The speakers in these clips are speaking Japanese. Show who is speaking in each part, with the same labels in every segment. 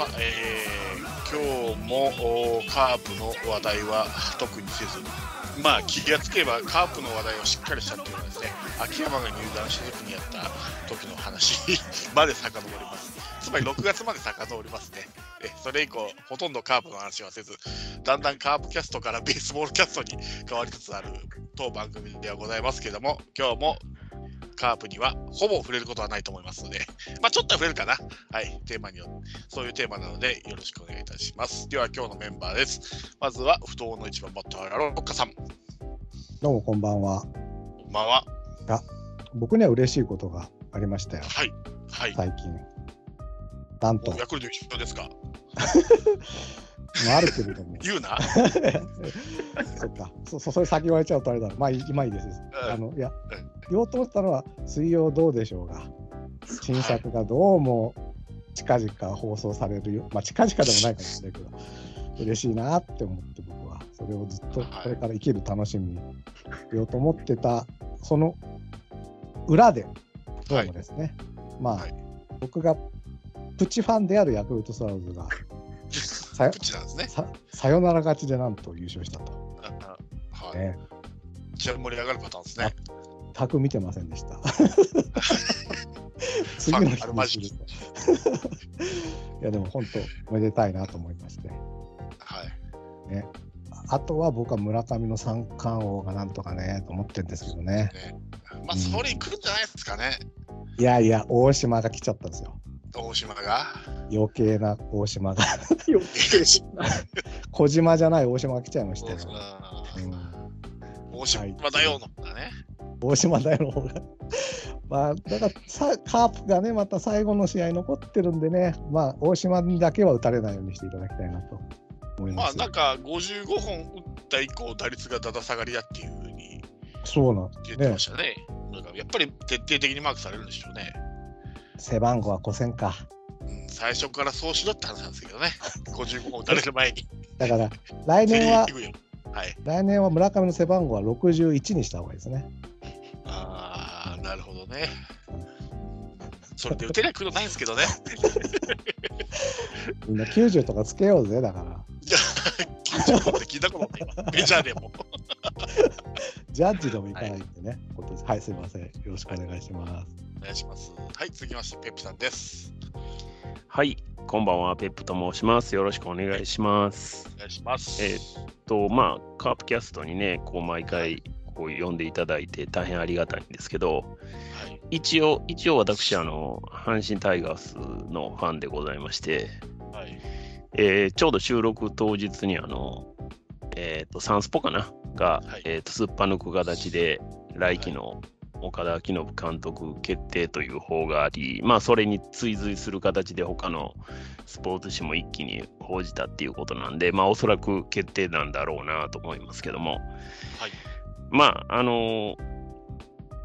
Speaker 1: さあ、えー、今日もカープの話題は特にせずまあ気がつけばカープの話題をしっかりしたっていうのはですね秋山が入団した時にやった時の話 まで遡ります。つまり6月まで遡りますね。えそれ以降ほとんどカープの話はせずだんだんカープキャストからベースボールキャストに変わりつつある当番組ではございますけども今日もカープにはほぼ触れることはないと思いますので、まあ、ちょっとは触れるかな。はい、テーマによそういうテーマなので、よろしくお願いいたします。では、今日のメンバーです。まずは、不当の一番バッター、ロッカさん。
Speaker 2: どうも、こんばんは。
Speaker 1: こんばんは。
Speaker 2: あ、僕には嬉しいことがありましたよ。
Speaker 1: はい。はい。
Speaker 2: 最近。なんと。
Speaker 1: ヤクルト一緒ですか
Speaker 2: まあ、あるけれども。
Speaker 1: 言うな。
Speaker 2: そっか。そ、それ先言われちゃうとあれだ。まあ、今いいです。あの、いや、言おうと思ったのは、水曜どうでしょうが。新作がどうも近々放送されるよ。まあ、近々でもないかもしれないけど、嬉しいなって思って僕は、それをずっとこれから生きる楽しみに言おうと思ってた、その裏で、どうもですね、まあ、僕がプチファンであるヤクルトスワローズが、
Speaker 1: さよね、
Speaker 2: ささよなら勝ちでなんと優勝したと。
Speaker 1: はいね、一応盛り上がるパターンですね。
Speaker 2: 全く見てませんでした。次の日にするいやでも本当おめでたいなと思いまして。
Speaker 1: は
Speaker 2: い。ね。あとは僕は村上の三冠王がなんとかねと思ってるんですけどね。ね
Speaker 1: まあ、それ来るんじゃないですかね。
Speaker 2: いやいや、大島が来ちゃったんですよ。
Speaker 1: 大島が？
Speaker 2: 余計な大島が 余計 小島じゃない大島が来ちゃいましたよ、
Speaker 1: うん、大島だよのだね、
Speaker 2: 大島だよの方が。まあだからさカープがねまた最後の試合残ってるんでね。まあ大島にだけは打たれないようにしていただきたいなと思います。
Speaker 1: まあなんか55本打った以降打率がだだ下がりだっていうふうに
Speaker 2: そうなん
Speaker 1: 言ってましたね。なんかやっぱり徹底的にマークされるんでしょうね
Speaker 2: 背番号は5戦か。
Speaker 1: うん、最初からそうしろって話なんですけどね、55本打たれる前に。
Speaker 2: だから、来年は、はい、来年は村上の背番号は61にした方がいいですね。
Speaker 1: ああ、なるほどね。それで打てないことないんですけどね。
Speaker 2: みんな90とかつけようぜ、だから。いや、
Speaker 1: 90とかって聞いたことないメジャーでも。
Speaker 2: ジャッジでもいかないんでね、はい、はい、すみません。よろしくお願いします。はい、
Speaker 1: お願いします。はい、続きまして、ペップさんです。
Speaker 3: はい、こんばんは、ペップと申します。よろしくお願いします。
Speaker 1: お願いします。
Speaker 3: えー、っと、まあ、カープキャストにね、こう、毎回、こう、呼んでいただいて、大変ありがたいんですけど、はい、一応、一応私、あの、阪神タイガースのファンでございまして、はい。えー、ちょうど収録当日に、あの、えー、とサンスポかな？が、はい、えー、とすっぱ抜く形で来季の岡田彰信監督決定という方があり、まあ、それに追随する形で他のスポーツ紙も一気に報じたっていうことなんで、まあ、おそらく決定なんだろうなと思いますけども、はい、まあ、あの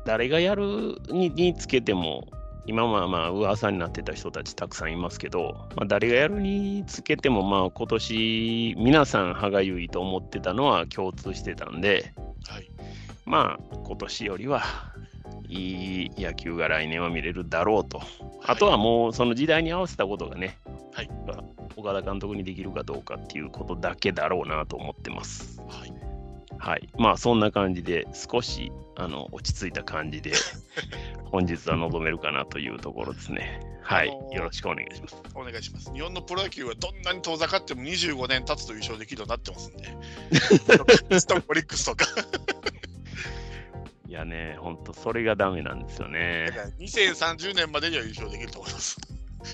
Speaker 3: 誰がやるににつけても、今はまあ噂になってた人たちたくさんいますけど、まあ、誰がやるにつけてもまあ今年皆さん歯がゆいと思ってたのは共通してたんで、はい、まあ今年よりはいい野球が来年は見れるだろうと、はい、あとはもうその時代に合わせたことがね、はい、岡田監督にできるかどうかっていうことだけだろうなと思ってます。はいはい。まあ、そんな感じで、少し、あの、落ち着いた感じで、本日は臨めるかなというところですね。はい、よろしくお願いします。
Speaker 1: お願いします。日本のプロ野球はどんなに遠ざかっても25年経つと優勝できるようになってますんで。ストオリックスとか
Speaker 3: いやね、本当それがダメなんですよね。
Speaker 1: 2030年までには優勝できると思います。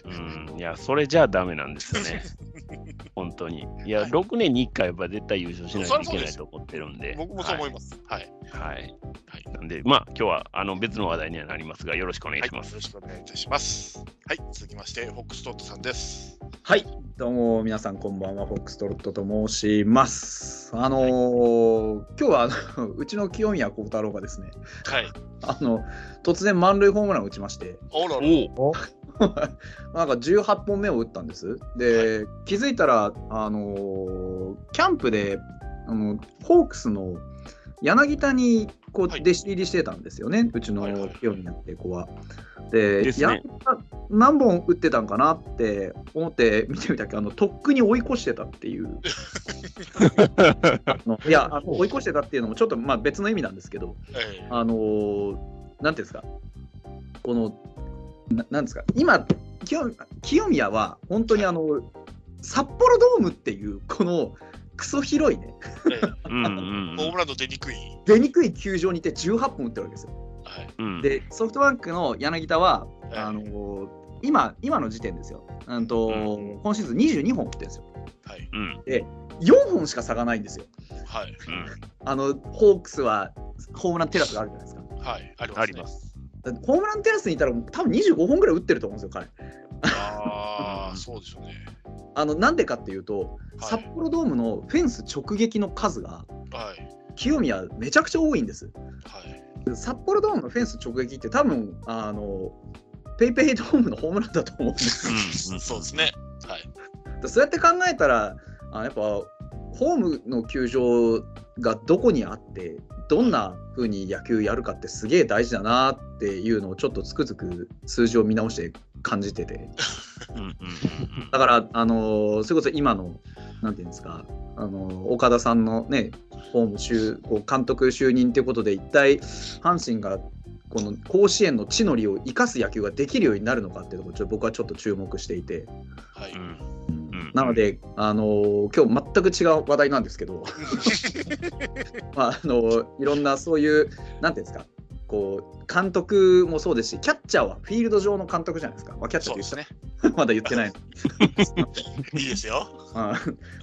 Speaker 3: うん、いや、それじゃダメなんですよね。本当に。いや、はい、6年に1回は絶対優勝しないといけないと思ってるんで。
Speaker 1: 僕もそう思います。はい。
Speaker 3: はい。はい、なんで、まあ、今日はあの別の話題にはなりますが、よろしくお願いします。
Speaker 1: はい、よろしくお願いいたします。はい、続きまして、フォックストットさんです。
Speaker 4: はい、どうも皆さんこんばんは、フォックストロットと申します。あのーはい、今日はあのうちの清宮幸太郎がですね、はい、あの突然満塁ホームランを打ちまして、
Speaker 1: おら。
Speaker 4: お なんか18本目を打ったんです。で、はい、気づいたら、あのー、キャンプであのホークスの柳田にこう弟子入りしてたんですよね、はい、うちの清宮って子は。で、ね、柳田何本打ってたんかなって思って見てみたけど、あのとっくに追い越してたっていう。いやあの、追い越してたっていうのもちょっとまあ別の意味なんですけど、あのなんていうんですか、この、ななんですか、今清、清宮は本当にあの、札幌ドームっていう、この、クソ広いね。
Speaker 1: ホームランの出にくい。
Speaker 4: 出にくい球場にいて18本打ってるわけですよ。はい、でソフトバンクの柳田は、はい、あの今今の時点ですよ、うんと、うん、今シーズン22本打ってるんですよ。はい、で4本しか差がないんですよ。はい、あのホークスはホームランテラスがあるじゃないですか。
Speaker 1: はい、あります、
Speaker 4: ね、ホームランテラスにいたら多分25本ぐらい打ってると思うんですよ、彼。
Speaker 1: ああ、そうですよね。
Speaker 4: あのなんでかっていうと、はい、札幌ドームのフェンス直撃の数が、はい、清宮めちゃくちゃ多いんです。はい、札幌ドームのフェンス直撃って多分あのペイペイドームのホームランだと思うんです。
Speaker 1: うん、そうですね。はい。
Speaker 4: そうやって考えたら、あやっぱホームの球場がどこにあってどんな風に野球やるかってすげえ大事だなっていうのをちょっとつくづく数字を見直して感じてて。だからあのそれこそ今の何て言うんですかあの岡田さんのねホーム就こう監督就任ということで一体阪神がこの甲子園の地の利を生かす野球ができるようになるのかっていうところ僕はちょっと注目していて。はい、なので、あのー、今日全く違う話題なんですけど、まあ、あのー、いろんなそういう、なんていうんですか、こう監督もそうですし、キャッチャーはフィールド上の監督じゃないですか。まあ、キャッチャーって言ったね。まだ言ってない。
Speaker 1: いいですよ。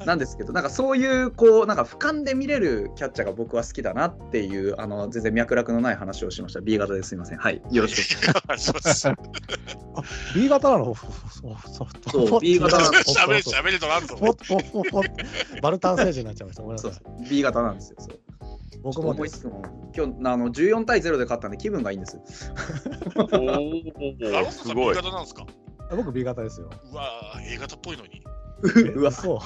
Speaker 4: なんですけど、なんかそういう、こう、なんか俯瞰で見れるキャッチャーが僕は好きだなっていう、あの全然脈絡のない話をしました。B 型ですみません。はい。よろしくお願いします。
Speaker 2: B 型なの？
Speaker 4: そう、B 型なの。
Speaker 1: しゃべしゃべりとなんと。
Speaker 2: バルタン星人になっちゃいました。ごめんなさい。
Speaker 4: B 型なんですよ。そう僕もですも今日あの14対0で勝ったんで気分がいいんです。
Speaker 1: おお、すごい。B 型なんですか？
Speaker 2: 僕 B 型ですよ。
Speaker 1: うわ A 型っぽいのに。
Speaker 2: うわ、そう。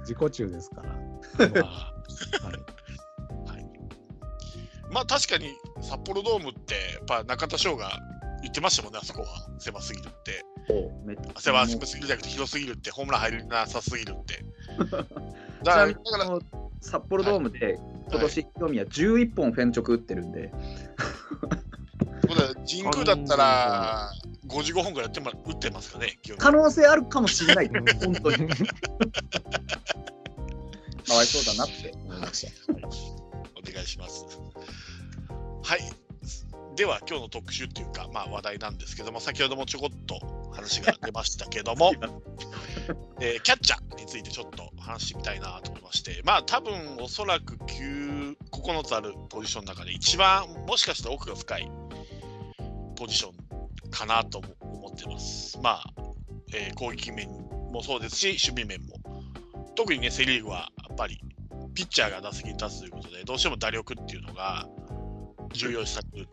Speaker 2: 自己中ですから。は
Speaker 1: い、はい。まあ確かに札幌ドームってやっぱ中田翔が言ってましたもんね、あそこは狭すぎるって。狭すぎるじゃなくて広すぎるって、ホームラン入りなさすぎるって。
Speaker 4: だから、だから札幌ドームで、今年清宮11本フェンチョク打ってるんで。
Speaker 1: 神宮だったら55本ぐらい打ってますかね。
Speaker 4: 可能性あるかもしれない、本当に。かわいそうだなって思いました。はい、
Speaker 1: お願いします。はい。では、今日の特集っていうか、まあ、話題なんですけども、先ほどもちょこっと話が出ましたけども、えー、キャッチャーについてちょっと話してみたいなと思いまして、まあ多分おそらく9つあるポジションの中で一番もしかしたら奥が深いポジションかなと思ってます。まあ、えー、攻撃面もそうですし、守備面も。特にね、セ・リーグはやっぱりピッチャーが打席に立つということで、どうしても打力っていうのが重要視される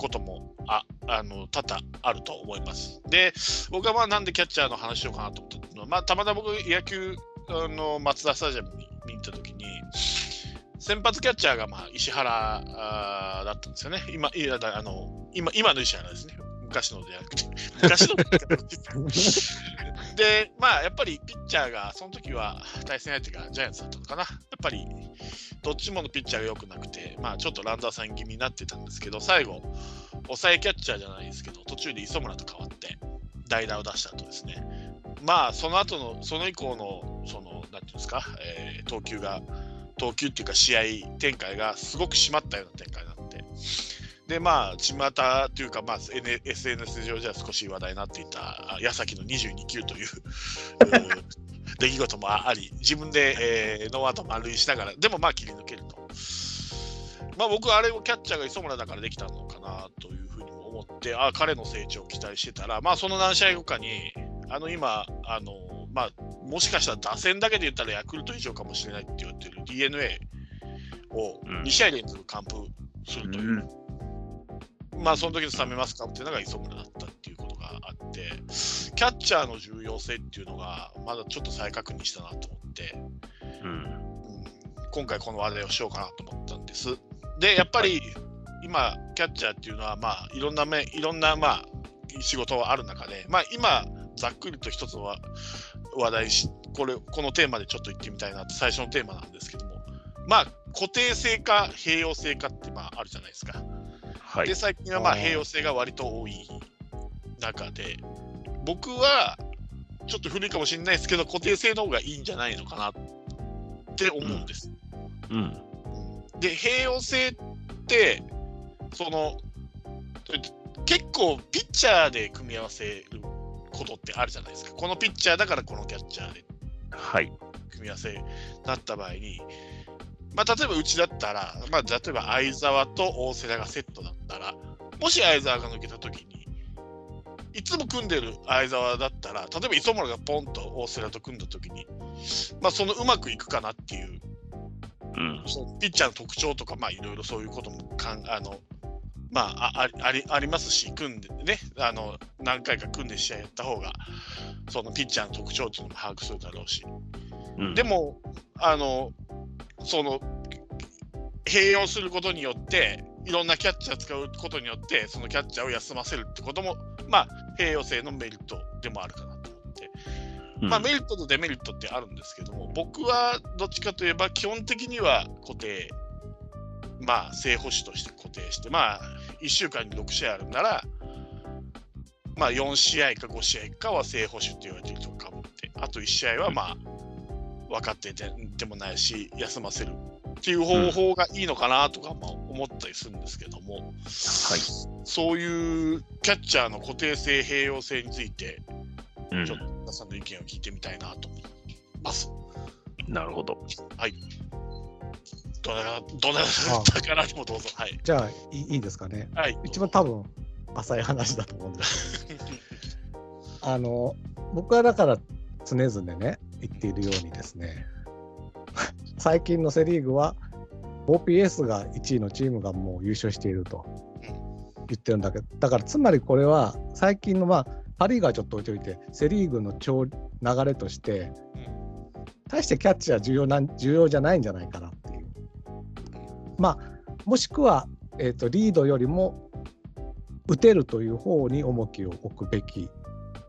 Speaker 1: こともああの多々あると思います。で、僕はまあなんでキャッチャーの話しようかなと思ったのは、まあ、たまたま僕、野球あの松田スタジアムに見に行った時に、先発キャッチャーがまあ石原あだったんですよね。今、いやだあの今今の石原ですね。昔のではなくて、昔ので、まあ、やっぱりピッチャーが、その時は対戦相手がジャイアンツだったのかな。やっぱり、どっちものピッチャーが良くなくて、まあ、ちょっとランダーさん気味になってたんですけど、最後、抑えキャッチャーじゃないですけど、途中で磯村と変わって、代打を出した後ですね。まあ、その後の、その以降の、その、なんていうんですか、えー、投球が、投球っていうか試合展開がすごく締まったような展開になって、で、まあ、巷というか、まあ、SNS 上じゃ少し話題になっていた矢崎の22球という 出来事もあり、自分で、えー、ノーアウト満塁しながら、でもまあ切り抜けると。まあ僕はあれをキャッチャーが磯村だからできたのかなというふうに思って、あ彼の成長を期待してたら、まあその何試合後かに、あの今、あのまあ、もしかしたら打線だけで言ったらヤクルト以上かもしれないって言われてる d n a を2試合連続完封するという。うんまあ、その時のスタメンマスカっていうのが磯村だったっていうことがあって、キャッチャーの重要性っていうのが、まだちょっと再確認したなと思って、うん、うん、今回この話題をしようかなと思ったんです。で、やっぱり、今、キャッチャーっていうのは、まあ、いろんな面、いろんな、まあ、仕事はある中で、まあ、今、ざっくりと一つは話題し、これ、このテーマでちょっと言ってみたいなって、最初のテーマなんですけども、まあ、固定性か併用性かってまああるじゃないですか。はい、で、最近はまあ併用性が割と多い中で、僕はちょっと古いかもしれないですけど、固定性の方がいいんじゃないのかなって思うんです。うん、うん、で、併用性って、その、結構ピッチャーで組み合わせることってあるじゃないですか。このピッチャーだからこのキャッチャーで組み合わせだった場合に、まあ、例えばうちだったら、まあ、例えば相沢と大瀬良がセットだったら、もし相沢が抜けたときに、いつも組んでる相沢だったら、例えば磯村がポンと大瀬良と組んだときに、まあ、そのうまくいくかなっていう、うん、そのピッチャーの特徴とか、まあ、いろいろそういうこともかんあの、まあ、あありありますし、組んでね、あの何回か組んで試合やった方が、そのピッチャーの特徴っていうのも把握するだろうし、うん、でも、あのその併用することによっていろんなキャッチャー使うことによってそのキャッチャーを休ませるってこともまあ併用性のメリットでもあるかなと思って、うん、まあメリットとデメリットってあるんですけども僕はどっちかといえば基本的には固定まあ正捕手として固定してまあ1週間に6試合あるならまあ4試合か5試合かは正捕手って言われてるとかもってあと1試合はまあ分かっててでもないし休ませるっていう方法がいいのかなとかも思ったりするんですけども、うん、はい、そういうキャッチャーの固定性併用性について、うん、ちょっと皆さんの意見を聞いてみたいなと思います。
Speaker 3: なるほど。
Speaker 1: はい。どなどなたからでもどうぞ。はい。
Speaker 2: じゃあいいいですかね。はい。一番多分浅い話だと思うんですけど。あの僕はだから常々ね言っているようにですね。最近のセ・リーグは OPS が1位のチームがもう優勝していると言ってるんだけどだからつまりこれは最近のまあパ・リーグはちょっと置いといてセ・リーグの超流れとして大してキャッチは重要な重要じゃないんじゃないかなっていう。まあもしくは、えーとリードよりも打てるという方に重きを置くべき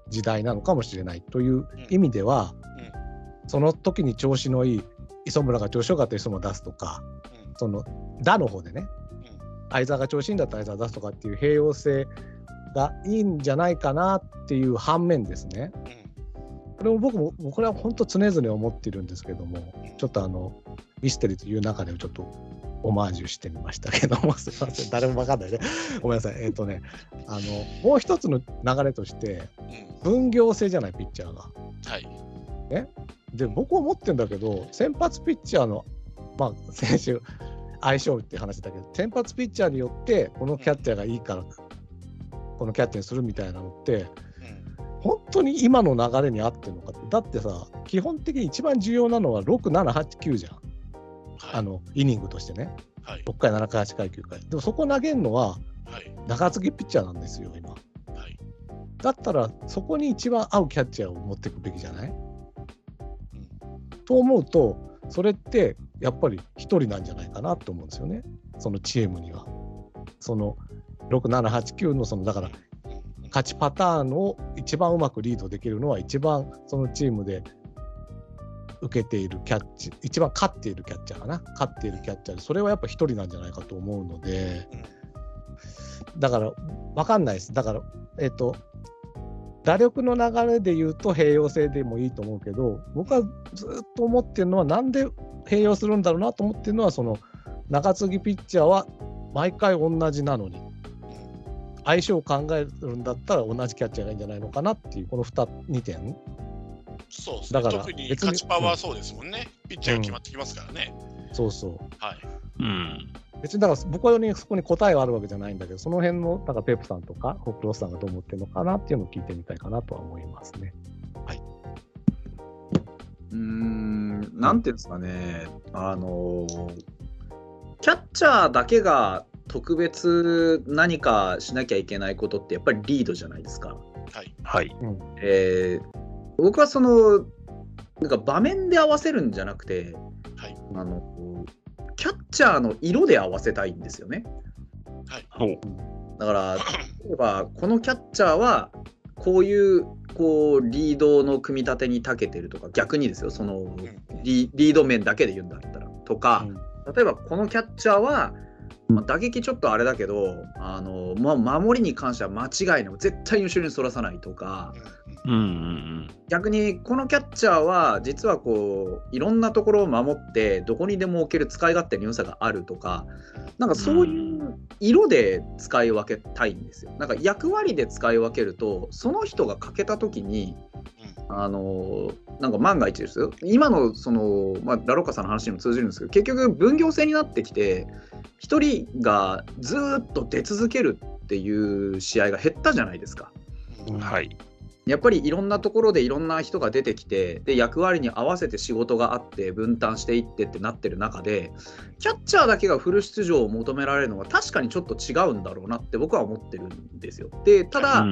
Speaker 2: 時代なのかもしれないという意味では、その時に調子のいい磯村が調子よかったら磯村出すとか、うん、その打の方でね、うん、相沢が調子いいんだったら相沢出すとかっていう併用性がいいんじゃないかなっていう反面ですね、うん、これも僕もこれは本当常々思ってるんですけども、ちょっとあのミステリーという中でちょっとオマージュしてみましたけども、すみません、誰も分かんないね。ごめんなさい。えっ、ー、とね、あの、もう一つの流れとして、分業制じゃない、ピッチャーが。はい。ね、で、僕思ってるんだけど、先発ピッチャーの、まあ、先週、相性って話だけど、先発ピッチャーによって、このキャッチャーがいいから、このキャッチャーにするみたいなのって、本当に今の流れに合ってるのかって、だってさ、基本的に一番重要なのは6、7、8、9じゃん。はい、あのイニングとしてね、はい、6回、7回、8回、9回。でもそこ投げるのは、中継ぎピッチャーなんですよ、今。はい、だったら、そこに一番合うキャッチャーを持っていくべきじゃない？と思うと、それってやっぱり1人なんじゃないかなと思うんですよね、そのチームには。その6、7、8、9のそのだから勝ちパターンを一番うまくリードできるのは一番そのチームで受けているキャッチ一番勝っているキャッチャーかな。勝っているキャッチャーでそれはやっぱ1人なんじゃないかと思うので。だから分かんないです。だからえっ、と打力の流れで言うと併用性でもいいと思うけど僕はずっと思ってるのはなんで併用するんだろうなと思ってるのはその中継ぎピッチャーは毎回同じなのに相性を考えるんだったら同じキャッチャーがいいんじゃないのかなっていうこの 2, 2点。
Speaker 1: そうですねだから特に勝ちパワーそうですもんね、うん、ピッチャーが決まってきますからね、
Speaker 2: うん、そうそうはいうん別にだから僕はにそこに答えがあるわけじゃないんだけど、その辺のなんかペープさんとか、ホックロスさんがどう思ってるのかなっていうのを聞いてみたいかなとは思いますね。はい。
Speaker 4: うん、なんていうんですかね、あの、キャッチャーだけが特別何かしなきゃいけないことって、やっぱりリードじゃないですか。はい。はい。えー、僕はその、なんか場面で合わせるんじゃなくて、はい、あのキャッチャーの色で合わせたいんですよね。はい、だから例えばこのキャッチャーはこういうこうリードの組み立てに長けてるとか逆にですよ。そのリード面だけで言うんだったらとか、例えばこのキャッチャーは、まあ、打撃ちょっとあれだけどあの、まあ、守りに関しては間違いなく絶対に後ろにそらさないとか、
Speaker 3: うんうんうん、
Speaker 4: 逆にこのキャッチャーは実はこういろんなところを守ってどこにでも置ける使い勝手の良さがあるとかなんかそういう色で使い分けたいんですよ。なんか役割で使い分けるとその人が欠けた時にあのなんか万が一ですよ。今のその、まあ、ラロッカさんの話にも通じるんですけど結局分業制になってきて1人がずっと出続けるっていう試合が減ったじゃないですか。
Speaker 3: はい
Speaker 4: やっぱりいろんなところでいろんな人が出てきてで役割に合わせて仕事があって分担していってってなってる中でキャッチャーだけがフル出場を求められるのは確かにちょっと違うんだろうなって僕は思ってるんですよ。でただ、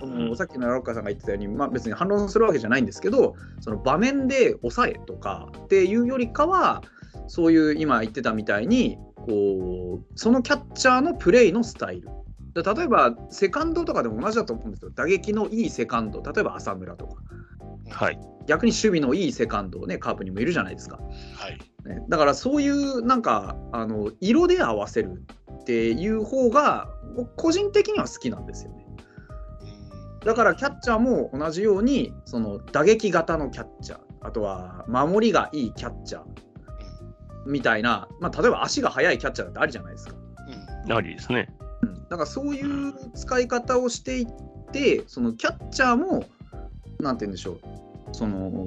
Speaker 4: このさっきのラッカーさんが言ってたように、まあ、別に反論するわけじゃないんですけどその場面で抑えとかっていうよりかはそういう今言ってたみたいにこうそのキャッチャーのプレイのスタイル例えばセカンドとかでも同じだと思うんですよ。打撃のいいセカンド。例えば浅村とか、
Speaker 3: はい、
Speaker 4: 逆に守備のいいセカンドねカープにもいるじゃないですか、
Speaker 1: はい。
Speaker 4: ね、だからそういうなんかあの色で合わせるっていう方が個人的には好きなんですよね。だからキャッチャーも同じようにその打撃型のキャッチャー。あとは守りがいいキャッチャー。みたいな、まあ、例えば足が速いキャッチャーだってありじゃないですか。
Speaker 3: うん、ありですね。
Speaker 4: だかそういう使い方をしていってそのキャッチャーも何て言うんでしょうその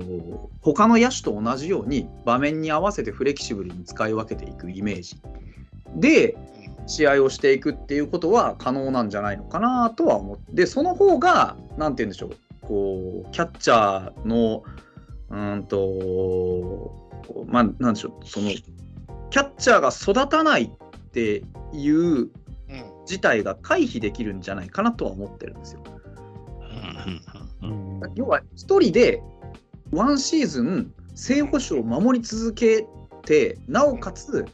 Speaker 4: 他の野手と同じように場面に合わせてフレキシブルに使い分けていくイメージ。で試合をしていくっていうことは可能なんじゃないのかなとは思ってその方が何て言うんでしょうこうキャッチャーのうんとまあなんでしょうそのキャッチャーが育たないっていう自体が回避できるんじゃないかなとは思ってるんですよ。要は1人でワンシーズン正捕手を守り続けてなおかつ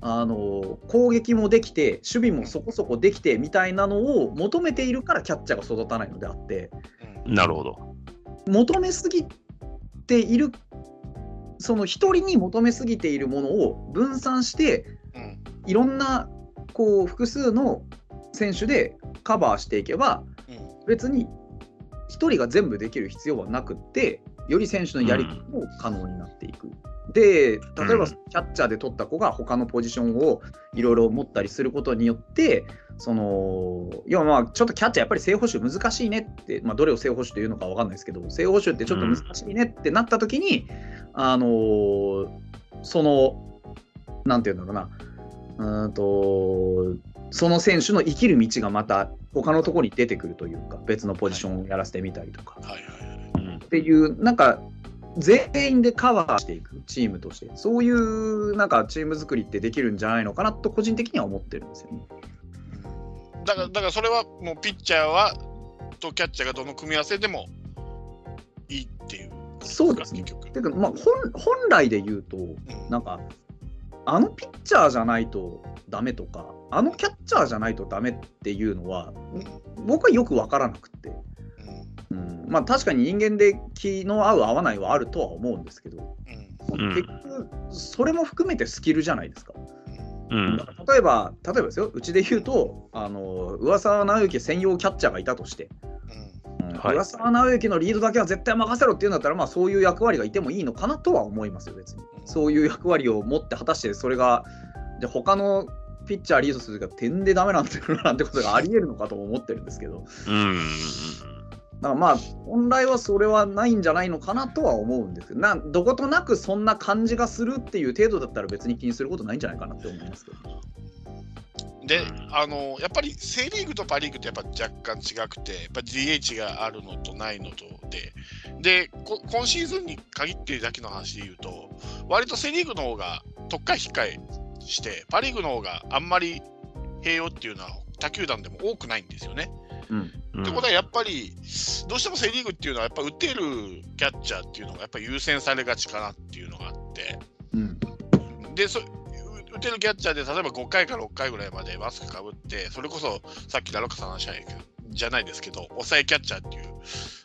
Speaker 4: あの攻撃もできて守備もそこそこできてみたいなのを求めているからキャッチャーが育たないのであって。
Speaker 3: なるほど。
Speaker 4: 求めすぎているその1人に求めすぎているものを分散していろんなこう複数の選手でカバーしていけば、別に1人が全部できる必要はなくってより選手のやり方も可能になっていく。で例えばキャッチャーで取った子が他のポジションをいろいろ持ったりすることによってその要はまあちょっとキャッチャーやっぱり正捕手難しいねって、まあ、どれを正捕手というのか分かんないですけど正捕手ってちょっと難しいねってなった時に、あのー、そのなんて言うんだろうなうんとその選手の生きる道がまた他のところに出てくるというか別のポジションをやらせてみたりとか、っていうなんか全員でカバーしていくチームとしてそういうなんかチーム作りってできるんじゃないのかなと個人的には思ってるんですよね。
Speaker 1: だからだからそれはもうピッチャーはとキャッチャーがどの組み合わせでもいいっていう
Speaker 4: そうですね。てかまあ本本来で言うと、うん、なんかあのピッチャーじゃないとダメとかあのキャッチャーじゃないとダメっていうのは僕はよく分からなくて、うん、まあ確かに人間で気の合う合わないはあるとは思うんですけど、うん、結局それも含めてスキルじゃないですか。うん、例えば例えばですよ。うちで言うとあの上沢直之専用キャッチャーがいたとして、はい、浦沢直之のリードだけは絶対任せろっていうんだったら、まあ、そういう役割がいてもいいのかなとは思いますよ、別に。そういう役割を持って、果たしてそれが、じゃ他のピッチャーリードするが点でダメなんてなんてことがありえるのかと思ってるんですけど。
Speaker 3: うん
Speaker 4: だからまあ本来はそれはないんじゃないのかなとは思うんですけどなどことなくそんな感じがするっていう程度だったら別に気にすることないんじゃないかなって思いますけど。
Speaker 1: で、あのやっぱりセ・リーグとパ・リーグってやっぱ若干違くて、やっぱ DH があるのとないのとで、で今シーズンに限ってだけの話で言うと、割とセ・リーグの方が特化控えして、パ・リーグの方があんまり併用っていうのは他球団でも多くないんですよね。
Speaker 4: うん、
Speaker 1: ってことはやっぱりどうしてもセ・リーグっていうのはやっぱ打てるキャッチャーっていうのがやっぱ優先されがちかなっていうのがあって、
Speaker 4: うん、
Speaker 1: でそ打打てるキャッチャーで、例えば5回か6回ぐらいまでマスクかぶって、それこそさっき、ラロカさんの話じゃないですけど、抑えキャッチャーっていう、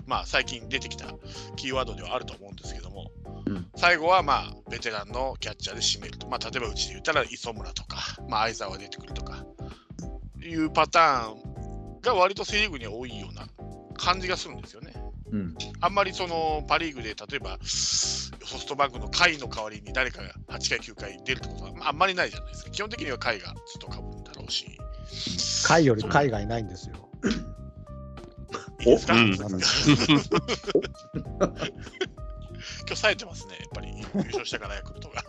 Speaker 1: まあ、最近出てきたキーワードではあると思うんですけども、うん、最後はまあベテランのキャッチャーで締めると、まあ、例えばうちで言ったら磯村とか、まあ、相沢出てくるとかいうパターンが割とセ・リーグには多いような感じがするんですよね。うん、あんまりそのパ・リーグで例えばソフトバンクの甲斐の代わりに誰かが8回、9回出るってことは、まあ、あんまりないじゃないですか。基本的には甲斐がずっとかぶるんだろうし。
Speaker 2: 甲斐より海外ないんですよ。
Speaker 1: いいですか、うん、今日冴えてますね、やっぱり優勝したからヤクルトが。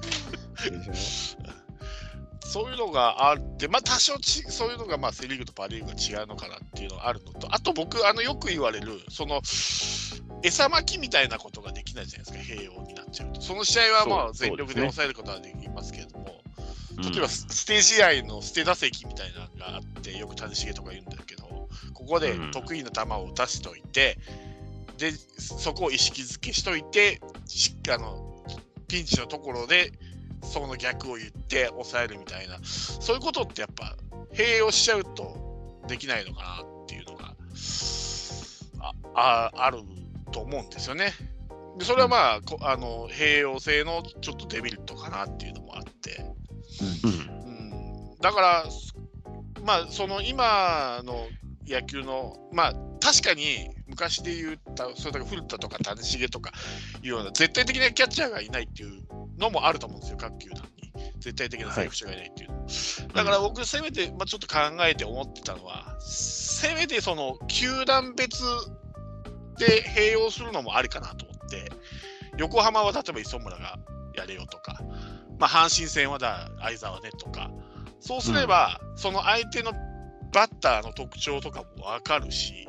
Speaker 1: そういうのがあって、まあ、多少ちそういうのがまあセ・リーグとパ・リーグが違うのかなっていうのがあるのと、あと僕、あのよく言われる、その餌まきみたいなことができないじゃないですか、併用になっちゃうと。その試合はまあ全力で抑えることはできますけれども、ね、例えばステージ合の捨て打席みたいなのがあって、よく谷繁とか言うんだけど、ここで得意な球を打たせておいて、うん、でそこを意識づけしといて、あのピンチのところでその逆を言って抑えるみたいな、そういうことってやっぱ併用しちゃうとできないのかなっていうのがああると思うんですよね。でそれはまあこ、あの併用性のちょっとデメリットかなっていうのもあって、うん、だから、まあ、その今の野球の、まあ、確かに昔で言った、それだけ古田とか谷繁とかいうような絶対的なキャッチャーがいないっていうのもあると思うんですよ、各球団に。絶対的なセーフ者がいないっていう。はい、だから僕、せめて、まあ、ちょっと考えて思ってたのは、せめてその球団別で併用するのもありかなと思って、横浜は例えば磯村がやれよとか、まあ、阪神戦はだ相澤ねとか、そうすれば、うん、その相手のバッターの特徴とかも分かるし、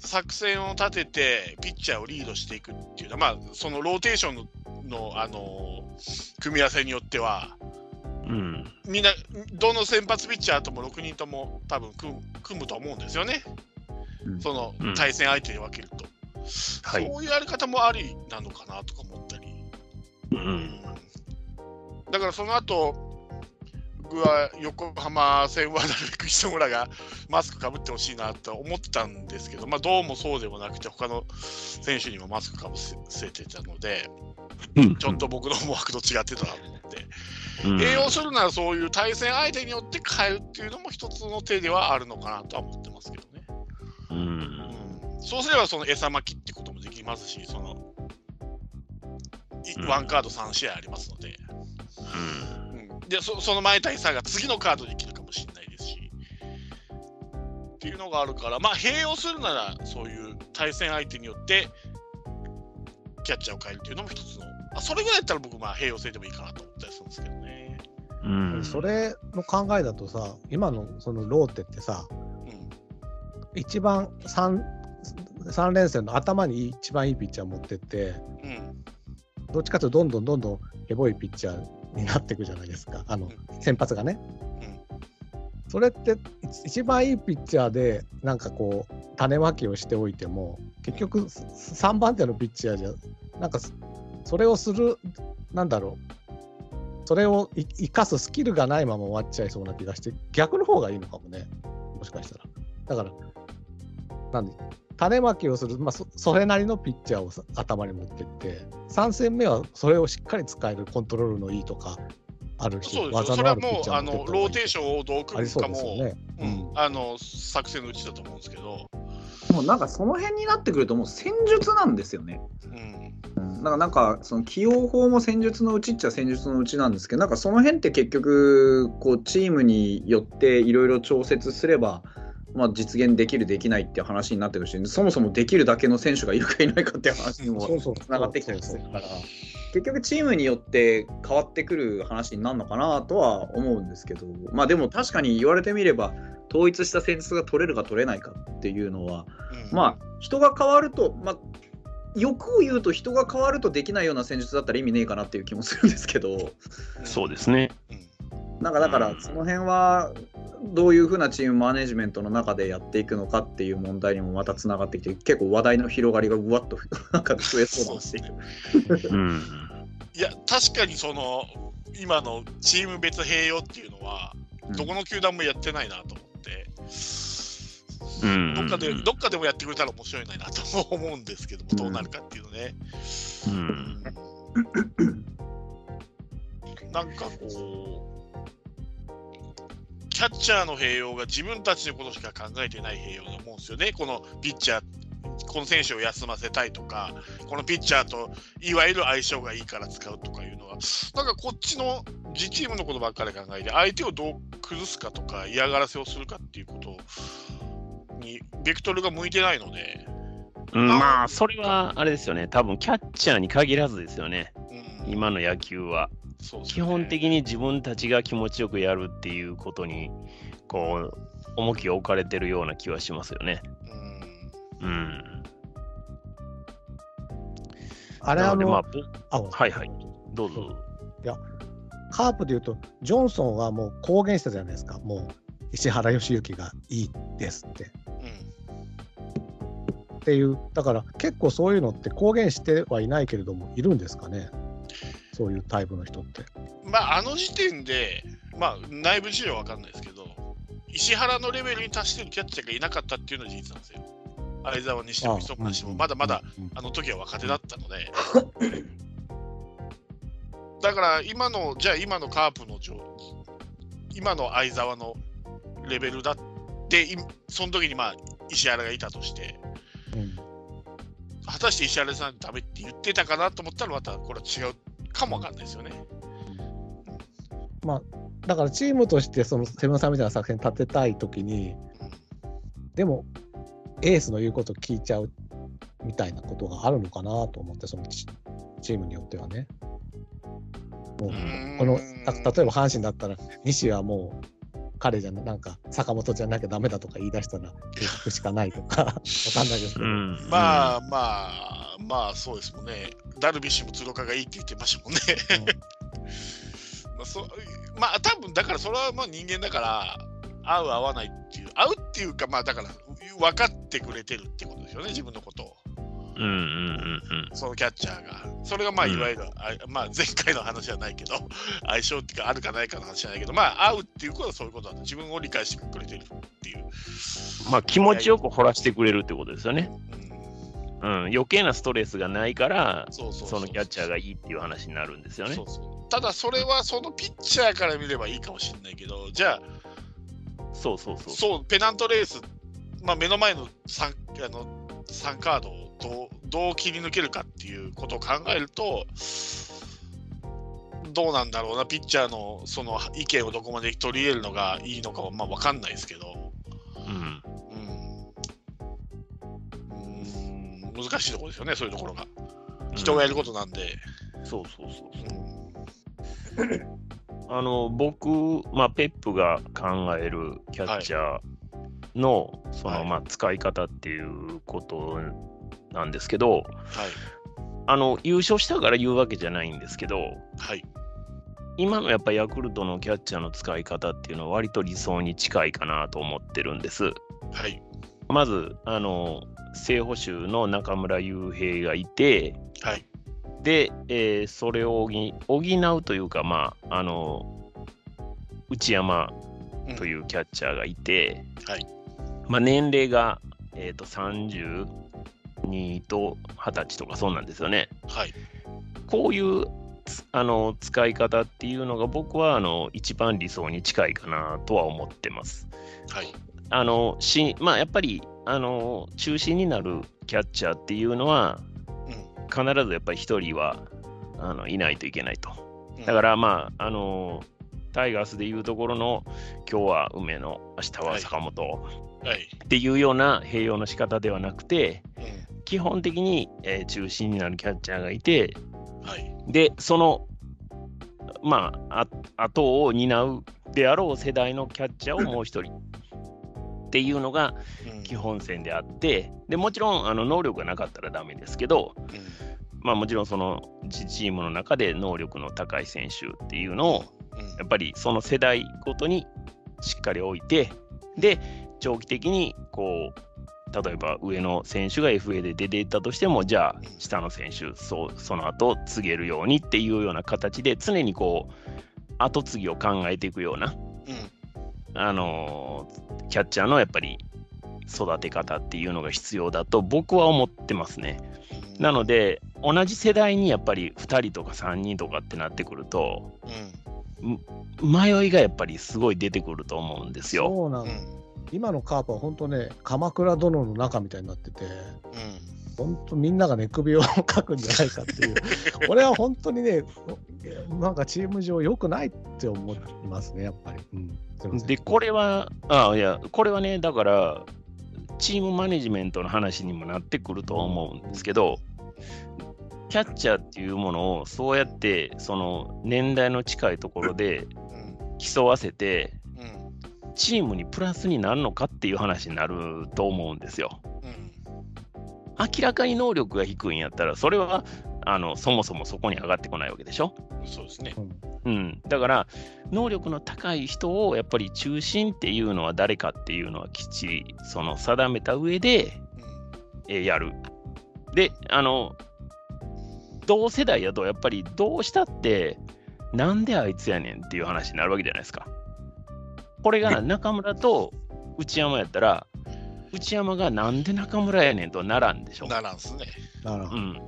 Speaker 1: 作戦を立ててピッチャーをリードしていくっていうのは、まあ、そのローテーションのの、あの組み合わせによっては、うん、みんな、どの先発ピッチャーとも6人とも多分組むと思うんですよね、うん、その対戦相手に分けると、うん、そういうやり方もありなのかなとか思ったり、うん、だからその後僕は横浜戦はなるべく磯村がマスクかぶってほしいなと思ってたんですけど、まあ、どうもそうでもなくて、他の選手にもマスクかぶせてたので、ちょっと僕の思惑と違ってたなと思って、うん、栄養するならそういう対戦相手によって変えるっていうのも一つの手ではあるのかなとは思ってますけどね。うん、うん、そうすればその餌巻きってこともできますし、その、うん、ワンカード3試合ありますので。うん。でそその前対差が次のカードできるかもしれないですし。っていうのがあるからまあ併用するならそういう対戦相手によってキャッチャーを変えるというのも一つのあそれぐらいだったら僕まあ併用性でもいいかなと思ったりするんですけどね。
Speaker 2: うん、それの考えだとさ今のそのローテってさ、うん、一番 3, 3連戦の頭に一番いいピッチャー持ってって、うん、どっちかというとどんどんどんどんヘボいピッチャーになっていくじゃないですか、あの先発がね。それって一番いいピッチャーでなんかこう種まきをしておいても結局3番手のピッチャーじゃなんかそれをするなんだろう。それを生かすスキルがないまま終わっちゃいそうな気がして逆の方がいいのかもね。もしかしたら。だからなんで種まきをする、まあそ、それなりのピッチャーを頭に持ってって、3戦目はそれをしっかり使えるコントロールのいいとか、あるし、
Speaker 1: 技のあるピッチャーあのローテーションをどう組むかも、ね。うん、あの作戦のうちだと思うんですけど。
Speaker 4: もうなんかその辺になってくると、もう戦術なんですよね。うん、だからなんか、その起用法も戦術のうちっちゃ戦術のうちなんですけど、なんかその辺って結局、こうチームによっていろいろ調節すれば、まあ、実現できる、できないっていう話になってるし、そもそもできるだけの選手がいるかいないかっていう話にもつながってきたりするから、結局、チームによって変わってくる話になるのかなとは思うんですけど、まあ、でも確かに言われてみれば、統一した戦術が取れるか取れないかっていうのは、うん、まあ、人が変わると、まあ、欲を言うと人が変わるとできないような戦術だったら意味ねえかなっていう気もするんですけど。
Speaker 3: そうですね、
Speaker 4: なんかだからその辺はどういうふうなチームマネジメントの中でやっていくのかっていう問題にもまたつながってきて結構話題の広がりがうわっと なんか増えそうだし、
Speaker 1: うん、いや確かにその今のチーム別併用っていうのは、どこの球団もやってないなと思って、うん、どっかでどっかでもやってくれたら面白いなと思うんですけども、どうなるかっていうのね。うん、なんかこう、キャッチャーの併用が自分たちのことしか考えてない併用だと思うんですよね、このピッチャーこの選手を休ませたいとか、このピッチャーといわゆる相性がいいから使うとかいうのは、なんかこっちの自チームのことばっかり考えて、相手をどう崩すかとか、嫌がらせをするかっていうことに、ベクトルが向いてないので。
Speaker 3: うん、まあ、それはあれですよね、多分キャッチャーに限らずですよね、うん、今の野球は。ね、基本的に自分たちが気持ちよくやるっていうことに、こう、重きを置かれてるような気はしますよね。うん。うん
Speaker 2: あれあの、ま
Speaker 3: あ、あはいはい、どうぞ。
Speaker 2: いや、カープでいうと、ジョンソンはもう公言したじゃないですか、もう石原良幸がいいですって。うん、っていう、だから結構そういうのって公言してはいないけれども、いるんですかね、そういうタイプの人って。
Speaker 1: まあ、あの時点で、まあ、内部事情は分かんないですけど、石原のレベルに達してるキャッチャーがいなかったっていうのは事実なんですよ。相沢にしても磯村にしても、まだまだあの時は若手だったので。だから今の、じゃあ今のカープの今の相沢のレベルだって、その時にまあ石原がいたとして、うん、果たして石原さんダメって言ってたかなと思ったら、またこれは違うかもわかんないですよね。
Speaker 2: まあ、だからチームとしてそのセブンさんみたいな作戦立てたい時に、でもエースの言うこと聞いちゃうみたいなことがあるのかなと思って、そのチームによってはね。もうこの例えば阪神だったら、西はもう彼じゃなんか坂本じゃなきゃだめだとか言い出したら結局しかないとか わかんないですけど、
Speaker 1: まあまあまあそうですもんね。ダルビッシュも鶴岡がいいって言ってましたもんね、うん、まあそまあ多分だからそれはまあ人間だから合う合わないっていう合うっていうかまあだから分かってくれてるってことですよね、自分のことを。うんうんうんうん、そのキャッチャーが。それがまあいわゆる、うん、まあ、前回の話じゃないけど、相性っていうかあるかないかの話じゃないけど、まあ合うっていうことはそういうことだと、自分を理解してくれてるっていう。
Speaker 3: まあ気持ちよく掘らせてくれるってことですよね。うん、うん、余計なストレスがないから、そのキャッチャーがいいっていう話になるんですよね。
Speaker 1: ただそれはそのピッチャーから見ればいいかもしれないけど、じゃあ、
Speaker 3: そうそうそう。
Speaker 1: そう、ペナントレースまあ、目の前の 3, あの3カードをどうどう切り抜けるかっていうことを考えると、どうなんだろうな、ピッチャーのその意見をどこまで取り入れるのがいいのかはまあ分かんないですけど、うん、うん、難しいところですよね、そういうところが。人がやることなんで。
Speaker 3: うん、そうそうそうそう。うん、あの僕、まあ、ペップが考えるキャッチャー、はい。のその、まあ、使い方っていうことなんですけど、はい、あの優勝したから言うわけじゃないんですけど、はい、今のやっぱヤクルトのキャッチャーの使い方っていうのは割と理想に近いかなと思ってるんです。はい、まずあの正捕手の中村悠平がいて、はい、で、えー、それを補うというか、まあ、あの内山というキャッチャーがいて、うん、はい。まあ、年齢が、えーと、32と20歳とかそうなんですよね。はい、こういうあの使い方っていうのが僕はあの一番理想に近いかなとは思ってます。はい、あのしまあ、やっぱりあの中心になるキャッチャーっていうのは、うん、必ずやっぱり1人はあのいないといけないと。だからまああのタイガースでいうところの今日は梅野明日は坂本、っていうような併用の仕方ではなくて、基本的に、えー、中心になるキャッチャーがいて、はい、で、その、まあ、あ後を担うであろう世代のキャッチャーをもう一人っていうのが基本線であって、でもちろんあの能力がなかったらダメですけど、まあ、もちろんそのチームの中で能力の高い選手っていうのを、やっぱりその世代ごとにしっかり置いて、で、長期的にこう例えば上の選手が FA で出ていったとしても、じゃあ下の選手、そその後告げるようにっていうような形で、常にこう、後継ぎを考えていくような、うん、あのキャッチャーのやっぱり育て方っていうのが必要だと僕は思ってますね。なので、同じ世代にやっぱり2人とか3人とかってなってくると、うん、迷いがやっぱりすごい出てくると思うんですよ。
Speaker 2: そうなん今のカープは本当ね、鎌倉殿の中みたいになってて、うん、本当みんながね、首をかくんじゃないかっていう、これは本当にね、なんかチーム上良くないって思いますね、やっぱり。
Speaker 3: うん、で、これは、あいや、これはね、だから、チームマネジメントの話にもなってくると思うんですけど、キャッチャーっていうものをそうやってその年代の近いところで競わせて、チームにプラスになるのかっていう話になると思うんですよ。明らかに能力が低いんやったら、それはあのそもそもそこに上がってこないわけでしょ。
Speaker 1: そうですね。
Speaker 3: うん、だから、能力の高い人をやっぱり中心っていうのは誰かっていうのはきっちりその定めた上で、うん、えやる。で、あの、同世代やとやっぱりどうしたってなんであいつやねんっていう話になるわけじゃないですか。これが中村と内山やったら、内山がなんで中村やねんとはならんでしょ。
Speaker 1: ならんすね。ならん。う
Speaker 3: ん。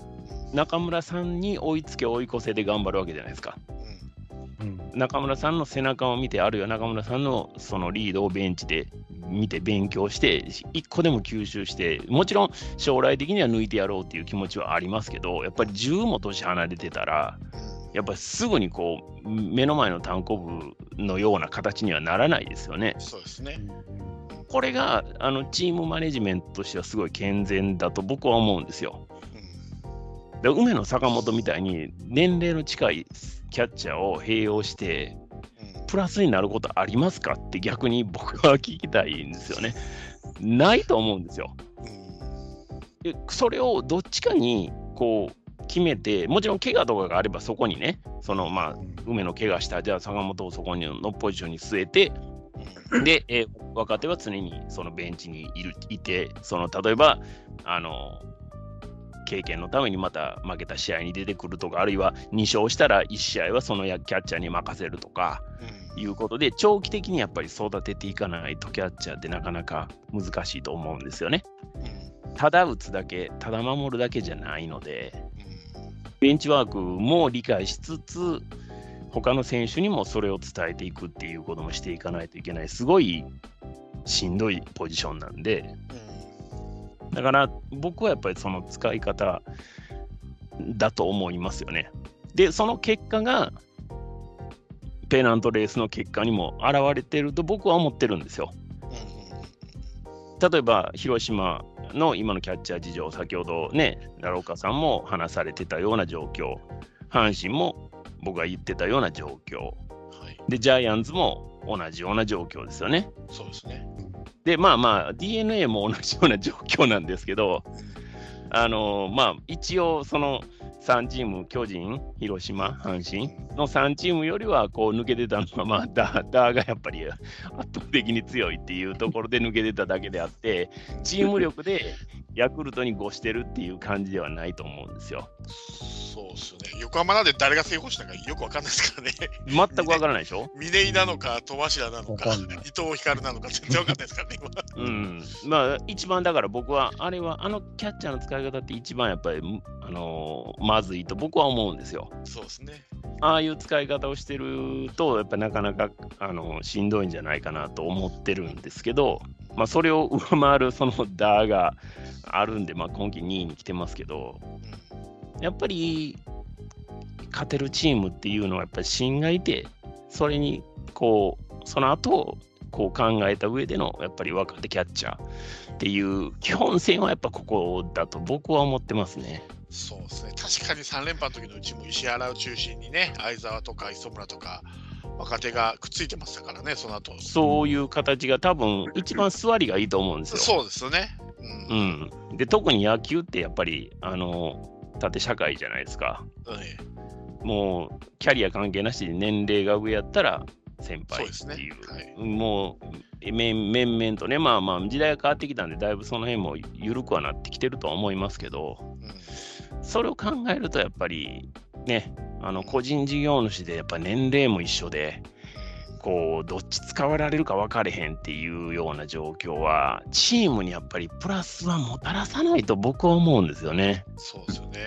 Speaker 3: 中村さんに追いつけ追い越せで頑張るわけじゃないですか。うん、中村さんの背中を見て、あるいは中村さんのそのリードをベンチで見て勉強して、一個でも吸収して、もちろん将来的には抜いてやろうっていう気持ちはありますけど、やっぱり10も年離れてたら、やっぱりすぐにこう目の前の単行部のような形にはならないですよね。
Speaker 1: そうですね
Speaker 3: これがあのチームマネジメントとしてはすごい健全だと僕は思うんですよ。で梅野坂本みたいに年齢の近いキャッチャーを併用してプラスになることありますかって逆に僕は聞きたいんですよね。ないと思うんですよ。でそれをどっちかにこう決めて、もちろん怪我とかがあればそこにね、そのまあ、梅の怪我した、じゃあ坂本をそこにのポジションに据えて、で、えー、若手は常にそのベンチにいるいて、その例えば、あの経験のためにまた負けた試合に出てくるとか、あるいは2勝したら1試合はそのキャッチャーに任せるとか、いうことで、長期的にやっぱり育てていかないとキャッチャーってなかなか難しいと思うんですよね。ただ打つだけ、ただ守るだけじゃないので、ベンチワークも理解しつつ、他の選手にもそれを伝えていくっていうこともしていかないといけない、すごいしんどいポジションなんで、だから僕はやっぱりその使い方だと思いますよね。で、その結果がペナントレースの結果にも現れてると僕は思ってるんですよ。例えば広島の今のキャッチャー事情、先ほどね、ラロカさんも話されてたような状況、阪神も僕が言ってたような状況、はい、で、ジャイアンツも同じような状況ですよね。
Speaker 1: そうですね。
Speaker 3: で、まあまあ、d n a も同じような状況なんですけど、あのまあ、一応、その3チーム、巨人、広島、阪神。の3チームよりはこう抜けてたのが、まあ、ダー がやっぱり圧倒的に強いっていうところで抜けてただけであって、チーム力でヤクルトに5してるっていう感じではないと思うんですよ。
Speaker 1: そうですよね。横浜なんで誰が正捕手したかよくわかんないですからね。
Speaker 3: 全くわからないでしょ？
Speaker 1: 峰井なのか、戸柱なのか、伊藤光なのか、全然わかんないですからね、
Speaker 3: 今。うん。まあ、一番だから僕は、あれは、あのキャッチャーの使い方って一番やっぱり、あのー、まずいと僕は思うんですよ。
Speaker 1: そうですね。
Speaker 3: ああいう使い方をしてると、やっぱなかなか、あのしんどいんじゃないかなと思ってるんですけど、まあ、それを上回るそのダーがあるんで、まあ、今季2位に来てますけど、やっぱり勝てるチームっていうのはやっぱり芯がいて、それにこう、その後こう考えた上でのやっぱり若手キャッチャーっていう基本線はやっぱここだと僕は思ってますね。
Speaker 1: そうですね確かに3連覇の時のうちも石原を中心にね相澤とか磯村とか若手がくっついてましたからねその後。
Speaker 3: そういう形が多分一番座りがいいと思うんですよ。
Speaker 1: そうですよね、
Speaker 3: うん、うん、で特に野球ってやっぱりあの縦社会じゃないですか。もうキャリア関係なしで年齢が上やったら先輩っていう、うね。はい、もう面々とね、まあまあ、時代が変わってきたんで、だいぶその辺も緩くはなってきてるとは思いますけど、うん、それを考えると、やっぱりね、あの個人事業主で、やっぱ年齢も一緒で、こうどっち使われるか分かれへんっていうような状況はチームにやっぱりプラスはもたらさないと僕は思うんですよね。
Speaker 1: そうですよね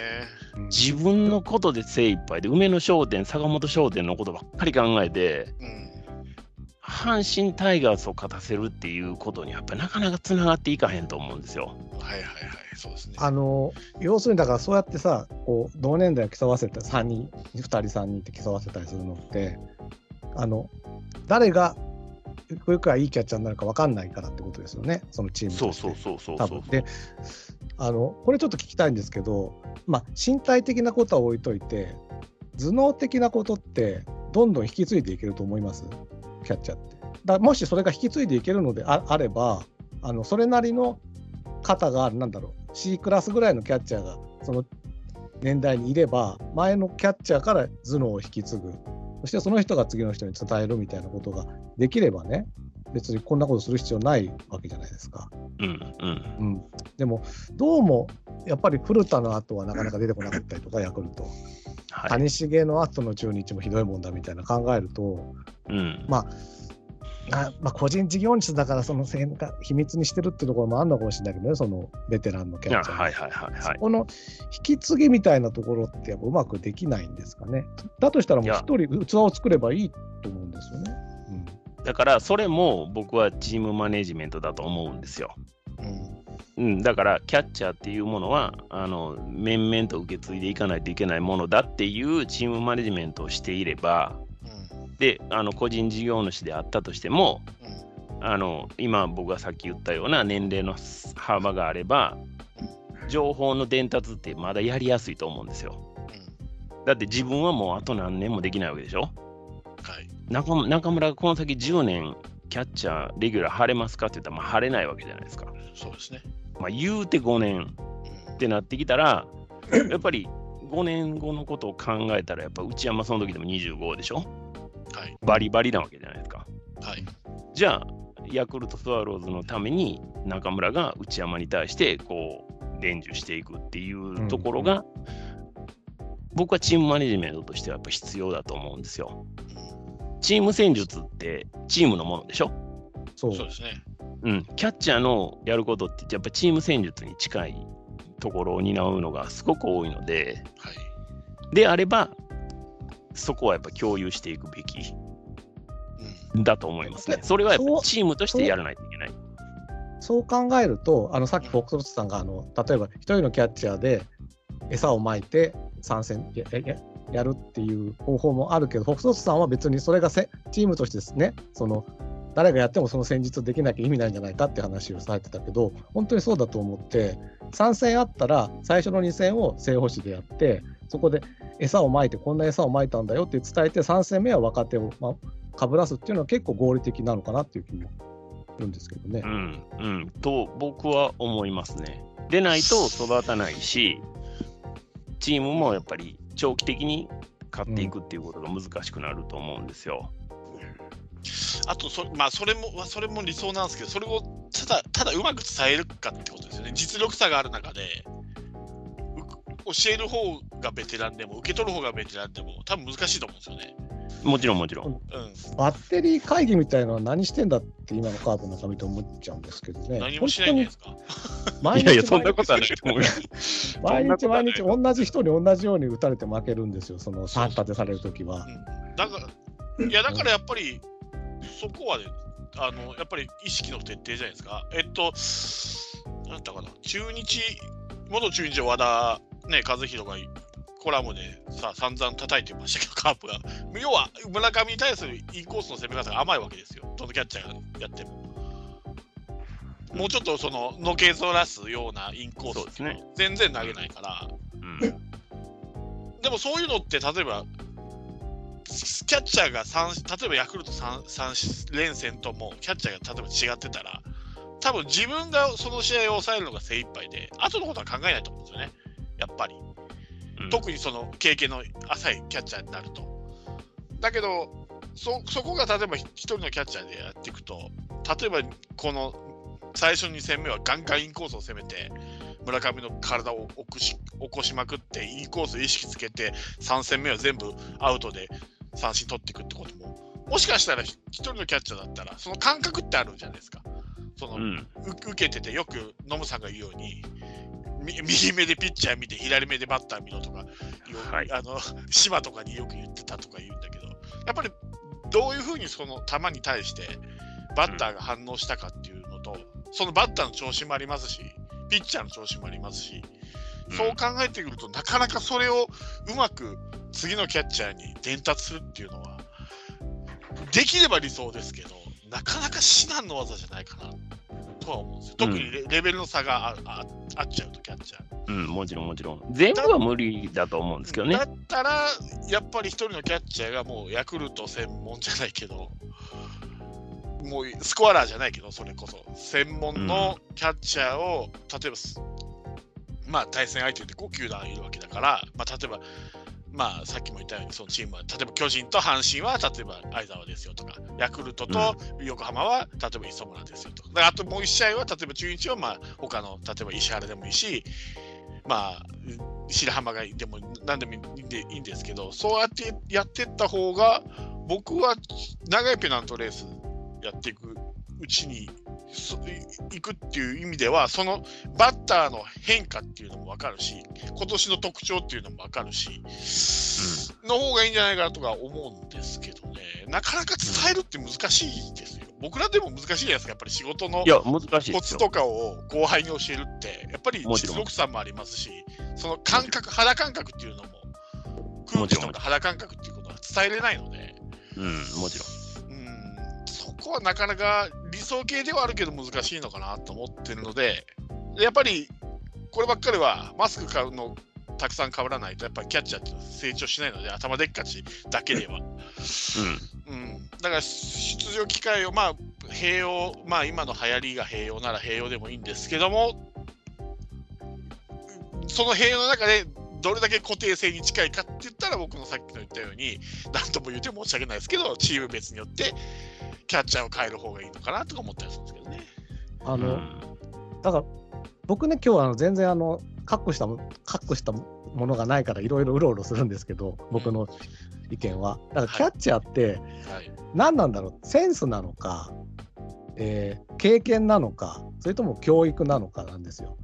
Speaker 3: 自分のことで精一杯で梅野商店坂本商店のことばっかり考えて、うん、阪神タイガースを勝たせるっていうことにやっぱりなかなかつながっていかへんと思うんですよ。
Speaker 1: はいはいはいそうですね。
Speaker 2: あの要するにだからそうやってさこう同年代を競わせた3人2人3人って競わせたりするのってあの誰がこれからいいキャッチャーになるか分かんないからってことですよね、そのチーム
Speaker 3: そうそうそうそう。
Speaker 2: 多分。であのこれちょっと聞きたいんですけど、まあ、身体的なことは置いといて、頭脳的なことって、どんどん引き継いでいけると思います、キャッチャーって。だもしそれが引き継いでいけるのであれば、あのそれなりの方が、なんだろう、C クラスぐらいのキャッチャーがその年代にいれば、前のキャッチャーから頭脳を引き継ぐ。そしてその人が次の人に伝えるみたいなことができればね、別にこんなことする必要ないわけじゃないですか。
Speaker 3: うんうん、うん、
Speaker 2: でも、どうもやっぱり古田の後はなかなか出てこなかったりとか、ヤクルト。はい、谷繁の後の中日もひどいもんだみたいな考えると、うん、まああまあ、個人事業主だからその秘密にしてるっていうところもあるのかもしれないけどね、そのベテランのキャッチャー。はいはいはいはい、この引き継ぎみたいなところってやっぱうまくできないんですかね。だとしたらもう一人器を作ればいいと思うんですよね。
Speaker 3: うん、だからそれも僕はチームマネジメントだと思うんですよ。うん、うん、だからキャッチャーっていうものはあの面々と受け継いでいかないといけないものだっていうチームマネジメントをしていればであの個人事業主であったとしても、うん、あの今僕がさっき言ったような年齢の幅があれば情報の伝達ってまだやりやすいと思うんですよ。うん、だって自分はもうあと何年もできないわけでしょ？はい、中中村がこの先10年キャッチャーレギュラー晴れますかって言ったらまあ晴れないわけじゃないですか。
Speaker 1: そうですね。
Speaker 3: まあ言うて5年ってなってきたら、やっぱり5年後のことを考えたらやっぱ内山その時でも25でしょ？はい、バリバリなわけじゃないですか。はい、じゃあ、ヤクルトスワローズのために中村が内山に対してこう伝授していくっていうところが、うん、僕はチームマネジメントとしてはやっぱ必要だと思うんですよ。チーム戦術ってチームのものでしょ？
Speaker 1: そうですね。
Speaker 3: うん、キャッチャーのやることってやっぱチーム戦術に近いところを担うのがすごく多いので、はい、であればそこはやっぱ共有していくべきだと思いますね。それはやっぱチームとしてやらないといけない。
Speaker 2: そう考えると、あのさっきフォックスロットさんがあの例えば1人のキャッチャーで餌をまいて参戦やるっていう方法もあるけど、フォクスさんは別にそれがせチームとしてですね、その誰がやってもその戦術できなきゃ意味ないんじゃないかって話をされてたけど、本当にそうだと思って、3戦あったら最初の2戦を正捕手でやって、そこで餌をまいて、こんな餌をまいたんだよって伝えて、3戦目は若手を、まあ、かぶらすっていうのは結構合理的なのかなっていう気もするんですけどね。
Speaker 3: うん、うん、と僕は思いますね。でないと育たないし、チームもやっぱり長期的に買っていくっていうことが難しくなると思うんですよ。
Speaker 1: あとそ、まあ、それも、それも理想なんですけど、それをただ、ただうまく伝えるかってことですよね。実力差がある中で、教える方がベテランでも、受け取る方がベテランでも、多分難しいと思うんですよね。
Speaker 3: もちろんもちろん。うん、
Speaker 2: バッテリー会議みたいなのは何してんだって今のカードの中見て思っちゃうんですけどね。
Speaker 1: 何もしないんですか？
Speaker 3: 毎日いやいや、そんなことはないと思う
Speaker 2: 毎日毎日同じ人に同じように打たれて負けるんですよ、その3立てされるときは。
Speaker 1: うん、だから、いや、だからやっぱり、そこはね、あのやっぱり意識の徹底じゃないですか。えっと、なんだかな、中日、元中日和田、ね、和弘がコラムでさ、散々叩いてましたけど、カープが。要は、村上に対するインコースの攻め方が甘いわけですよ。どのキャッチャーがやっても。もうちょっとそののけぞらすようなインコース、ね、全然投げないから、うん、でもそういうのって例えばキャッチャーが3、例えばヤクルト 3, 3連戦とも、キャッチャーが例えば違ってたら、多分自分がその試合を抑えるのが精一杯で、後のことは考えないと思うんですよね、やっぱり。うん、特にその経験の浅いキャッチャーになると。だけど、そそこが例えば1人のキャッチャーでやっていくと、例えばこの最初2戦目はガンガンインコースを攻めて、村上の体を起こし起こしまくって、インコース意識つけて、3戦目は全部アウトで三振取っていくってことも、もしかしたら1人のキャッチャーだったら、その感覚ってあるんじゃないですか。その、うん、受けてて、よくノムさんが言うように、右目でピッチャー見て、左目でバッター見ろとか、はい、あの 島とかによく言ってたとか言うんだけど、やっぱりどういうふうにその球に対してバッターが反応したかっていうのと、うん、そのバッターの調子もありますし、ピッチャーの調子もありますし、そう考えてくると、なかなかそれをうまく次のキャッチャーに伝達するっていうのは、できれば理想ですけど、なかなか至難の技じゃないかなとは思うんですよ。特にレ,、レベルの差があああっちゃうと、キャッチャー。
Speaker 3: うん、もちろんもちろん。全部は無理だと思うんですけどね。
Speaker 1: だったら、やっぱり一人のキャッチャーがもうヤクルト専門じゃないけど、もうスコアラーじゃないけど、それこそ、専門のキャッチャーを、例えば、まあ対戦相手で5球団いるわけだから、まあ、例えば、まあ、さっきも言ったように、そのチームは、例えば巨人と阪神は、例えば相沢ですよとか、ヤクルトと横浜は、例えば磯村ですよとか、あともう1試合は、例えば中日は、まあ、他の、例えば石原でもいいし、まあ、白浜がでも何でもいいんでいいんですけど、そうやってやっていった方が、僕は長いペナントレースやっていくうちにいくっていう意味では、そのバッターの変化っていうのも分かるし、今年の特徴っていうのも分かるし、うん、の方がいいんじゃないかなとか思うんですけどね、なかなか伝えるって難しいですよ。僕らでも難しいじゃないですか、やっぱり仕事のコツとかを後輩に教えるって、やっぱり実力差もありますし、その感覚、肌感覚っていうのも、空気とか肌感覚っていうことは伝えれないので、
Speaker 3: うん、もちろん。
Speaker 1: こはなかなか理想形ではあるけど難しいのかなと思ってるので、やっぱりこればっかりはマスク買うのたくさん被らないとやっぱりキャッチャーって成長しないので頭でっかちだけでは。うん、うん、だから出場機会をまあ併用まあ今の流行りが併用なら併用でもいいんですけどもその併用の中でどれだけ固定性に近いかって言ったら僕のさっきの言ったように何とも言うて申し訳ないですけどチーム別によってキャッチャーを変える方がいいのかなとか思ったりするんですけどね。
Speaker 2: あの、だから僕ね今日はあの全然あのカッコしたカッコしたものがないからいろいろうろうろするんですけど僕の意見は。だからキャッチャーって何なんだろう、センスなのか、えー、経験なのかそれとも教育なのかなんですよ。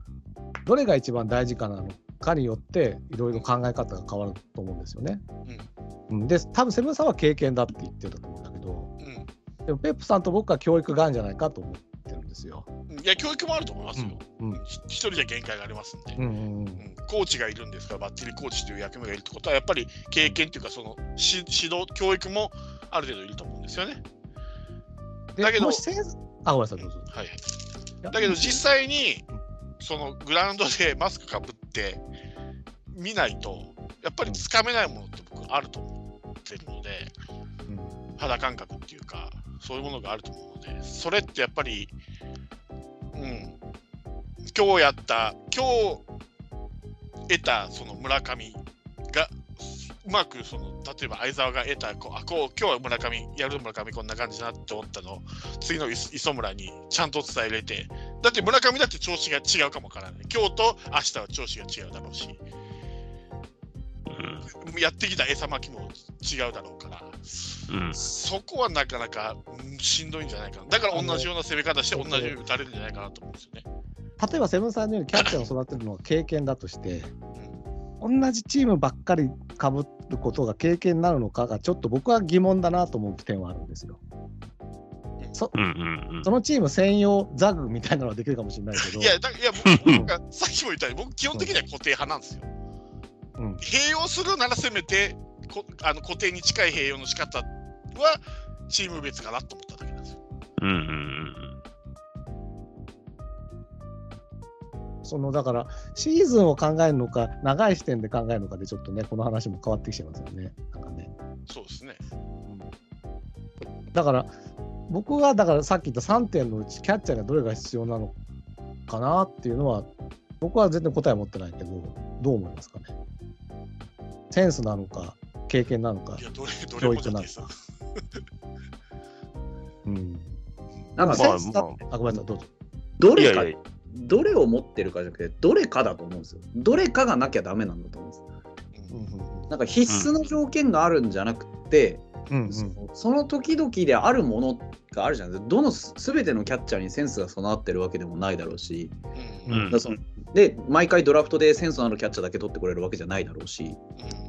Speaker 2: どれが一番大事かなのかによっていろいろ考え方が変わると思うんですよね。うん、で多分セブンさんは経験だって言ってたと思うんだけど、うん、でもペップさんと僕は教育があるんじゃないかと思ってるんですよ。
Speaker 1: いや教育もあると思いますよ。うん、一人じゃ限界がありますんで、うんうんうん、コーチがいるんですか？らバッテリーコーチという役目がいるってことはやっぱり経験というかその指導教育もある程度いると思うんですよね。
Speaker 2: だけどあごめんなさいどうぞ。
Speaker 1: はい、だけど実際にそのグラウンドで マスクかぶって見ないとやっぱりつかめないものって僕あると思ってるので、うん、肌感覚っていうかそういうものがあると思うのでそれってやっぱりうん今日やった今日得たその村上がうまくその例えば相澤が得たこうあこう今日は村上やる村上こんな感じだなって思ったの次の磯村にちゃんと伝えれてだって村上だって調子が違うかもわからない。今日と明日は調子が違うだろうし、うん、やってきた餌巻きも違うだろうから、うん、そこはなかなかしんどいんじゃないかな。だから同じような攻め方して同じように打たれるんじゃないかなと思うんですよね。
Speaker 2: 例えばセブンさんのようにキャッチャーを育てるのは経験だとして同じチームばっかりかぶることが経験になるのかがちょっと僕は疑問だなと思う点はあるんですよ。そうんうんうん、そのチーム専用ザグみたいなのはできるかもしれないけど。
Speaker 1: いや、だいや 僕がさっきも言ったように、僕、基本的には固定派なんですよ。うん、併用するならせめてこあの固定に近い併用の仕方はチーム別かなと思っただけなんですよ。うんうんうん。
Speaker 2: そのだからシーズンを考えるのか長い視点で考えるのかでちょっとねこの話も変わってきちゃいますよね。なんかね。
Speaker 1: そうですね、
Speaker 2: うん、だから僕はだからさっき言った3点のうちキャッチャーがどれが必要なのかなっていうのは僕は全然答え持ってないけどどう思いますかね。センスなのか経験なのか、
Speaker 1: いやどれどれもじなのか。うん。
Speaker 4: なんか、
Speaker 2: まあまあ、ごめんなさい、どうぞ。
Speaker 4: どれかいやいやどれを持ってるかじゃなくて、どれかだと思うんですよ。どれかがなきゃダメなんだと思うんです。なんか必須の条件があるんじゃなくて、うんうんそのその時々であるものがあるじゃないですか。どのすべてのキャッチャーにセンスが備わってるわけでもないだろうし、うんだそので毎回ドラフトでセンスのあるキャッチャーだけ取ってくれるわけじゃないだろうし、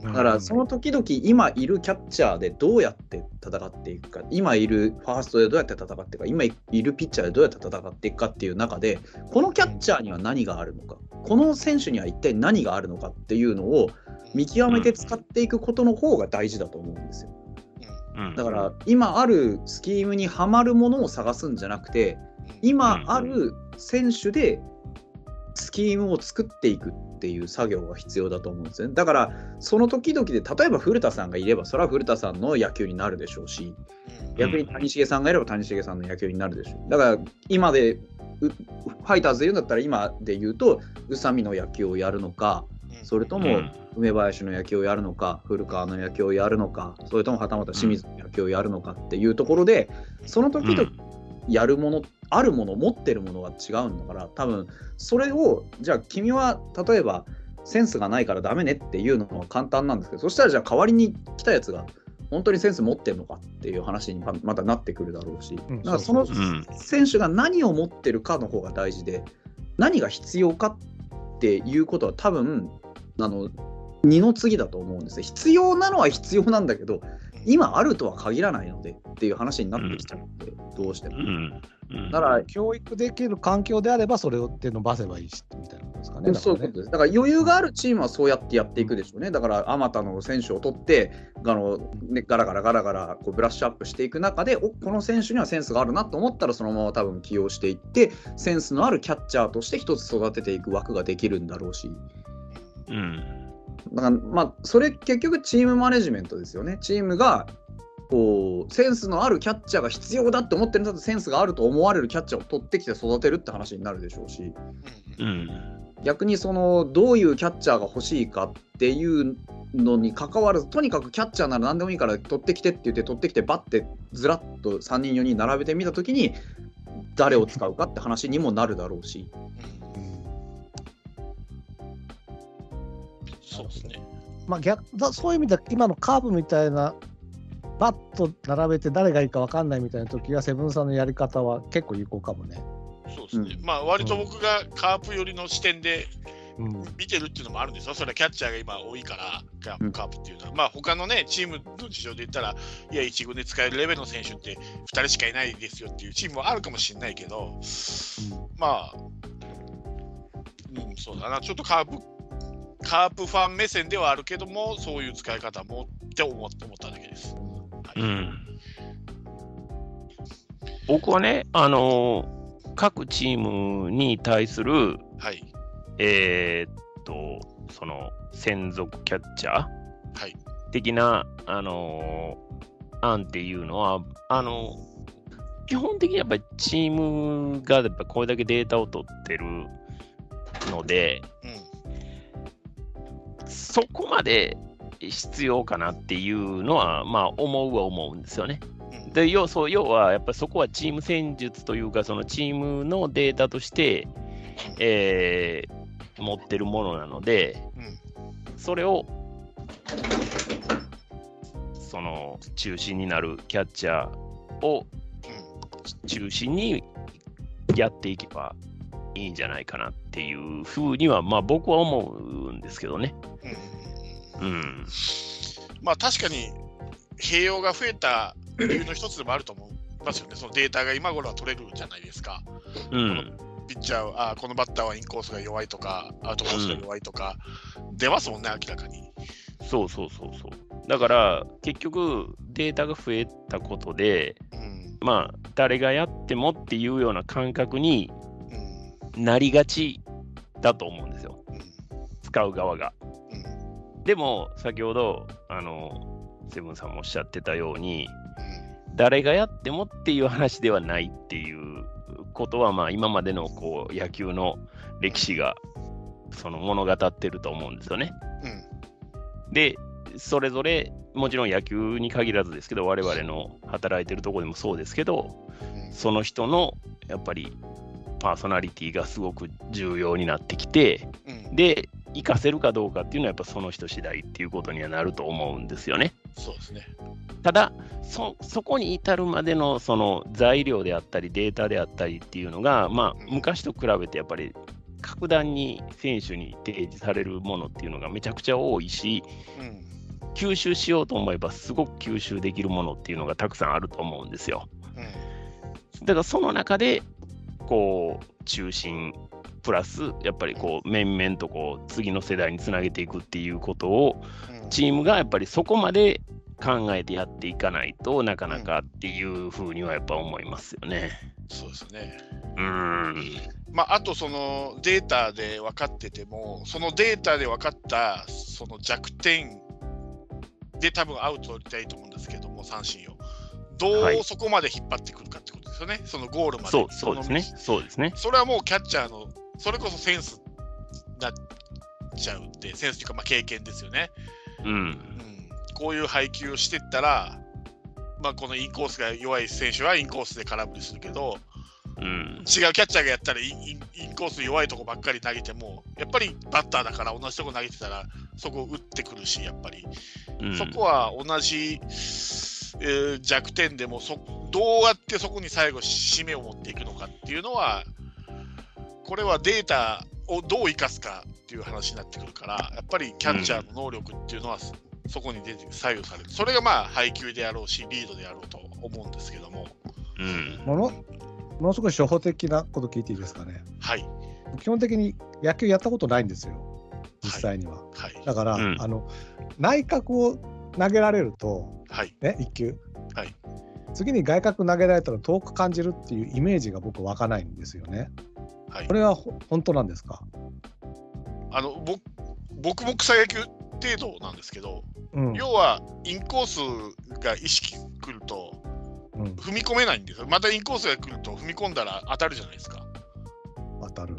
Speaker 4: だからその時々今いるキャッチャーでどうやって戦っていくか、今いるファーストでどうやって戦っていくか、今いるピッチャーでどうやって戦っていくかっていう中で、このキャッチャーには何があるのか、この選手には一体何があるのかっていうのを見極めて使っていくことの方が大事だと思うんですよ。だから今あるスキームにはまるものを探すんじゃなくて今ある選手でスキームを作っていくっていう作業が必要だと思うんですね。だから、その時々で、例えば古田さんがいれば、それは古田さんの野球になるでしょうし、逆に谷繁さんがいれば谷繁さんの野球になるでしょう。だから、今で、ファイターズで言うんだったら、今で言うと、宇佐美の野球をやるのか、それとも梅林の野球をやるのか、古川の野球をやるのか、それともはたまた清水の野球をやるのかっていうところで、その時々やるもの、あるもの、持ってるものが違うんだから、多分それを、じゃあ君は例えばセンスがないからダメねっていうのは簡単なんですけど、そしたらじゃあ代わりに来たやつが本当にセンス持ってるのかっていう話にまたなってくるだろうし、だからその選手が何を持ってるかの方が大事で、何が必要かっていうことは多分、あの、二の次だと思うんです必要なのは必要なんだけど、今あるとは限らないのでっていう話になってきちゃうので、どうしても。
Speaker 2: だから教育できる環境であればそれをって伸ばせばいいしみたいなですかね。
Speaker 4: そういうことです。だから余裕があるチームはそうやってやっていくでしょうね。だからあまたの選手を取ってあの、ね、ガラガラガラガラこうブラッシュアップしていく中でおこの選手にはセンスがあるなと思ったらそのまま多分起用していってセンスのあるキャッチャーとして一つ育てていく枠ができるんだろうし。うん、だからまあそれ結局チームマネジメントですよね。チームがこうセンスのあるキャッチャーが必要だって思ってるんだとセンスがあると思われるキャッチャーを取ってきて育てるって話になるでしょうし、うん、逆にそのどういうキャッチャーが欲しいかっていうのにかかわらずとにかくキャッチャーなら何でもいいから取ってきてって言って取ってきてバッてずらっと3人4人並べてみた時に誰を使うかって話にもなるだろうし。
Speaker 1: そうですね。
Speaker 2: まあ逆だそういう意味で今のカーブみたいなバッと並べて誰がいいか分かんないみたいな時はセブンさんのやり方は結構有効かもね。
Speaker 1: そうですね。うん、まあ割と僕がカープ寄りの視点で見てるっていうのもあるんですよ。それはキャッチャーが今多いからカープっていうのは。うん、まあ他のねチームの事情で言ったらいや1軍で使えるレベルの選手って2人しかいないですよっていうチームもあるかもしれないけど、うん、まあ、うん、そうだな。ちょっとカープカープファン目線ではあるけども、そういう使い方もって思っただけです。はい、うん、
Speaker 3: 僕はね、あのー、各チームに対する、はい、えー、っと、その専属キャッチャー、はい、的な、あのー、案っていうのは、あの基本的にやっぱりチームがやっぱこれだけデータを取ってるので、うん、そこまで必要かなっていうのは、まあ、思うは思うんですよね。で要そう要は、やっぱりそこはチーム戦術というか、そのチームのデータとして、えー、持ってるものなので、それをその中心になるキャッチャーを中心にやっていけばいいんじゃないかなっていうふうには、まあ、僕は思うんですけどね。
Speaker 1: うん、まあ確かに併用が増えた理由の一つでもあると思いますよね、そのデータが今頃は取れるじゃないですか。うん、ピッチャーあこのバッターはインコースが弱いとか、アウトコースが弱いとか、うん、出ますもんね、明らかに。
Speaker 3: そうそうそうそう。だから結局データが増えたことで、うん、まあ誰がやってもっていうような感覚になりがちだと思うんですよ、うん、使う側が。でも、先ほど、あの、セブンさんもおっしゃってたように、誰がやってもっていう話ではないっていうことは、まあ、今までのこう野球の歴史がその物語ってると思うんですよね。うん、で、それぞれもちろん野球に限らずですけど、我々の働いてるところでもそうですけど、その人のやっぱりパーソナリティがすごく重要になってきて、うん、で、活かせるかどうかっていうのは、やっぱその人次第っていうことにはなると思うんですよね。
Speaker 1: そうですね。
Speaker 3: ただそ、そこに至るまでのその材料であったり、データであったりっていうのが、まあ、昔と比べてやっぱり格段に選手に提示されるものっていうのがめちゃくちゃ多いし、うん、吸収しようと思えば、すごく吸収できるものっていうのがたくさんあると思うんですよ。うん、だからその中でこう中心プラスやっぱりこう面々とこう次の世代につなげていくっていうことをチームがやっぱりそこまで考えてやっていかないとなかなかっていうふうにはやっぱ思いますよね。
Speaker 1: そうですね。うん。まあ、あとそのデータで分かってても、そのデータで分かったその弱点で多分アウトを取りたいと思うんですけども、三振を。どうそこまで引っ張ってくるかってことですよね、はい、そのゴールまで。
Speaker 3: そうそうですね。そうですね。
Speaker 1: それはもうキャッチャーの、それこそセンスになっちゃうって、センスというかまあ経験ですよね。うん、うん。こういう配球をしていったら、まあ、このインコースが弱い選手はインコースで空振りするけど、うん、違うキャッチャーがやったらインインコース弱いとこばっかり投げてもやっぱりバッターだから同じとこ投げてたらそこを打ってくるしやっぱり、うん、そこは同じ、えー、弱点でもそどうやってそこに最後締めを持っていくのかっていうのはこれはデータをどう生かすかっていう話になってくるからやっぱりキャッチャーの能力っていうのは、そこに出て左右されるそれがまあ配球であろうしリードであろうと思うんですけども、
Speaker 2: うん、ものものすごい初歩的なこと聞いていいですかね？
Speaker 1: はい。
Speaker 2: 基本的に野球やったことないんですよ。実際には、はい、だから、うん、あの内角を投げられると、はい、ね1球、はい、次に外角投げられたら遠く感じるっていうイメージが僕湧かないんですよね。はい、これは本当なんですか？
Speaker 1: あの僕僕も草野球程度なんですけど、うん、要はインコースが意識くると、踏み込めないんですよ。またインコースが来ると踏み込んだら当たるじゃないですか。
Speaker 2: 当たる。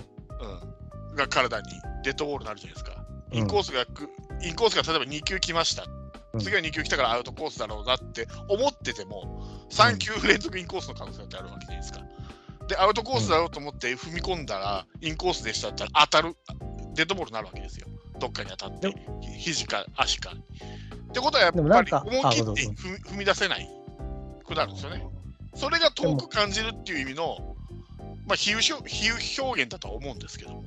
Speaker 1: うん。が体にデッドボールになるじゃないですか。インコースがく、インコースが例えば2球来ました。次は2球来たからアウトコースだろうなって思ってても、3球連続インコースの可能性ってあるわけじゃないですか。で、アウトコースだろうと思って踏み込んだら、インコースでしたったら当たる、デッドボールになるわけですよ。どっかに当たって、肘か足か。ってことはやっぱり思い切って踏み出せないくなるんですよね。それが遠く感じるっていう意味の、まあ、比喩比喩表現だとは思うんですけども。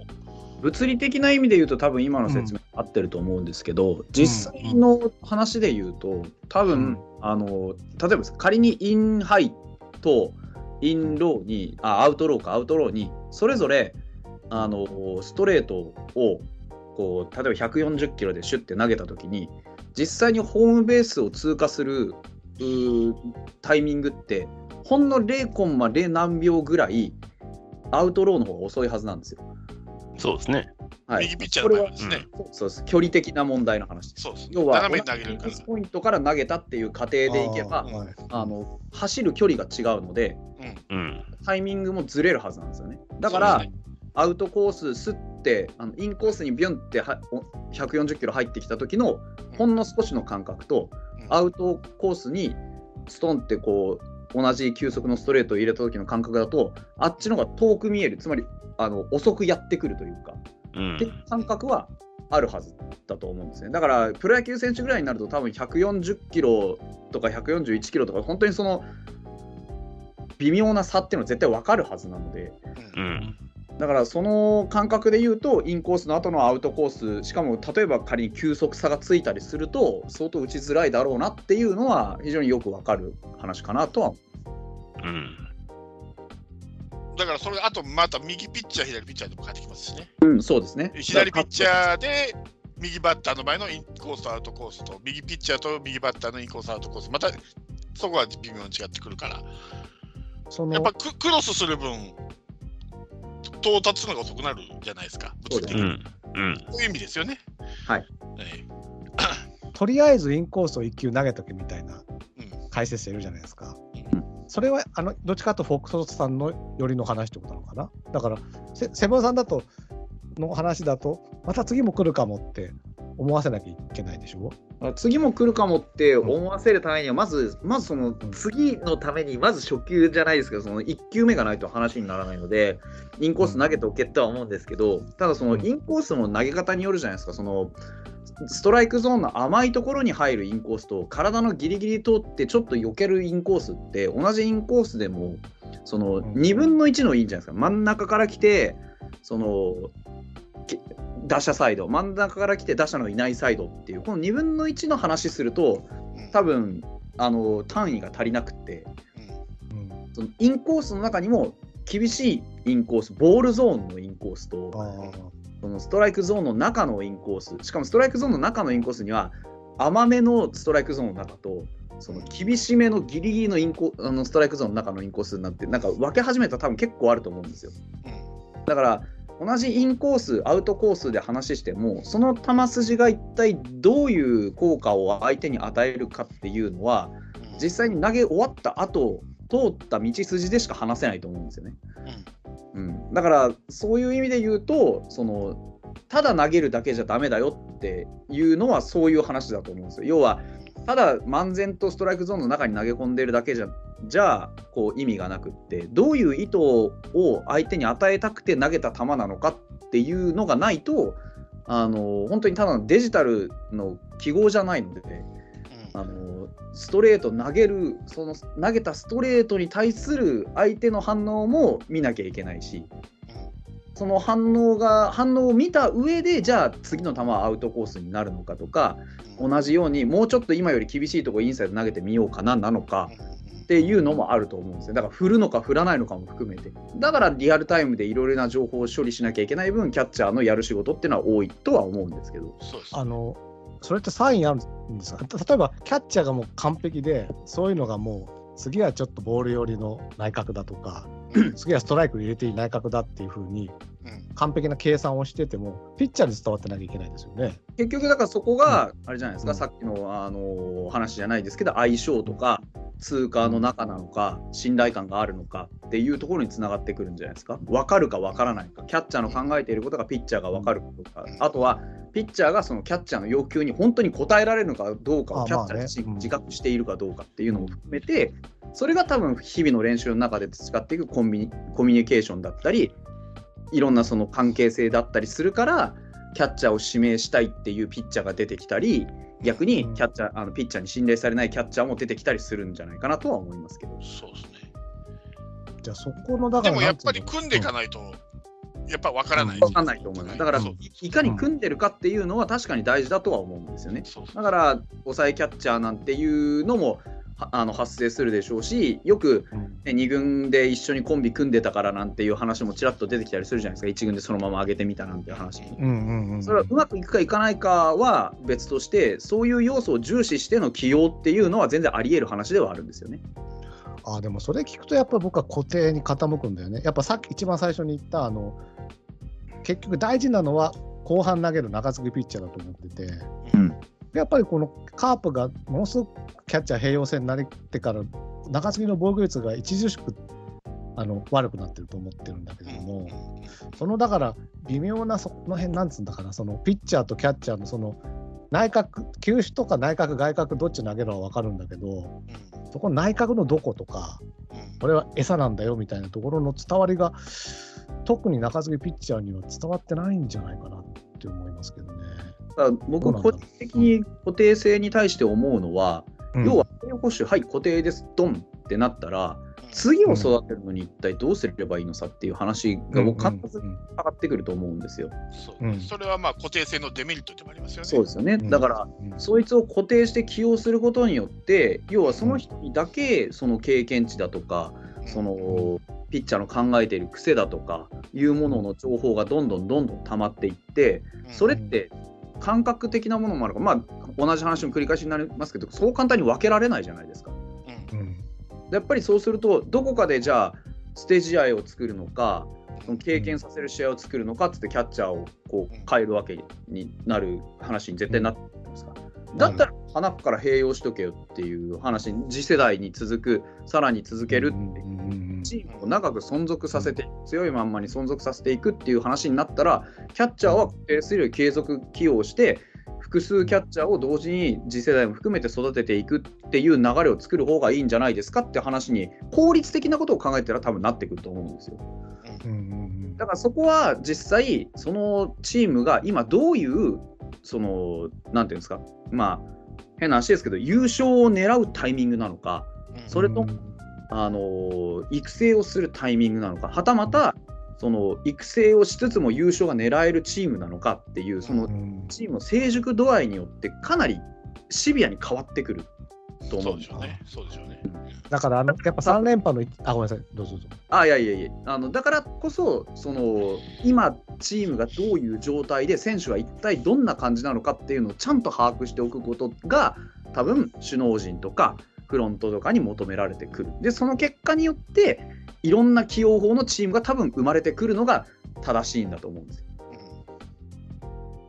Speaker 4: 物理的な意味で言うと多分今の説明合ってると思うんですけど、うん、実際の話で言うと多分、うん、あの例えば仮にインハイとインローにあアウトローかアウトローにそれぞれあのストレートをこう例えば140キロでシュッて投げた時に実際にホームベースを通過するタイミングってほんの0コンマ0何秒ぐらいアウトローの方が遅いはずなんですよ。
Speaker 3: そうですね。
Speaker 1: はい、右ピッチャーの場合ですね、
Speaker 4: そうです。距離的な問題の話。です。そうです。要は、斜めに投げるから。ポイントから投げたっていう過程でいけば、あ、あの走る距離が違うので、うん、タイミングもずれるはずなんですよね。だから、ね、アウトコースすってあのインコースにビュンっては140キロ入ってきた時のほんの少しの感覚と、うん、アウトコースにストンってこう同じ球速のストレートを入れた時の感覚だとあっちの方が遠く見える。つまりあの遅くやってくるというか、うん、って感覚はあるはずだと思うんですね。だからプロ野球選手ぐらいになると多分140キロとか141キロとか本当にその微妙な差っていうのは絶対分かるはずなので、うん、だからその感覚で言うとインコースの後のアウトコースしかも例えば仮に球速差がついたりすると相当打ちづらいだろうなっていうのは非常によくわかる話かなとはうん、
Speaker 1: だからそれあとまた右ピッチャー左ピッチャーでも変えてきますしね。
Speaker 4: うんそうですね
Speaker 1: 左ピッチャーで右バッターの前のインコースとアウトコースと右ピッチャーと右バッターのインコースアウトコースまたそこは微妙に違ってくるからやっぱクロスする分到達するのが遅くなるじゃないですか、物理的に。うんそういう意味ですよね。
Speaker 4: はい。
Speaker 2: とりあえずインコースを1球投げとけみたいな解説者いるじゃないですか。うん、それはあのどっちかとフォックスさんのよりの話ってことなのかな？だからセブンさんだとの話だとまた次も来るかもって思わせなきゃいけないでしょ？
Speaker 4: 次も来るかもって思わせるためには、まず、まずその次のために、まず初球じゃないですけど、その1球目がないと話にならないので、インコース投げておけとは思うんですけど、ただそのインコースの投げ方によるじゃないですか、そのストライクゾーンの甘いところに入るインコースと、体のギリギリ通ってちょっと避けるインコースって、同じインコースでも、その2分の1のいいんじゃないですか、真ん中から来て、その打者サイド。真ん中から来て打者のいないサイドっていうこの2分の1の話すると多分あの単位が足りなくて、うん、そのインコースの中にも厳しいインコースボールゾーンのインコースとそのストライクゾーンの中のインコースしかもストライクゾーンの中のインコースには甘めのストライクゾーンの中とその厳しめのギリギリのインコあのストライクゾーンの中のインコースになってなんか分け始めたら多分結構あると思うんですよ。だから同じインコース、アウトコースで話しても、その球筋が一体どういう効果を相手に与えるかっていうのは、実際に投げ終わった後通った道筋でしか話せないと思うんですよね。うん、うん、だからそういう意味で言うとそのただ投げるだけじゃダメだよっていうのはそういう話だと思うんですよ。要はただ漫然とストライクゾーンの中に投げ込んでるだけじゃじゃあこう意味がなくってどういう意図を相手に与えたくて投げた球なのかっていうのがないとあの本当にただのデジタルの記号じゃないので、あのストレート投げるその投げたストレートに対する相手の反応も見なきゃいけないしその反応が反応を見た上でじゃあ次の球はアウトコースになるのかとか同じようにもうちょっと今より厳しいところインサイド投げてみようかななのかっていうのもあると思うんですよ。だから振るのか振らないのかも含めて。だからリアルタイムでいろいろな情報を処理しなきゃいけない分キャッチャーのやる仕事っていうのは多いとは思うんですけど。
Speaker 2: あのそれってサインあるんですか？例えばキャッチャーがもう完璧でそういうのがもう次はちょっとボール寄りの内角だとか次はストライク入れていい内角だっていうふうに完璧な計算をしててもピッチャーに伝わってなきゃいけないですよね。
Speaker 4: 結局だからそこがあれじゃないですか、うん、さっきのあの話じゃないですけど相性とか通貨の中なのか信頼感があるのかっていうところにつながってくるんじゃないですか。分かるか分からないかキャッチャーの考えていることがピッチャーが分かるとか。あとはピッチャーがそのキャッチャーの要求に本当に応えられるのかどうかをキャッチャー自身自覚しているかどうかっていうのも含めてそれが多分日々の練習の中で培っていくコンビニコミュニケーションだったりいろんなその関係性だったりするからキャッチャーを指名したいっていうピッチャーが出てきたり逆にキャッチャー、あのピッチャーに信頼されないキャッチャーも出てきたりするんじゃないかなとは思いますけど。
Speaker 1: そうですね。
Speaker 2: じゃあそこのだから
Speaker 1: でもやっぱり組んでいかないと、やっぱ分からない、
Speaker 4: 分からないと思います。だからいかに組んでるかっていうのは確かに大事だとは思うんですよね。だから抑えキャッチャーなんていうのもあの発生するでしょうしよく、ね、2軍で一緒にコンビ組んでたからなんていう話もちらっと出てきたりするじゃないですか。1軍でそのまま上げてみたなんていう話も、それはうまくいくかいかないかは別としてそういう要素を重視しての起用っていうのは全然あり得る話ではあるんですよね。
Speaker 2: あでもそれ聞くとやっぱ僕は固定に傾くんだよね。やっぱさっき一番最初に言ったあの結局大事なのは後半投げる中継ぎピッチャーだと思ってて、うん、やっぱりこのカープがものすごくキャッチャー併用戦になってから中継ぎの防御率が著しくあの悪くなってると思ってるんだけども、そのだから微妙なその辺なんつうんだかなそのピッチャーとキャッチャーのその内角球種とか内角外角どっち投げるのは分かるんだけど、そこ内角のどことか、これは餌なんだよみたいなところの伝わりが特に中継ぎピッチャーには伝わってないんじゃないかなって思いますけどね。
Speaker 4: 僕、個人的に固定性に対して思うのは、うん、要は、栄養補修、はい、固定です、ドンってなったら、次を育てるのに一体どうすればいいのさっていう話が僕必ず上がってくると思うんですよ。
Speaker 1: そう。それはまあ固定性のデメリットでもありますよね。
Speaker 4: そうですよね。だから、そいつを固定して起用することによって、要はその人にだけその経験値だとか、そのピッチャーの考えている癖だとかいうものの情報がどんどんどんどん溜まっていって、それって感覚的なものもあるか。ら、まあ、同じ話の繰り返しになりますけど、そう簡単に分けられないじゃないですか。うん、やっぱりそうすると、どこかでじゃあ、ステージ試合を作るのか、経験させる試合を作るのかってキャッチャーをこう変えるわけになる話に絶対なってますか。だったら、花から併用しとけよっていう話、次世代に続く、さらに続けるって。いう、チームを長く存続させて、強いまんまに存続させていくっていう話になったら、キャッチャーは固定する継続起用して、複数キャッチャーを同時に次世代も含めて育てていくっていう流れを作る方がいいんじゃないですかって話に効率的なことを考えたら多分なってくると思うんですよ。だからそこは実際そのチームが今どういうそのなんていうんですか。まあ変な話ですけど優勝を狙うタイミングなのかそれとあの育成をするタイミングなのかはたまたその育成をしつつも優勝が狙えるチームなのかっていうそのチームの成熟度合いによってかなりシビアに変わってくると思うんですよね。
Speaker 1: そうでしょうね。
Speaker 2: だからあのやっぱ3連覇のあごめんなさいどうぞどうぞ。
Speaker 4: あいやいやいやあのだからこそその今チームがどういう状態で選手は一体どんな感じなのかっていうのをちゃんと把握しておくことが多分首脳陣とかフロントとかに求められてくる。でその結果によっていろんな起用法のチームが多分生まれてくるのが正しいんだと思うんですよ。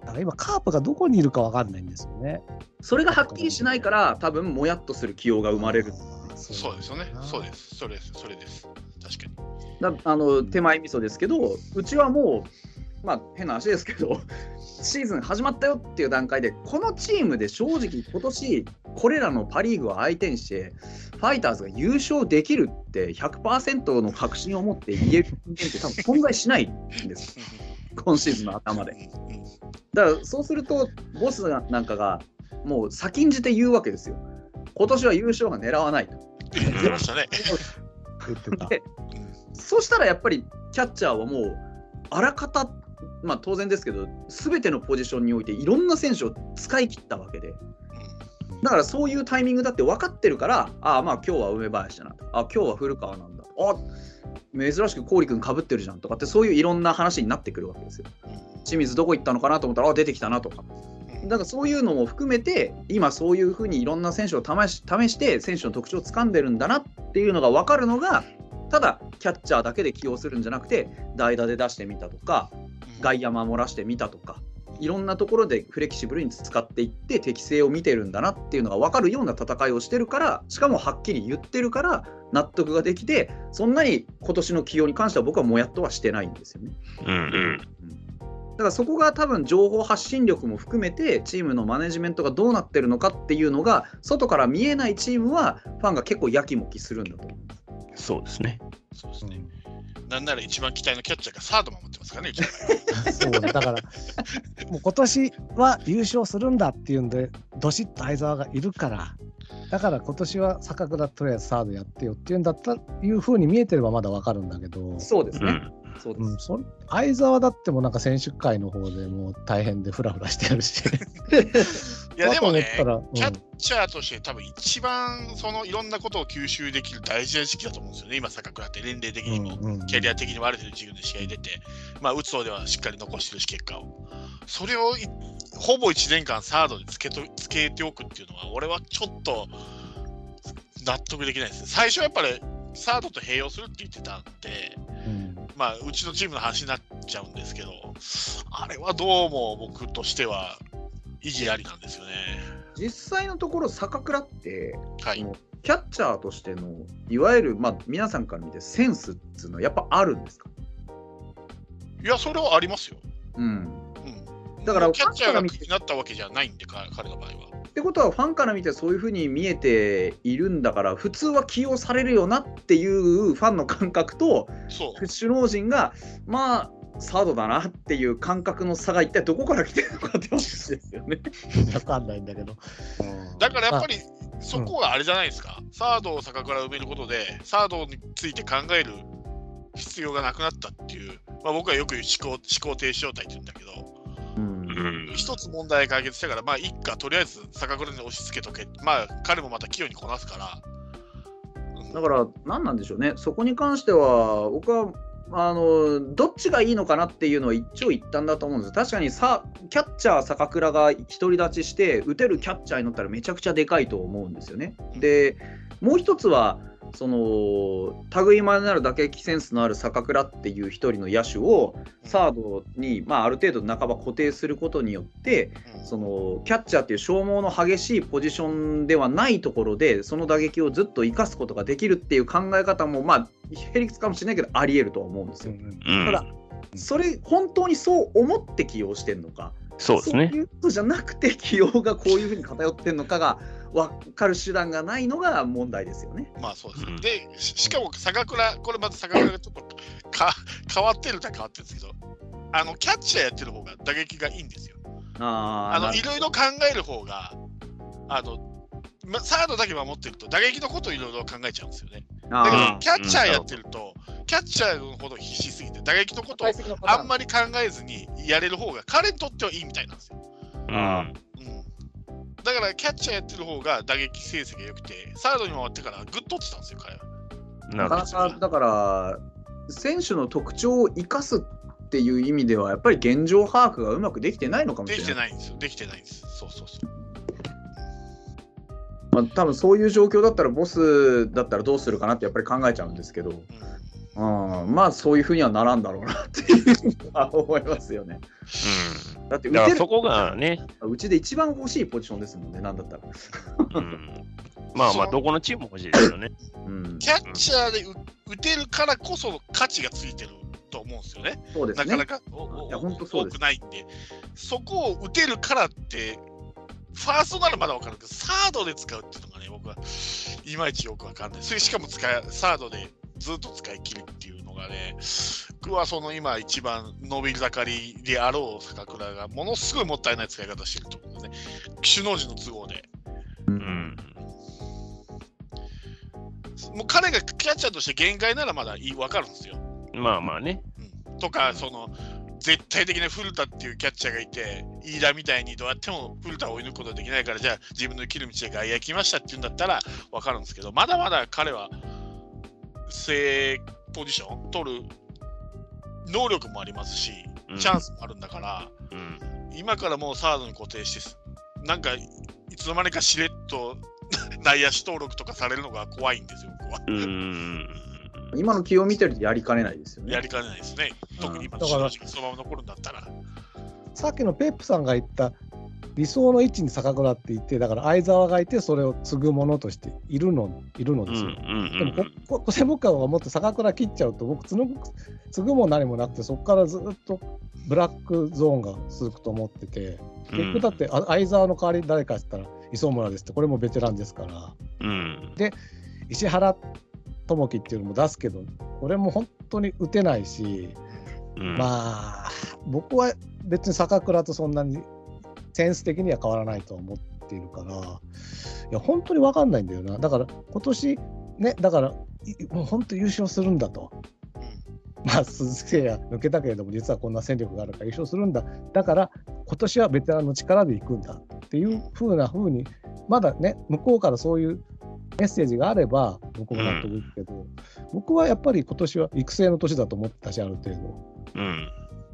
Speaker 2: だから今、カープがどこにいるか分かんないんですよね。
Speaker 4: それがはっきりしないから、多分もやっとする起用が生まれる。
Speaker 1: そうですよね。そうです。それです。それです。確か
Speaker 4: に。だあの手前味噌ですけど、うちはもう、まあ変な話ですけど、シーズン始まったよっていう段階で、このチームで正直、今年これらのパ・リーグを相手にして、ファイターズが優勝できるって100%の確信を持って言える人間って多分存在しないんです。今シーズンの頭で。だからそうすると、ボスなんかがもう先んじて言うわけですよ。今年は優勝が狙わないと。
Speaker 1: 言ってましたね。
Speaker 4: でそしたらやっぱりキャッチャーはもうあらかたまあ当然ですけど、すべてのポジションにおいていろんな選手を使い切ったわけで、だからそういうタイミングだって分かってるから、ああ、まあ今日は梅林だな、あ今日は古川なんだ、あ珍しく郡君かぶってるじゃんとかって、そういういろんな話になってくるわけですよ。清水どこ行ったのかなと思ったら、あ出てきたなとか。だからそういうのも含めて、今そういうふうにいろんな選手を試し試して、選手の特徴をつかんでるんだなっていうのが分かるのが、ただキャッチャーだけで起用するんじゃなくて、代打で出してみたとか、外野守らしてみたとかいろんなところでフレキシブルに使っていって適性を見てるんだなっていうのが分かるような戦いをしてるからしかもはっきり言ってるから納得ができてそんなに今年の起用に関しては僕はもやっとはしてないんですよね。うん、うんだからそこが多分情報発信力も含めてチームのマネジメントがどうなってるのかっていうのが外から見えないチームはファンが結構やきもきするんだと思い
Speaker 3: ます。そうですね。
Speaker 1: そうですね。なんなら一番期待のキャッチャーがサード守ってますからね、
Speaker 2: そうだから、もう今年は優勝するんだっていうんで、どしっと相澤がいるから、だから今年は坂倉とりあえずサードやってよっていうんだったらいうふうに見えてればまだ分かるんだけど、
Speaker 4: そうですね。
Speaker 2: うんそうです、うん、そ相沢だってもなんか選手会の方でもう大変でフラフラしてるし
Speaker 1: いやでもね、うん、キャッチャーとして多分一番そのいろんなことを吸収できる大事な時期だと思うんですよね、今、坂倉って年齢的にも、キャリア的にもある程度自分で試合出て、まあ、打つ方ではしっかり残してるし、結果を。それをほぼ1年間サードにつけとつけておくっていうのは、俺はちょっと納得できないですね。最初はやっぱりサードと併用するって言ってたんで、うん、まあ、うちのチームの話になっちゃうんですけど、あれはどうも僕としては意義ありなんですよね。
Speaker 4: 実際のところ、坂倉って、はい、キャッチャーとしての、いわゆる、まあ、皆さんから見て、センスっていうのはやっぱあるんですか？
Speaker 1: いや、それはありますよ。
Speaker 4: うん。
Speaker 1: うん、だから、キャッチャーが気になったわけじゃないんで、彼の場合は。
Speaker 4: ってことはファンから見てそういうふうに見えているんだから普通は起用されるよなっていうファンの感覚と首脳陣がまあサードだなっていう感覚の差が一体どこから来てるのかって話ですよね。
Speaker 2: わかんないんだけど。
Speaker 1: だからやっぱりそこがあれじゃないですか、うん、サードを坂から埋めることでサードについて考える必要がなくなったっていう、まあ、僕はよく思考思考停止状態って言うんだけど、一つ問題解決したから、まあ、一家とりあえず酒蔵に押し付けとけ、まあ、彼もまた器用にこなすから。
Speaker 4: だから、何なんでしょうね、そこに関しては、僕はあのどっちがいいのかなっていうのは一長一短だと思うんです確かにさキャッチャー坂倉が独り立ちして打てるキャッチャーになったらめちゃくちゃでかいと思うんですよね。でもう一つはその類まれなる打撃センスのある坂倉っていう一人の野手をサードに、まあ、ある程度半ば固定することによってそのキャッチャーっていう消耗の激しいポジションではないところでその打撃をずっと生かすことができるっていう考え方もまあへりくつかもしれないけどありえるとは思うんですよ。ただそれ本当にそう思って起用してるのか
Speaker 3: そうですね。
Speaker 4: そういうことじゃなくて、起用がこういうふうに偏ってるのかが分かる手段がないのが問題ですよね。
Speaker 1: まあそうです。うん、でし、しかも坂倉、これまた坂倉がちょっとか 変わってるとは変わってるんですけど、あのキャッチャーやってる方が打撃がいいんですよ。ああのいろいろ考える方が、あのま、サードだけ守ってると打撃のことをいろいろ考えちゃうんですよね。だけどキャッチャーやってると、キャッチャーのほど必死すぎて打撃のことをあんまり考えずにやれる方が彼にとってはいいみたいなんですよ。うん、うんだからキャッチャーやってる方が打撃成績が良くて、サードに回ってからぐっと落ちたんですよ、彼は。
Speaker 4: なかなかだから、選手の特徴を生かすっていう意味では、やっぱり現状把握がうまくできてないのかもしれない。
Speaker 1: できてないんですよ、できてないんです。そうそうそう。
Speaker 4: まあ、多分そういう状況だったら、ボスだったらどうするかなってやっぱり考えちゃうんですけど、うん、うん、まあそういうふうにはならんだろうなっていう。思いますよね。
Speaker 3: うん、だって打てる。そこがね、
Speaker 4: うちで一番欲しいポジションですもんね、なんだったら。
Speaker 3: うん、まあまあ、どこのチームも欲しいですよね。
Speaker 1: うん、キャッチャーで打てるからこそ価値がついてると思うんですよね。
Speaker 4: そうです
Speaker 1: ね。なかなか多くないんで、そこを打てるからって、ファーストならまだ分かるけど、サードで使うっていうのがね、僕はいまいちよく分かんない。それしかも使い、サードでずっと使い切るっていうのがね、僕はその今一番伸び盛りであろう坂倉がものすごいもったいない使い方してると思うんですね。首脳陣の都合で。うん。もう彼がキャッチャーとして限界ならまだいい分かるんですよ。
Speaker 3: まあまあね。
Speaker 1: うん、とか、その、絶対的な古田っていうキャッチャーがいて、飯田みたいにどうやっても古田を追い抜くことができないから、じゃあ自分の生きる道で外野来ましたっていうんだったら分かるんですけど、まだまだ彼は正ポジション取る能力もありますし、チャンスもあるんだから、うん、今からもうサードに固定して、なんかいつの間にかしれっと 内野手登録とかされるのが怖いんですよ、僕は。
Speaker 4: 今の起用見てるとやりかねないですよね。
Speaker 1: やりかねないですね。特に今、だからそのまま残るんだったら。
Speaker 2: さっきのペップさんが言った理想の位置に坂倉っていて、だから相沢がいて、それを継ぐ者としているのいるのですよ。でもこ、こ、専門家がもっと坂倉切っちゃうと、僕継ぐ、継ぐも何もなくて、そこからずっとブラックゾーンが続くと思ってて、結局だって、相沢の代わり誰かって言ったら、磯村ですって、これもベテランですから。うん、で、石原智樹っていうのも出すけど、これも本当に打てないし、うん、まあ、僕は別に坂倉とそんなにセンス的には変わらないとは思っているから、いや、本当に分かんないんだよな。だから、今年ね、だから、もう本当優勝するんだと。まあ、鈴木誠也抜けたけれども、実はこんな戦力があるから優勝するんだ。だから、今年はベテランの力でいくんだっていうふうなふうに、まだね、向こうからそういうメッセージがあれば僕も納得いくけど、うん、僕はやっぱり今年は育成の年だと思ったしある程度、うん、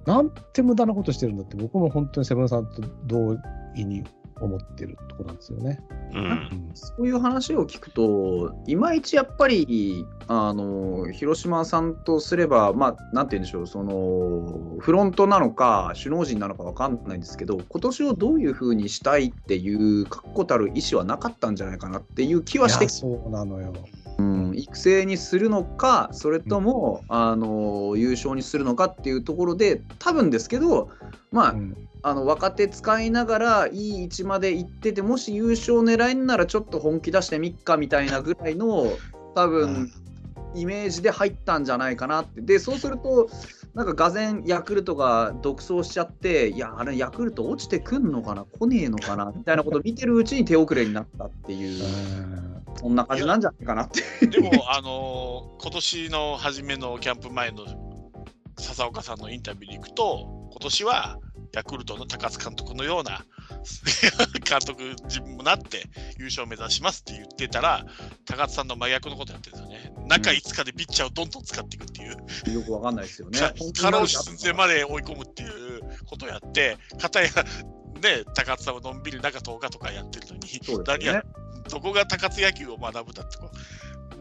Speaker 2: なんて無駄なことしてるんだって僕も本当にセブンさんと同意に思ってるところなんですよね。
Speaker 4: うん、そういう話を聞くと、いまいちやっぱり、あの広島さんとすれば、まあ、なんて言うんでしょう、そのフロントなのか、首脳陣なのか分かんないんですけど、今年をどういうふうにしたいっていう確固たる意思はなかったんじゃないかなっていう気はして
Speaker 2: そうなのよ。
Speaker 4: うん、育成にするのか、それとも、うん、あの優勝にするのかっていうところで、多分ですけど、まあ、うん。あの若手使いながらいい位置まで行っててもし優勝狙えんならちょっと本気出してみっかみたいなぐらいの多分イメージで入ったんじゃないかなって。でそうするとなんかがぜんヤクルトが独走しちゃっていやあれヤクルト落ちてくんのかな？来ねえのかな？みたいなことを見てるうちに手遅れになったっていうそんな感じなんじゃないかなって。
Speaker 1: でもあのー、今年の初めのキャンプ前の笹岡さんのインタビューに行くと今年はヤクルトの高津監督のような 監督自分もなって優勝を目指しますって言ってたら高津さんの真逆のことやってるんですよね。中5日でピッチャーをどんどん使っていくっていう、
Speaker 4: うん、よくわかんないですよね。
Speaker 1: 空打ち寸前まで追い込むっていうことをやって片やね高津さんはのんびり中10日とかやってるのに、ね、何やそこが高津野球を学ぶだってこ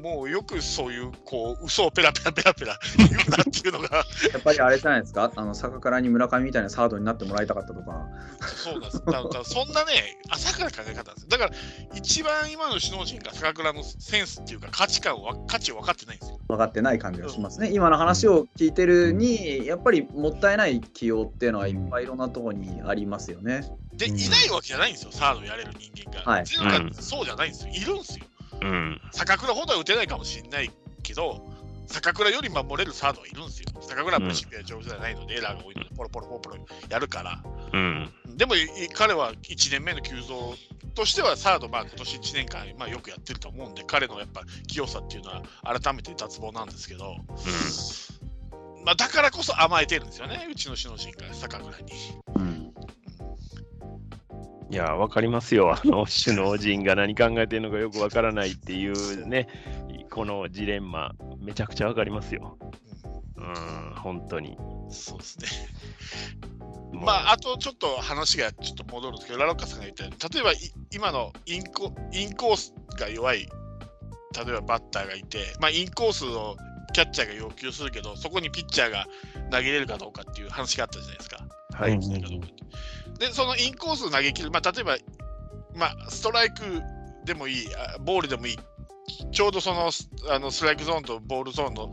Speaker 1: もうよくそういうこう嘘をペラペラペラペラ 言うなっていうのが。
Speaker 4: やっぱりあれじゃないですか？あの坂倉に村上みたいなサードになってもらいたかったとか。
Speaker 1: そうなんです。だからそんなね浅から考え方ですだから一番今の首脳陣が坂倉のセンスっていうか価値観を価値を分かってないんですよ。
Speaker 4: 分かってない感じがしますね、うん、今の話を聞いてるにやっぱりもったいない起用っていうのはいっぱいいろんなところにありますよね。
Speaker 1: で、いないわけじゃないんですよサードやれる人間が、はい、そうじゃないんですよ。いるんですようん、坂倉ほどは打てないかもしれないけど、坂倉より守れるサードはいるんですよ。坂倉は守備は上手じゃないので、エラーが多いので、ポロポロポロポロやるから。うん、でも、彼は1年目の急増としては、サード、まあ、今年1年間、まあ、よくやってると思うんで、彼のやっぱ清さっていうのは、改めて脱帽なんですけど、うん、まあ、だからこそ甘えてるんですよね、うちの首脳陣が坂倉に。
Speaker 3: いや、わかりますよ。あの、首脳陣が何考えてるのかよくわからないっていうね、このジレンマ、めちゃくちゃわかりますよ。うん、本当に。
Speaker 1: そうですね。まあ、あとちょっと話がちょっと戻るんですけど、ラロッカさんが言ったように、例えば今のインコインコースが弱い、例えばバッターがいて、まあ、インコースをキャッチャーが要求するけど、そこにピッチャーが投げれるかどうかっていう話があったじゃないですか。はい。で、そのインコース投げ切る、まあ、例えば、まあ、ストライクでもいい、ボールでもいい、ちょうどそのあのストライクゾーンとボールゾーンの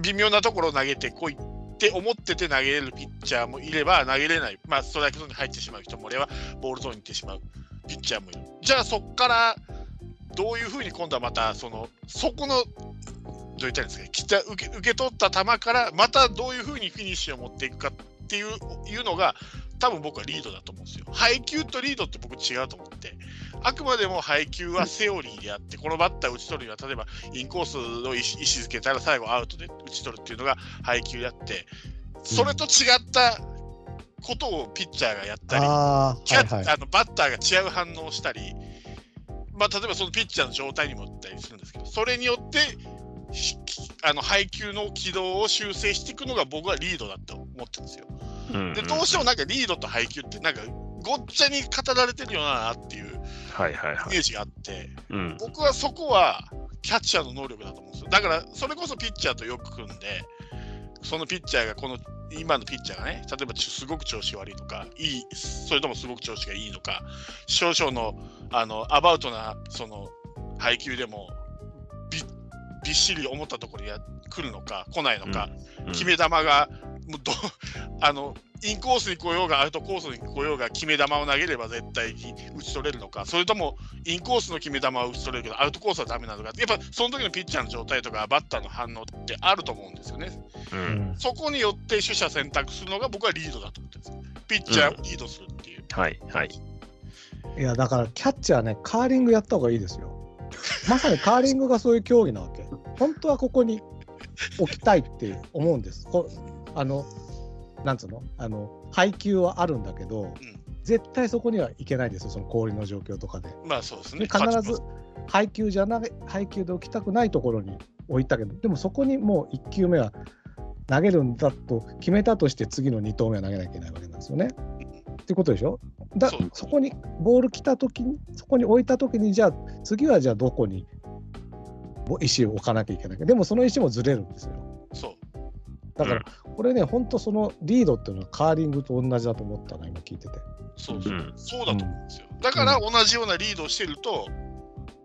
Speaker 1: 微妙なところを投げてこいって思ってて投げれるピッチャーもいれば、投げれない、まあ、ストライクゾーンに入ってしまう人もいれば、ボールゾーンに行ってしまうピッチャーもいる。じゃあ、そこからどういうふうに今度はまた、その、そこの、どう言ったんですか、受け受け取った球から、またどういうふうにフィニッシュを持っていくかっていういうのが、多分僕はリードだと思うんですよ。配球とリードって僕違うと思って、あくまでも配球はセオリーであって、このバッター打ち取るには、例えばインコースの意思づけたら最後アウトで打ち取るっていうのが配球であって、それと違ったことをピッチャーがやったり、あはいはい、あのバッターが違う反応をしたり、まあ、例えばそのピッチャーの状態にもよったりするんですけど、それによってあの配球の軌道を修正していくのが僕はリードだと思ってるんですよ。でどうしてもなんかリードと配球ってなんかごっちゃに語られてるよなっていうイメージがあって、僕はそこはキャッチャーの能力だと思うんですよ。だからそれこそピッチャーとよく組んでそのピッチャーがこの今のピッチャーがね例えばすごく調子悪いとかいいそれともすごく調子がいいのか少々のあのアバウトなその配球でもびっしり思ったところに来るのか来ないのか、うん。うん、決め球がもうど あのインコースに来ようがアウトコースに来ようが決め球を投げれば絶対に打ち取れるのかそれともインコースの決め球は打ち取れるけどアウトコースはダメなのか。やっぱその時のピッチャーの状態とかバッターの反応ってあると思うんですよね、うん、そこによって取捨選択するのが僕はリードだと思ってるんですピッチャーをリードするっていう、
Speaker 3: うん、はいはい。
Speaker 2: いやだからキャッチャーねカーリングやった方がいいですよまさにカーリングがそういう競技なわけ本当はここに置きたいって思うんですこあのなんつうの？あの配球はあるんだけど、うん、絶対そこにはいけないですよその氷の状況とかで。
Speaker 1: まあそうですね。
Speaker 2: 必ず配球じゃない配球で置きたくないところに置いたけどでもそこにもう1球目は投げるんだと決めたとして次の2投目は投げなきゃいけないわけなんですよね。っていうことでしょ？だそこにボール来た時にそこに置いた時にじゃあ次はじゃあどこに石を置かなきゃいけないでもその石もずれるんですよ。
Speaker 1: そう。
Speaker 2: だから、これね、本当そのリードっていうのはカーリングと同じだと思ったな、今聞いてて。
Speaker 1: そうそう、うん、そうだと思うんですよ。だから同じようなリードをしてると、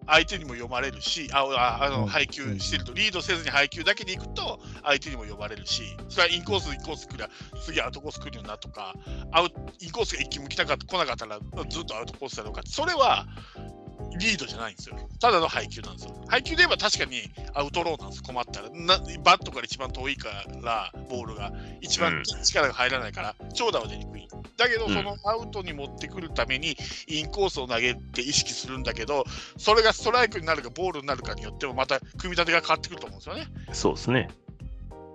Speaker 1: 相手にも読まれるし、ああの配球してると、リードせずに配球だけでいくと、相手にも読まれるし、それはインコース、インコース来りゃ、次アウトコース来るよなとか、アウインコースが一気も来なかった来なかったら、ずっとアウトコースだろうか、それはリードじゃないんですよ。ただの配球なんですよ。配球で言えば確かにアウトローなんです、困ったら。なバットから一番遠いから、ボールが。一番力が入らないから、長打は出にくい。だけど、そのアウトに持ってくるために、インコースを投げて意識するんだけど、それがストライクになるか、ボールになるかによっても、また組み立てが変わってくると思うんですよね。
Speaker 3: そうですね。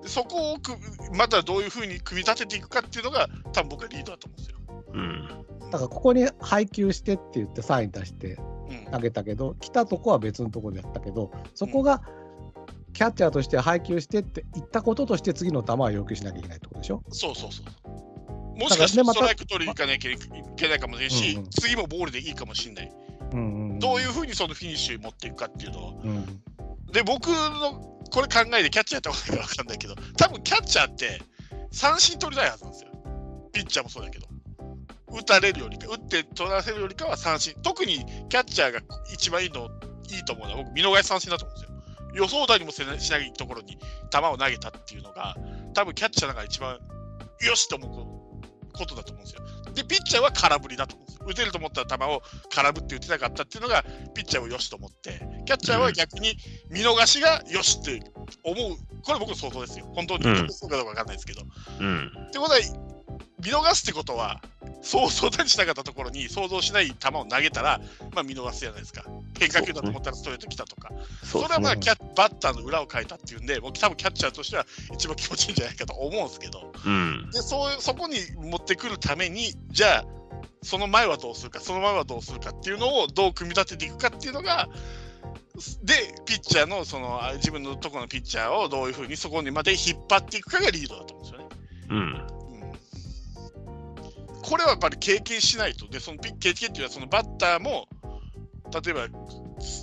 Speaker 1: そこをくまたどういうふうに組み立てていくかっていうのが、多分僕はリードだと思うんですよ。
Speaker 2: うん、だからここに配球してって言ってサイン出して投げたけど、うん、来たとこは別のとこでやったけどそこがキャッチャーとして配球してって言ったこととして次の球は要求しなきゃいけないってことでしょ？
Speaker 1: そうそうそうもしかしたらストライク取りに行かなきゃいけないかもしれないし、うんうん、次もボールでいいかもしれない、うんうんうん、どういうふうにそのフィニッシュに持っていくかっていうのを、うん、で、僕のこれ考えてキャッチャーやったことないか分かんないけど、多分キャッチャーって三振取りたいはずなんですよ。ピッチャーもそうだけど。打たれるよりか、打って取らせるよりかは三振。特にキャッチャーが一番いいの、いいと思うのは、僕、見逃し三振だと思うんですよ。予想だにもしないところに球を投げたっていうのが、多分キャッチャーの中で一番よしと思うことだと思うんですよ。で、ピッチャーは空振りだと思うんですよ。打てると思った球を空振って打てなかったっていうのが、ピッチャーをよしと思って、キャッチャーは逆に見逃しがよしって思う、これ僕の想像ですよ。本当にそうかどうか分かんないですけど。うん、ってことは、見逃すってことは、想像だにしなかったところに想像しない球を投げたら、まあ、見逃すじゃないですか。変化球だと思ったらストレート来たとか。そ,、れはまあキャバッターの裏を変えたっていうんで、僕多分キャッチャーとしては一番気持ちいいんじゃないかと思うんですけど、うん、でそそこに持ってくるために、じゃあ、その前はどうするか、その前はどうするかっていうのをどう組み立てていくかっていうのが、で、ピッチャーのその自分のところのピッチャーをどういうふうにそこにまで引っ張っていくかがリードだと思うんですよね。うんこれはやっぱり経験しないと、でその経験っていうのは、そのバッターも、例えば、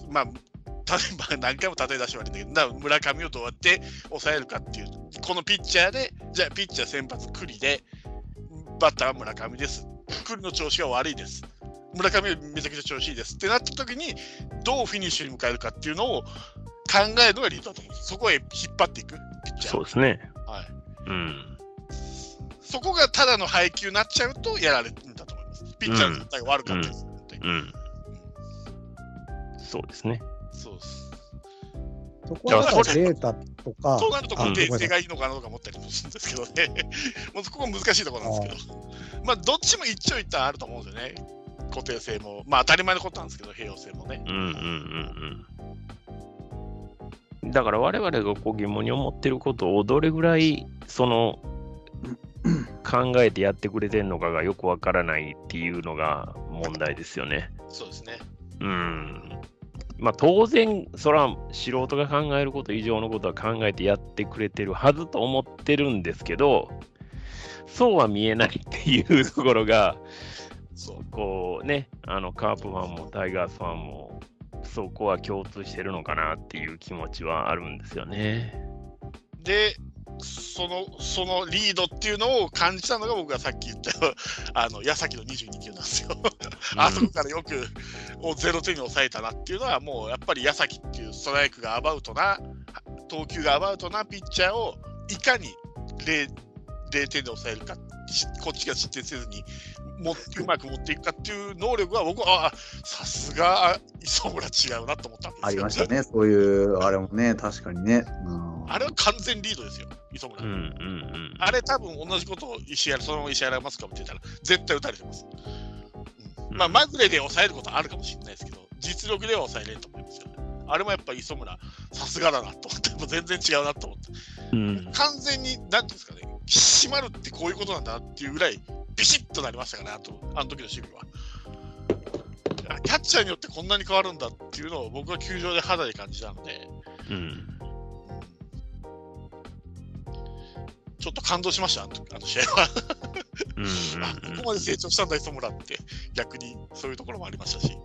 Speaker 1: まあ、例えば何回も例え出して悪いんだけど、村上をどうやって抑えるかっていう、このピッチャーで、じゃあピッチャー先発、栗で、バッターは村上です。栗の調子が悪いです。村上はめちゃくちゃ調子いいですってなった時に、どうフィニッシュに迎えるかっていうのを考えるのがリードだと思うんです。そこへ引っ張っていくピッチャー。
Speaker 3: そうですね。はい。う
Speaker 1: ん。そこがただの配球になっちゃうとやられるんだと思います。ピッチャーの状態が悪かったです。うん、うん、
Speaker 3: そうですね。
Speaker 1: そうです。
Speaker 2: そこはデータとか。
Speaker 1: そうなると、固定性がいいのかなとか思ったりもするんですけどね。もうそこが難しいところなんですけど。まあ、どっちも一長一短あると思うんですよね。固定性も。まあ、当たり前のことなんですけど、併用性もね。うんうんうん
Speaker 3: うん。だから我々がこう疑問に思ってることをどれぐらいその考えてやってくれてるのかがよくわからないっていうのが問題ですよね。
Speaker 1: そうですね。
Speaker 3: うん。まあ当然、それは素人が考えること以上のことは考えてやってくれてるはずと思ってるんですけど、そうは見えないっていうところが、そうこうね、あのカープファンもタイガースファンも、そこは共通してるのかなっていう気持ちはあるんですよね。
Speaker 1: で、そのそのリードっていうのを感じたのが僕がさっき言った あの矢崎の22球なんですよ。あそこからよくを0点に抑えたなっていうのはもうやっぱり矢崎っていうストライクがアバウトな投球がアバウトなピッチャーをいかに 0, 0点で抑えるかこっちが失点せずにも うまく持っていくかっていう能力は僕はさすが磯村違うなと思ったんですよ、
Speaker 4: ありましたね。そういうあれもね確かにね、
Speaker 1: うん、あれは完全リードですよ磯村、うんうんうん、あれ多分同じことを石原そのまま石原マスカって言ったら絶対打たれてます、うん、まあまぐれで抑えることはあるかもしれないですけど実力では抑えれると思いますよね。あれもやっぱ磯村さすがだなと思っても 全然違うなと思って、うん、完全に何ですかね締まるってこういうことなんだなっていうぐらいビシッとなりましたからね、あとあの時の守備は。キャッチャーによってこんなに変わるんだっていうのを僕は球場で肌で感じたので、うん、ちょっと感動しました、あのあの試合はうん。ここまで成長したんだ、磯村って、逆にそういうところもありましたし。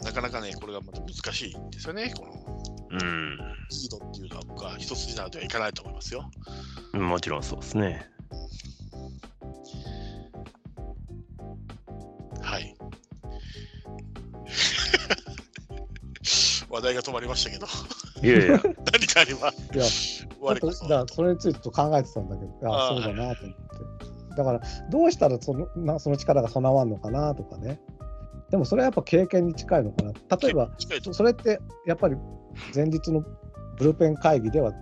Speaker 1: なかなかね、これがまた難しいんですよね、このうん、リードっていうのは僕は一筋縄ではいかないと思いますよ。
Speaker 3: もちろんそうですね。
Speaker 1: はい。話題が止まりましたけど。
Speaker 3: いやいや。
Speaker 1: 何かあれば。いや、
Speaker 2: だそれについて考えてたんだけど、ああそうだなと思って。だから、どうしたらそのなその力が備わるのかなとかね。でもそれはやっぱ経験に近いのかな。例えば、それってやっぱり前日のブルペン会議では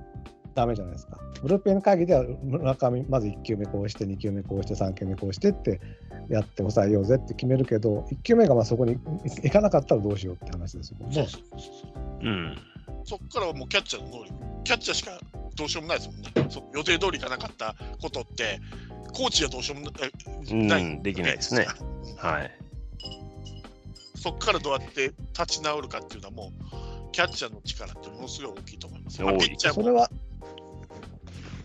Speaker 2: ダメじゃないですか。ブルペン会議では村上、まず1球目こうして、2球目こうして、3球目こうしてってやって抑えようぜって決めるけど、1球目がまあそこにいかなかったらどうしようって話ですもんね。
Speaker 1: うん、そこからはもうキャッチャーの能力、キャッチャーしかどうしようもないですもんね。予定通りいかなかったことって、コーチはどうしようも
Speaker 3: ない、うん、できないですね。はい。
Speaker 1: そこからどうやって立ち直るかっていうのはもう、キャッチャーの力ってものすごい大きいと思います。
Speaker 2: まあ、ピッチャーそれは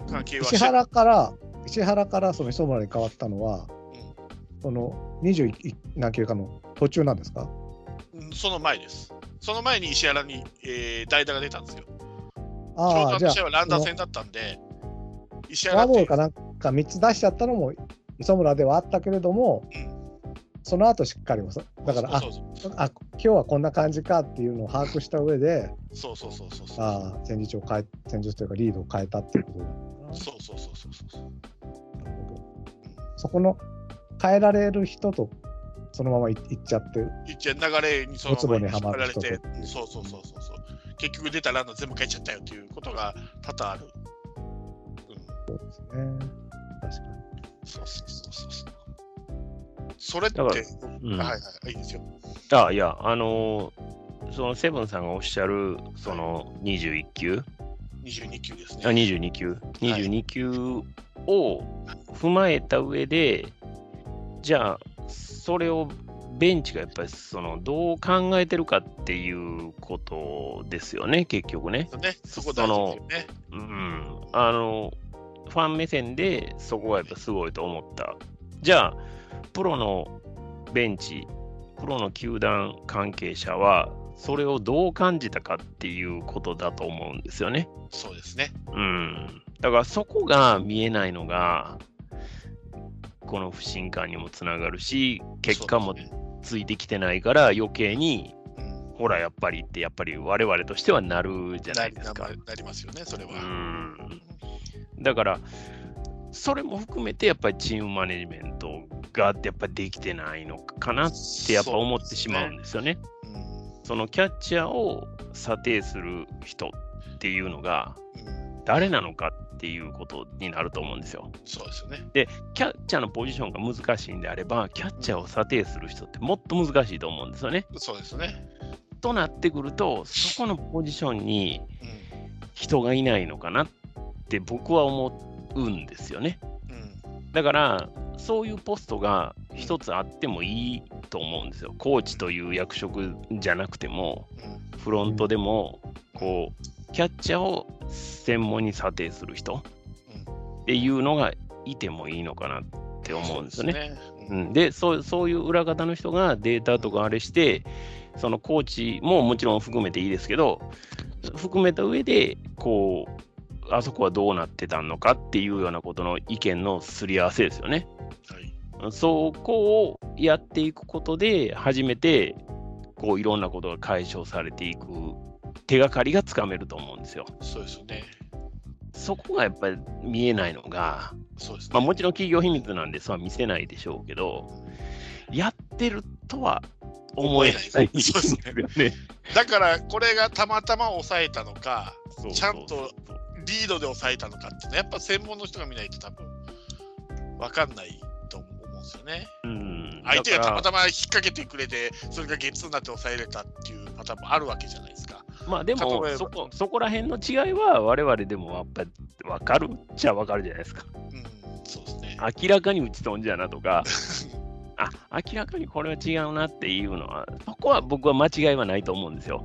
Speaker 2: 関係は石原から、石原からその磯村に変わったのは、うん、その21何球かの途中なんですか？
Speaker 1: その前です。その前に石原に、えー、代打が出たんですよ。
Speaker 2: ああ、じゃ
Speaker 1: あ、ランダー戦だったんで、
Speaker 2: 石原フォアボールかなんか3つ出しちゃったのも磯村ではあったけれども、うん、その後しっかりだからああ今日はこんな感じかっていうのを把握した上で
Speaker 1: そうそうそうそう
Speaker 2: あ戦術を変え戦術というかリードを変えたっていうことだ
Speaker 1: そうそうそうそうそう。
Speaker 2: なるほど、そこの変えられる人とそのままいっちゃってい
Speaker 1: っちゃ流れにそのまま引っ張られてそう。そうそうそうそう。結局出たランナー全部変えちゃったよっていうことが多々ある、
Speaker 2: うん、そうですね。確かに。
Speaker 1: そうそうそうそうそれって、うん、はいはい、いいですよ。
Speaker 3: あいや、あのー、そのセブンさんがおっしゃる、その21球、
Speaker 1: 22球ですね。
Speaker 3: あ22球、22球を踏まえた上で、じゃあ、それをベンチがやっぱりそのどう考えてるかっていうことですよね、結局ね。
Speaker 1: ねそこ大事
Speaker 3: ですね。うん。あの、ファン目線でそこがやっぱすごいと思った。じゃあ、プロのベンチ、プロの球団関係者は、それをどう感じたかっていうことだと思うんですよね。
Speaker 1: そうですね。
Speaker 3: うん。だからそこが見えないのが、この不信感にもつながるし、結果もついてきてないから余計に、ほら、やっぱりって、やっぱり我々としてはなるじゃないですか。
Speaker 1: なりますよね、それは。
Speaker 3: うんだから、それも含めてやっぱりチームマネジメントがやっぱできてないのかなってやっぱ思ってしまうんですよね。そ、ねうん、そのキャッチャーを査定する人っていうのが誰なのかっていうことになると思うんですよ。
Speaker 1: そうですよね。
Speaker 3: で、キャッチャーのポジションが難しいんであれば、キャッチャーを査定する人ってもっと難しいと思うんですよね。
Speaker 1: そうですね。
Speaker 3: となってくると、そこのポジションに人がいないのかなって僕は思うんですよね。うん、だからそういうポストが一つあってもいいと思うんですよ。コーチという役職じゃなくても、フロントでもこうキャッチャーを専門に査定する人っていうのがいてもいいのかなって思うんですよね。うん、でそうそういう裏方の人がデータとかあれしてそのコーチももちろん含めていいですけど含めた上でこうあそこはどうなってたのかっていうようなことの意見のすり合わせですよね。はい、そこをやっていくことで、初めてこういろんなことが解消されていく手がかりがつかめると思うんですよ。
Speaker 1: そうですね。
Speaker 3: そこがやっぱり見えないのが、そうです、ね、まあ、もちろん企業秘密なんで、それは見せないでしょうけど、やってるとは思えないそうです
Speaker 1: ね。だから、これがたまたま抑えたのか、ちゃんとリードで抑えたのかっていうのは、やっぱ専門の人が見ないと多分分かんないと思うんですよね。うん相手がたまたま引っ掛けてくれて、それがゲッツーになって抑えれたっていうパターンもあるわけじゃないですか。
Speaker 3: まあでもそこ、そこら辺の違いは、我々でもやっぱり分かるっちゃ分かるじゃないですか。うん、そうですね。明らかに打ち飛んじゃなとか。あ明らかにこれは違うなっていうのは、そこは僕は間違いはないと思うんですよ。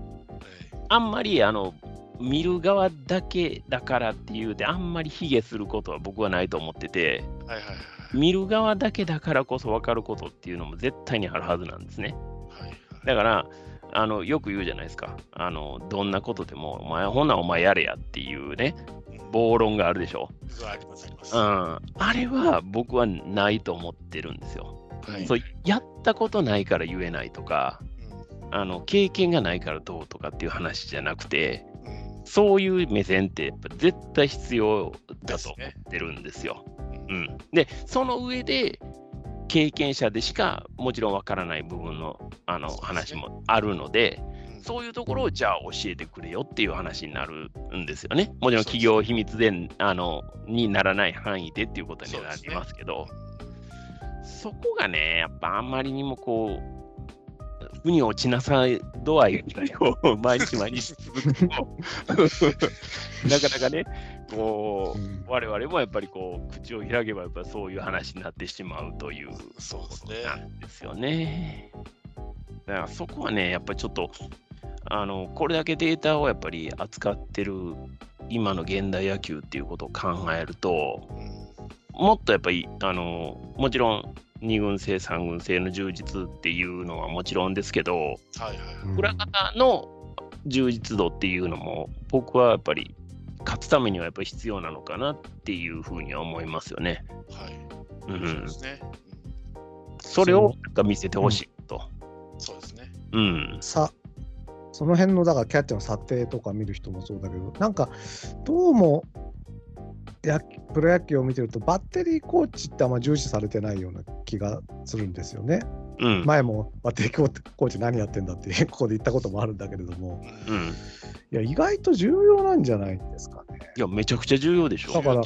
Speaker 3: あんまりあの見る側だけだからっていうで、あんまり卑下することは僕はないと思ってて、はいはいはい、見る側だけだからこそ分かることっていうのも絶対にあるはずなんですね。はいはい、だからあの、よく言うじゃないですか。あの、どんなことでも、お前、ほなお前やれやっていうね、暴論があるでしょ。
Speaker 1: ありますあります。
Speaker 3: うん。あれは僕はないと思ってるんですよ。はい、そうやったことないから言えないとか、うん、あの経験がないからどうとかっていう話じゃなくて、そういう目線ってやっぱ絶対必要だと思ってるんですよ。うん、で、その上で、経験者でしかもちろんわからない部分のあの話もあるので、そういうところをじゃあ教えてくれよっていう話になるんですよね。もちろん企業秘密であのにならない範囲でっていうことになりますけど、そこがね、やっぱあんまりにもこう、腑に落ちなさ度合いが毎日毎日続くと なかなかね、こう、うん、我々もやっぱりこう、口を開けばやっぱそういう話になってしまうということなんですよね。だからそこはね、やっぱりちょっと、あの、これだけデータをやっぱり扱ってる今の現代野球っていうことを考えると、うん、もっとやっぱり、あの、もちろん2軍制、3軍制の充実っていうのはもちろんですけど、はいはい
Speaker 1: はい、
Speaker 3: 裏方の充実度っていうのも、僕はやっぱり勝つためにはやっぱり必要なのかなっていうふうには思いますよね。
Speaker 1: はい。
Speaker 3: うん、そうですね。それを見せてほしいと、
Speaker 1: うん。そうですね。
Speaker 3: うん。
Speaker 2: さ、その辺のだからキャッチャーの査定とか見る人もそうだけど、なんかどうもやプロ野球を見てると、バッテリーコーチってあんま重視されてないような気がするんですよね。
Speaker 3: うん、
Speaker 2: 前もバッテリーコーチ何やってんだって ここで言ったこともあるんだけれども、
Speaker 3: うん、い
Speaker 2: や意外と重要なんじゃないですかね。
Speaker 3: いや、めちゃくちゃ重要でしょ。
Speaker 2: だから、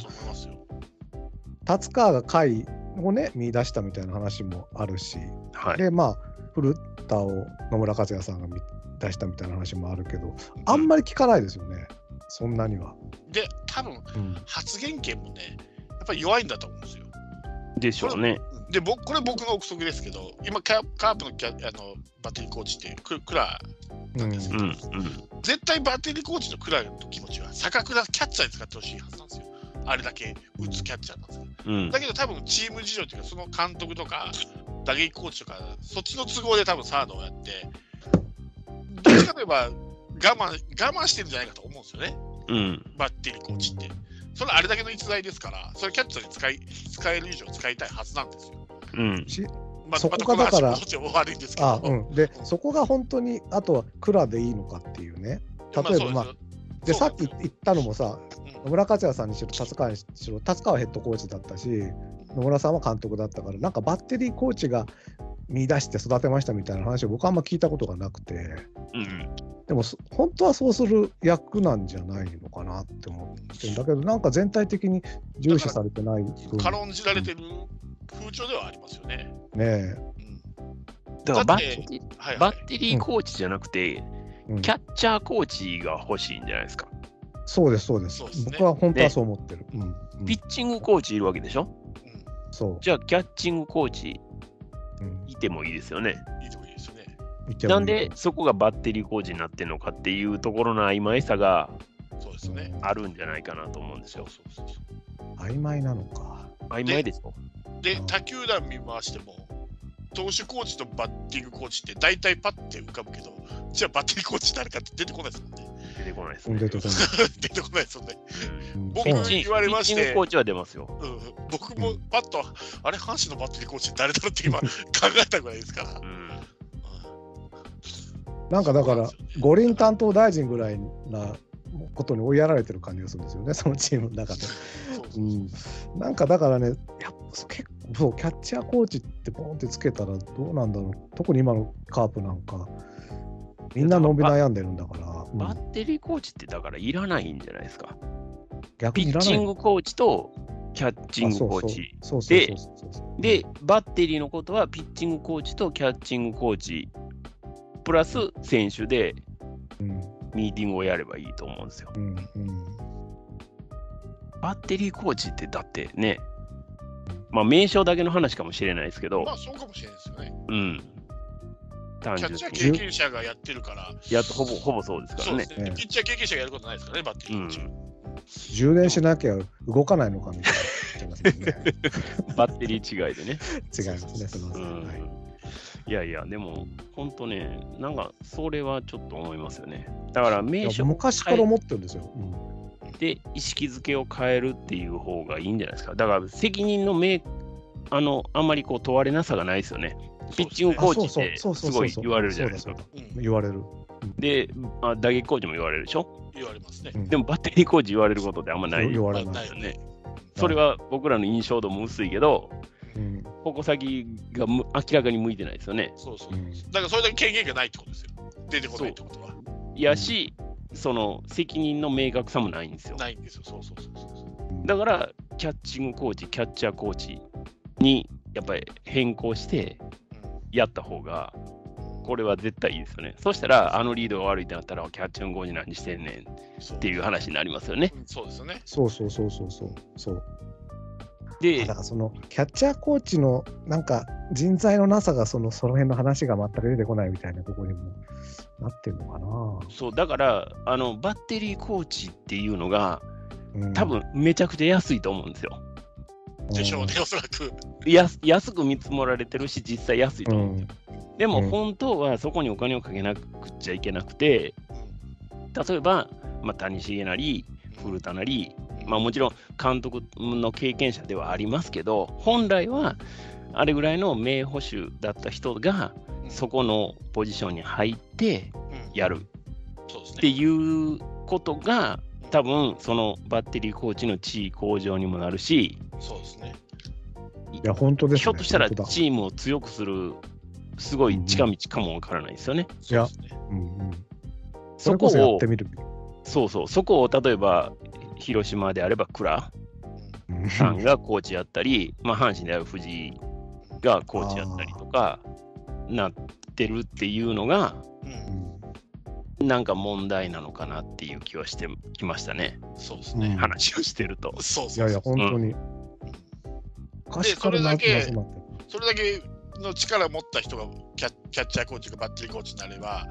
Speaker 2: 達川が回をね、見出したみたいな話もあるし、
Speaker 3: はい、
Speaker 2: で、まあ、古田を野村克也さんが出したみたいな話もあるけど、あんまり聞かないですよね、そんなには。
Speaker 1: で、多分、発言権もね、やっぱり弱いんだと思うんですよ。
Speaker 3: でしょうね。
Speaker 1: で僕これ僕の憶測ですけど、今カ、カープのキャあのバッテリーコーチってククラなんですけど、うんうん、絶対バッテリーコーチのクラの気持ちは、坂倉キャッチャーに使ってほしいはずなんですよ。あれだけ打つキャッチャーなんですよ。うん、だけど多分チーム事情というか、その監督とか打撃コーチとか、そっちの都合で多分サードをやって、どっちかといえば我慢我慢してるんじゃないかと思うんですよね、
Speaker 3: うん、
Speaker 1: バッテリーコーチって。それあれだけの逸材ですから、それキャッチャーに使い使える以上使いたいはずなんですよ。
Speaker 3: うん、
Speaker 2: まあ、そこがだから、
Speaker 1: 悪いんで
Speaker 2: うん、で、そこが本当に、あとは蔵でいいのかっていうね。例えば、まあ、でさっき言ったのもさ、野村克也さんにしろ、達川にしろ、達川ヘッドコーチだったし、野村さんは監督だったから、なんかバッテリーコーチが見出して育てましたみたいな話を僕はあんま聞いたことがなくて、
Speaker 3: うん、
Speaker 2: でも本当はそうする役なんじゃないのかなって思ってるんだけど、なんか全体的に重視されてない。
Speaker 1: 軽んじられてる風潮ではありますよね。
Speaker 2: ねえ。
Speaker 3: だからバッテリー、はいはい、バッテリーコーチじゃなくて、うん、キャッチャーコーチが欲しいんじゃないですか。
Speaker 2: そうです、そうです。ですね、僕は本当はそう思ってる、うん、
Speaker 3: ピッチングコーチいるわけでしょ、
Speaker 2: うん、そう。
Speaker 3: じゃあ、キャッチングコーチいてもいいですよね。
Speaker 1: いてもいいですよね。
Speaker 3: なんでそこがバッテリーコーチになってるのかっていうところの曖昧さがあるんじゃないかなと思うんですよ。
Speaker 2: 曖昧なのか。
Speaker 3: 曖昧でしょ
Speaker 1: で、他球団見回しても、投手コーチとバッティングコーチって大体パッて浮かぶけど、じゃあバッティングコーチ誰かって出てこないですもんね。
Speaker 3: 出てこないですね。
Speaker 2: 出てこない。
Speaker 1: 出てこないですよね。
Speaker 3: うん、僕言われまして。コーチは出ますよ。
Speaker 1: うん、僕もパッと、あれ、阪神のバッテリーコーチ誰だろうって今 考えたぐらいですから。うん
Speaker 2: なんかだから、五輪担当大臣ぐらいなことに追いやられてる感じがするんですよね、そのチームの中で。うん、なんかだからね、やっぱ結構キャッチャーコーチってポンってつけたらどうなんだろう、特に今のカープなんか、みんな伸び悩んでるんだから。
Speaker 3: バッテリーコーチってだからいらないんじゃないですか。
Speaker 2: 逆に
Speaker 3: ピッチングコーチとキャッチングコーチで、で、バッテリーのことはピッチングコーチとキャッチングコーチ、プラス選手で、ミーティングをやればいいと思うんですよ。
Speaker 2: うんうん、
Speaker 3: バッテリーコーチってだってね、まあ名称だけの話かもしれないですけど、
Speaker 1: まあそうかもしれないですよね。
Speaker 3: うん。
Speaker 1: 単純に。キャッチャー経験者がやってるから。
Speaker 3: やっとほぼほぼそうですからね。
Speaker 1: ねピッチャー経験者がやることないですからね、バッテリー。うん
Speaker 2: 充電しなきゃ動かないのかみたいな、ね、
Speaker 3: バッテリー違いでね。
Speaker 2: 違いますね、すみません。はい
Speaker 3: いやいや、でも、本当ね、なんか、それはちょっと思いますよね。だから、名称
Speaker 2: 昔から思ってるんですよ。
Speaker 3: うん、で、意識づけを変えるっていう方がいいんじゃないですか。だから、責任の明あの、あんまりこう問われなさがないですよね。ピッチングコーチってすごい言われるじゃないですか。
Speaker 2: 言われる。
Speaker 3: で、あ打撃コーチも言われるでしょ？
Speaker 1: 言われますね。
Speaker 3: でもバッテリーコーチ言われることってあんまない。
Speaker 2: 言われない
Speaker 3: よね。それは僕らの印象度も薄いけど、うん、矛先が明らかに向いてないですよね。
Speaker 1: そうそう。だからそれだけ権限がないってことですよ。出てこないってことは。
Speaker 3: やし、その責任の明確さもないんですよ。
Speaker 1: ないんですよ。そうそうそうそう
Speaker 3: だから、キャッチングコーチ、キャッチャーコーチにやっぱり変更してやった方が、これは絶対いいですよね。そしたら、あのリードが悪いってなったら、キャッチングコーチ何してんねんっていう話になりますよね。
Speaker 1: そうですよね。
Speaker 2: そうそうそうそうそう。そう
Speaker 3: で、
Speaker 2: だからそのキャッチャーコーチのなんか人材のなさがそのその辺の話が全く出てこないみたいなところにもなってるのかな。
Speaker 3: そうだからあのバッテリーコーチっていうのが、うん、多分めちゃくちゃ安いと思うんですよ。
Speaker 1: でしょうね、おそらく。
Speaker 3: 安安く見積もられてるし、実際安いと思う、うん、でも本当はそこにお金をかけなくちゃいけなくて、例えば、まあ、谷繁なり、古田なり、まあ、もちろん監督の経験者ではありますけど、本来はあれぐらいの名捕手だった人が、そこのポジションに入ってやる。っていうことが、多分そのバッテリーコーチの地位向上にもなるし、
Speaker 1: そうですね。
Speaker 2: いや、本当です、ね、
Speaker 3: ひょっとしたらチームを強くする、すごい近道かもわからないですよね。
Speaker 2: いや、うんうん、そこをやってみる。
Speaker 3: そうそう、そこを例えば、広島であれば倉さんがコーチやったり、まあ、阪神である藤井がコーチやったりとかなってるっていうのが、なんか問題なのかなっていう気はしてきましたね。
Speaker 1: そうですね。
Speaker 3: 話をしてると。
Speaker 1: そう
Speaker 2: そういやいや、本当に。
Speaker 1: で、それだけ、それだけの力を持った人がキャキャッチャーコーチがバッテリーコーチになれば、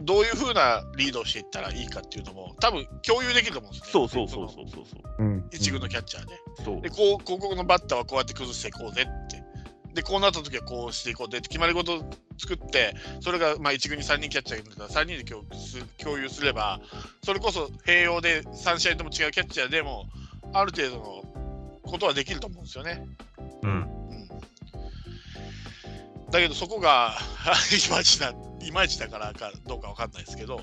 Speaker 1: どういうふうなリードをしていったらいいかっていうのも、多分共有できると思うんですね。
Speaker 3: そうそうそうそうそう
Speaker 1: そう。一軍のキャッチャーで。うん、でこう、ここのバッターはこうやって崩していこうぜって。で、こうなった時はこうしていこうぜって決まり事を作って、それがまあ1軍に3人キャッチャーがいるんだったら、3人で共共有すれば、それこそ併用で3試合とも違うキャッチャーでも、ある程度のことはできると思うんですよね。
Speaker 3: うん。うん、
Speaker 1: だけど、そこが いまいちな、いまいちだからかどうかわかんないですけど。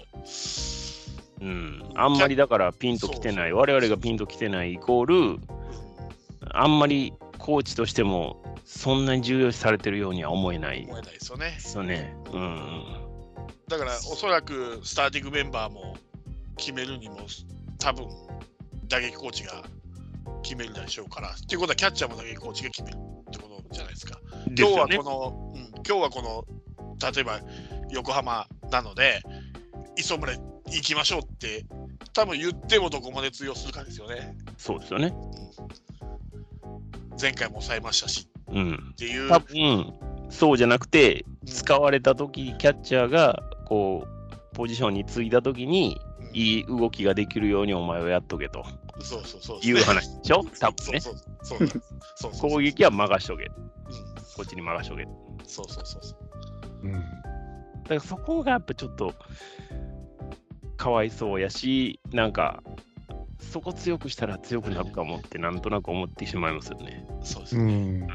Speaker 3: うん、あんまりだからピンときてない、我々がピンときてないイコール、あんまりコーチとしてもそんなに重要視されてるようには思えない。
Speaker 1: 思えないですよね。
Speaker 3: そうね。うん。
Speaker 1: だから、おそらくスターティングメンバーも決めるにも、多分打撃コーチが決めるでしょうから。っていうことは、キャッチャーも打撃コーチが決めるってことじゃないですか。今日はこの、うん、今日はこの、例えば横浜なので、磯村行きましょうって、多分言ってもどこまで通用するかですよね。
Speaker 3: そうですよね。
Speaker 1: うん、前回も抑えましたし。
Speaker 3: うん、っていう。多分そうじゃなくて、使われた時キャッチャーがこうポジションについた時に、いい動きができるようにお前はやっとけと。
Speaker 1: そうそうそう。
Speaker 3: いう話でしょ？多分ね。
Speaker 1: そうそうそう
Speaker 3: 攻撃は任しとけ。うん、こっちに任しとけ。
Speaker 1: そうそうそうそう。
Speaker 3: うん。だからそこがやっぱちょっとかわいそうやし、なんかそこ強くしたら強くなるかもってなんとなく思ってしまいますよね。
Speaker 1: そうですね。うん、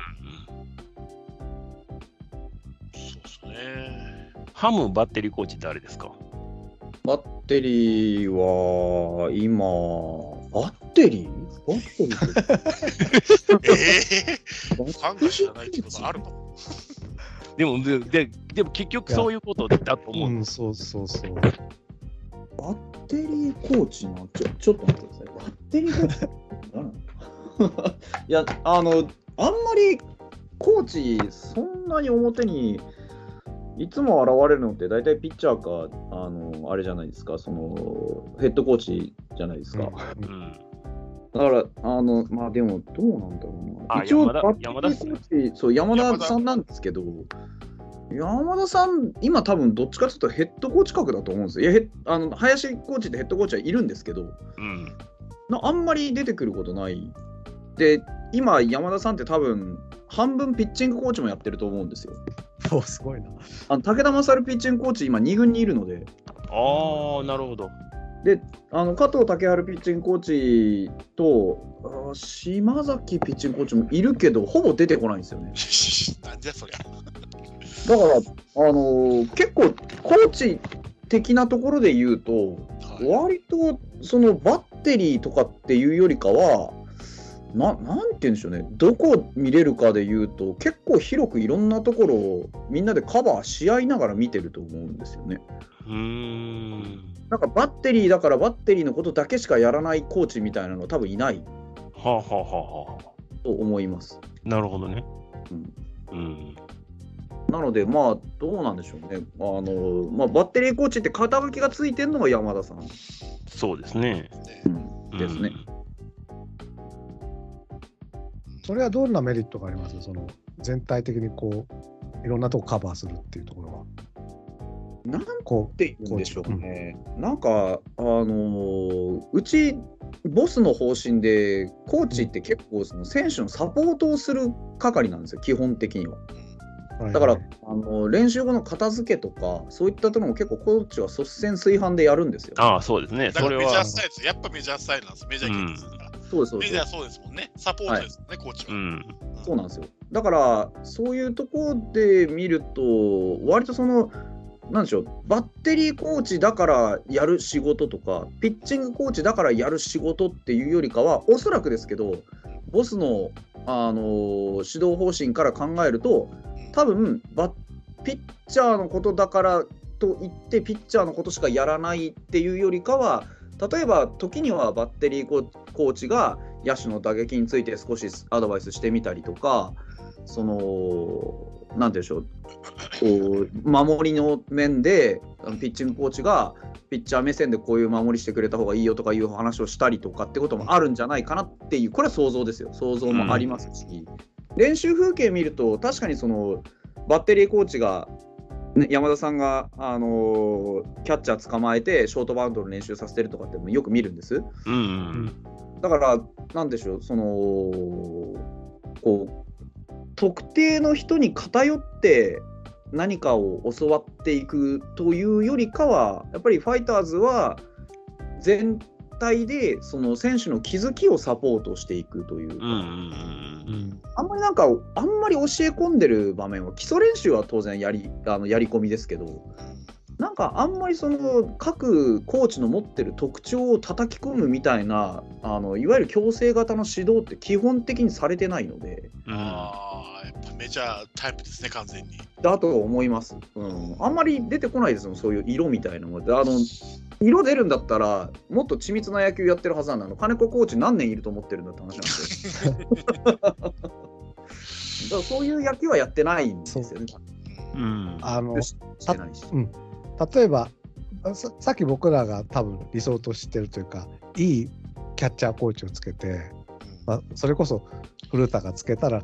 Speaker 1: そうですね。
Speaker 3: ハムバッテリーコーチってあれですか？
Speaker 4: バッテリーは今、バッテリーバッテリ
Speaker 1: ーえー、ファンが知らないってことあるの
Speaker 3: でもでで、でも結局そういうことだと思う。
Speaker 2: うん、そうそうそう。
Speaker 4: バッテリーコーチなちょちょっと待ってください。バッテリーコーチ いや、あの、あんまりコーチ、そんなに表にいつも現れるのって大体ピッチャーか、あの、あれじゃないですか、その、ヘッドコーチじゃないですか。うん、だから、あの、まあでも、どうなんだろうな。一応、バッテリーコーチ、そう、山田さんなんですけど、山田さん、今多分どっちかというとヘッドコーチ格だと思うんですよ。いやあの林コーチってヘッドコーチはいるんですけど、
Speaker 3: うん、
Speaker 4: あんまり出てくることない。で、今、山田さんって多分、半分ピッチングコーチもやってると思うんですよ。
Speaker 2: おすごいな。
Speaker 4: あの武田勝ピッチングコーチ、今2軍にいるので。
Speaker 3: ああ、なるほど。
Speaker 4: で、あの加藤武春ピッチングコーチと、島崎ピッチングコーチもいるけど、ほぼ出てこないんですよね。
Speaker 1: なんじゃそりゃ。
Speaker 4: だから、あのー、結構、コーチ的なところで言うと、割とそのバッテリーとかっていうよりかは、ななんて言うんでしょうね、どこ見れるかで言うと、結構広くいろんなところをみんなでカバーし合いながら見てると思うんですよね。
Speaker 3: うん
Speaker 4: なんかバッテリーだからバッテリーのことだけしかやらないコーチみたいなのは多分いない。
Speaker 3: はあはあはあは
Speaker 4: あ。と思います。
Speaker 3: なるほどね。
Speaker 4: うん。うんなので、まあ、どうなんでしょうね。あのまあ、バッテリーコーチって肩書きがついてるのが山田さん。
Speaker 3: そうですね。
Speaker 4: うん、ですね。
Speaker 2: それはどんなメリットがあります？その全体的にこういろんなとこカバーするっていうところは。
Speaker 4: なんて言うんでしょうね。うん、なんか、あのー、うちボスの方針で、コーチって結構その選手のサポートをする係なんですよ、基本的には。だから、あの練習後の片付けとか、そういったところも結構コーチは率先垂範でやるんですよ。
Speaker 3: ああ、そうですね。
Speaker 1: それはメジャースタイルです。やっぱメジャースタイルなんです、メジャー系ですから。そうですそうですメジャーそうですもんね。サポートですもんね、はい、コーチは、うん。
Speaker 4: そうなんですよ。だから、そういうところで見ると、割とその、なんでしょう、バッテリーコーチだからやる仕事とか、ピッチングコーチだからやる仕事っていうよりかは、おそらくですけど、ボスの、あのー、指導方針から考えると、多分バピッチャーのことだからといって、ピッチャーのことしかやらないっていうよりかは、例えば時にはバッテリーコーチが野手の打撃について少しアドバイスしてみたりとか、そのなんでしょうこう守りの面でピッチングコーチがピッチャー目線でこういう守りしてくれた方がいいよとかいう話をしたりとかってこともあるんじゃないかなっていうこれは想像ですよ。想像もありますし、うん、練習風景見ると確かにそのバッテリーコーチが、ね、山田さんが、あのー、キャッチャー捕まえてショートバウンドの練習させてるとかってよく見るんです。うんうん、だからなんでしょうそのこう特定の人に偏って何かを教わっていくというよりかはやっぱりファイターズは全体でその選手の気づきをサポートしていくというか、あんまりなんかあんまり教え込んでる場面は基礎練習は当然やりあのやり込みですけどなんかあんまりその各コーチの持ってる特徴を叩き込むみたいなあのいわゆる強制型の指導って基本的にされてないので、
Speaker 1: ああやっぱメジャータイプですね完全に。
Speaker 4: だと思います、うん、あんまり出てこないですもんそういう色みたいなものあの色出るんだったらもっと緻密な野球やってるはずなの金子コーチ何年いると思ってるんだって話なんで だからそういう野球はやってないんですよね。
Speaker 2: う。ん、あのうん、例えばささっき僕らが多分理想としてるというかいいキャッチャーコーチをつけて、まあ、それこそ古田がつけたら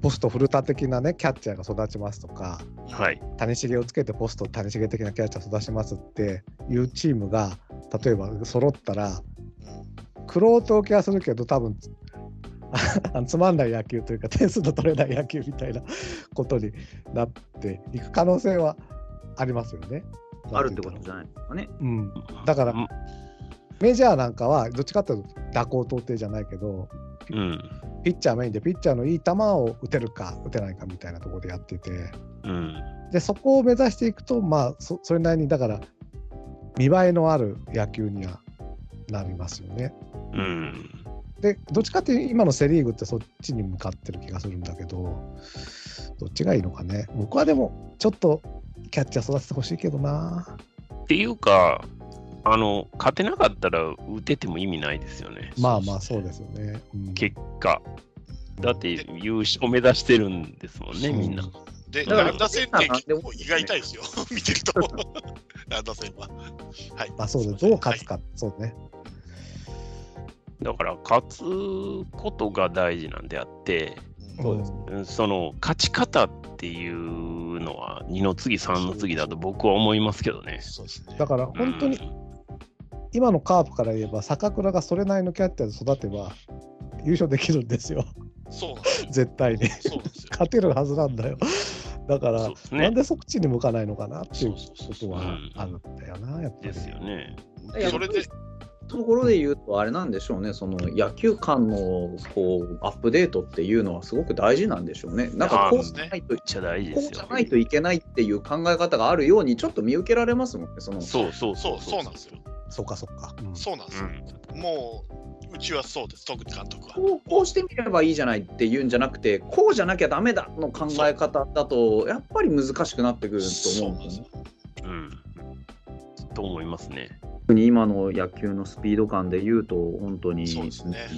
Speaker 2: ポスト古田的なねキャッチャーが育ちますとか、はい、谷繁をつけてポスト谷繁的なキャッチャー育ちますっていうチームが例えば揃ったら苦労と気がするけど多分 つまんない野球というか点数の取れない野球みたいなことになっていく可能性はありますよね。
Speaker 4: あるってことじゃないですかね。
Speaker 2: うん、だから、メジャーなんかはどっちかというと蛇行到底じゃないけど、うん、ピッチャーメインでピッチャーのいい球を打てるか打てないかみたいなところでやってて、うん、でそこを目指していくと、まあそ、それなりにだから見栄えのある野球にはなりますよね。うんで、どっちかっていう今のセ・リーグってそっちに向かってる気がするんだけど、どっちがいいのかね。僕はでも、ちょっとキャッチャー育ててほしいけどな。
Speaker 3: っていうか、あの勝てなかったら打てても意味ないですよね。
Speaker 2: まあまあ、そうですよね。
Speaker 3: うん、結果。だって優勝目指してるんですもんね、みんな。
Speaker 1: で、ランダ戦って結構意外痛いですよ、見てると。ランダ戦は。
Speaker 2: はい。まあそうです。どう勝つか、はい、そうね。
Speaker 3: だから勝つことが大事なんであって、そうですその勝ち方っていうのは2の次3の次だと僕は思いますけどね。
Speaker 2: だから本当に、今のカープから言えば坂倉がそれなりのキャッチャーで育てば優勝できるんですよ。
Speaker 1: そう
Speaker 2: 絶対に。勝てるはずなんだよ。だから、ね、なんでそっちに向かないのかなっていうことはあるんだよな、やっぱり。
Speaker 3: ですよね。
Speaker 1: それで
Speaker 4: ところで言うと、あれなんでしょうね、その野球観のこうアップデートっていうのはすごく大事なんでしょうね。なんかこうじゃないと、こうじゃないといけないっていう考え方があるように、ちょっと見受けられますもんね、その
Speaker 1: そうそうそうそうなんですよ。
Speaker 2: そうかそうか。
Speaker 1: うん、そうなんですよ。うん、もううちはそうです、特に監督は。
Speaker 4: こうこうしてみればいいじゃないっていうんじゃなくて、こうじゃなきゃだめだの考え方だと、やっぱり難しくなってくると思うんですよ。うん。
Speaker 3: と思いますね。
Speaker 4: 特に今の野球のスピード感で言うと、本当に。
Speaker 1: そうですね。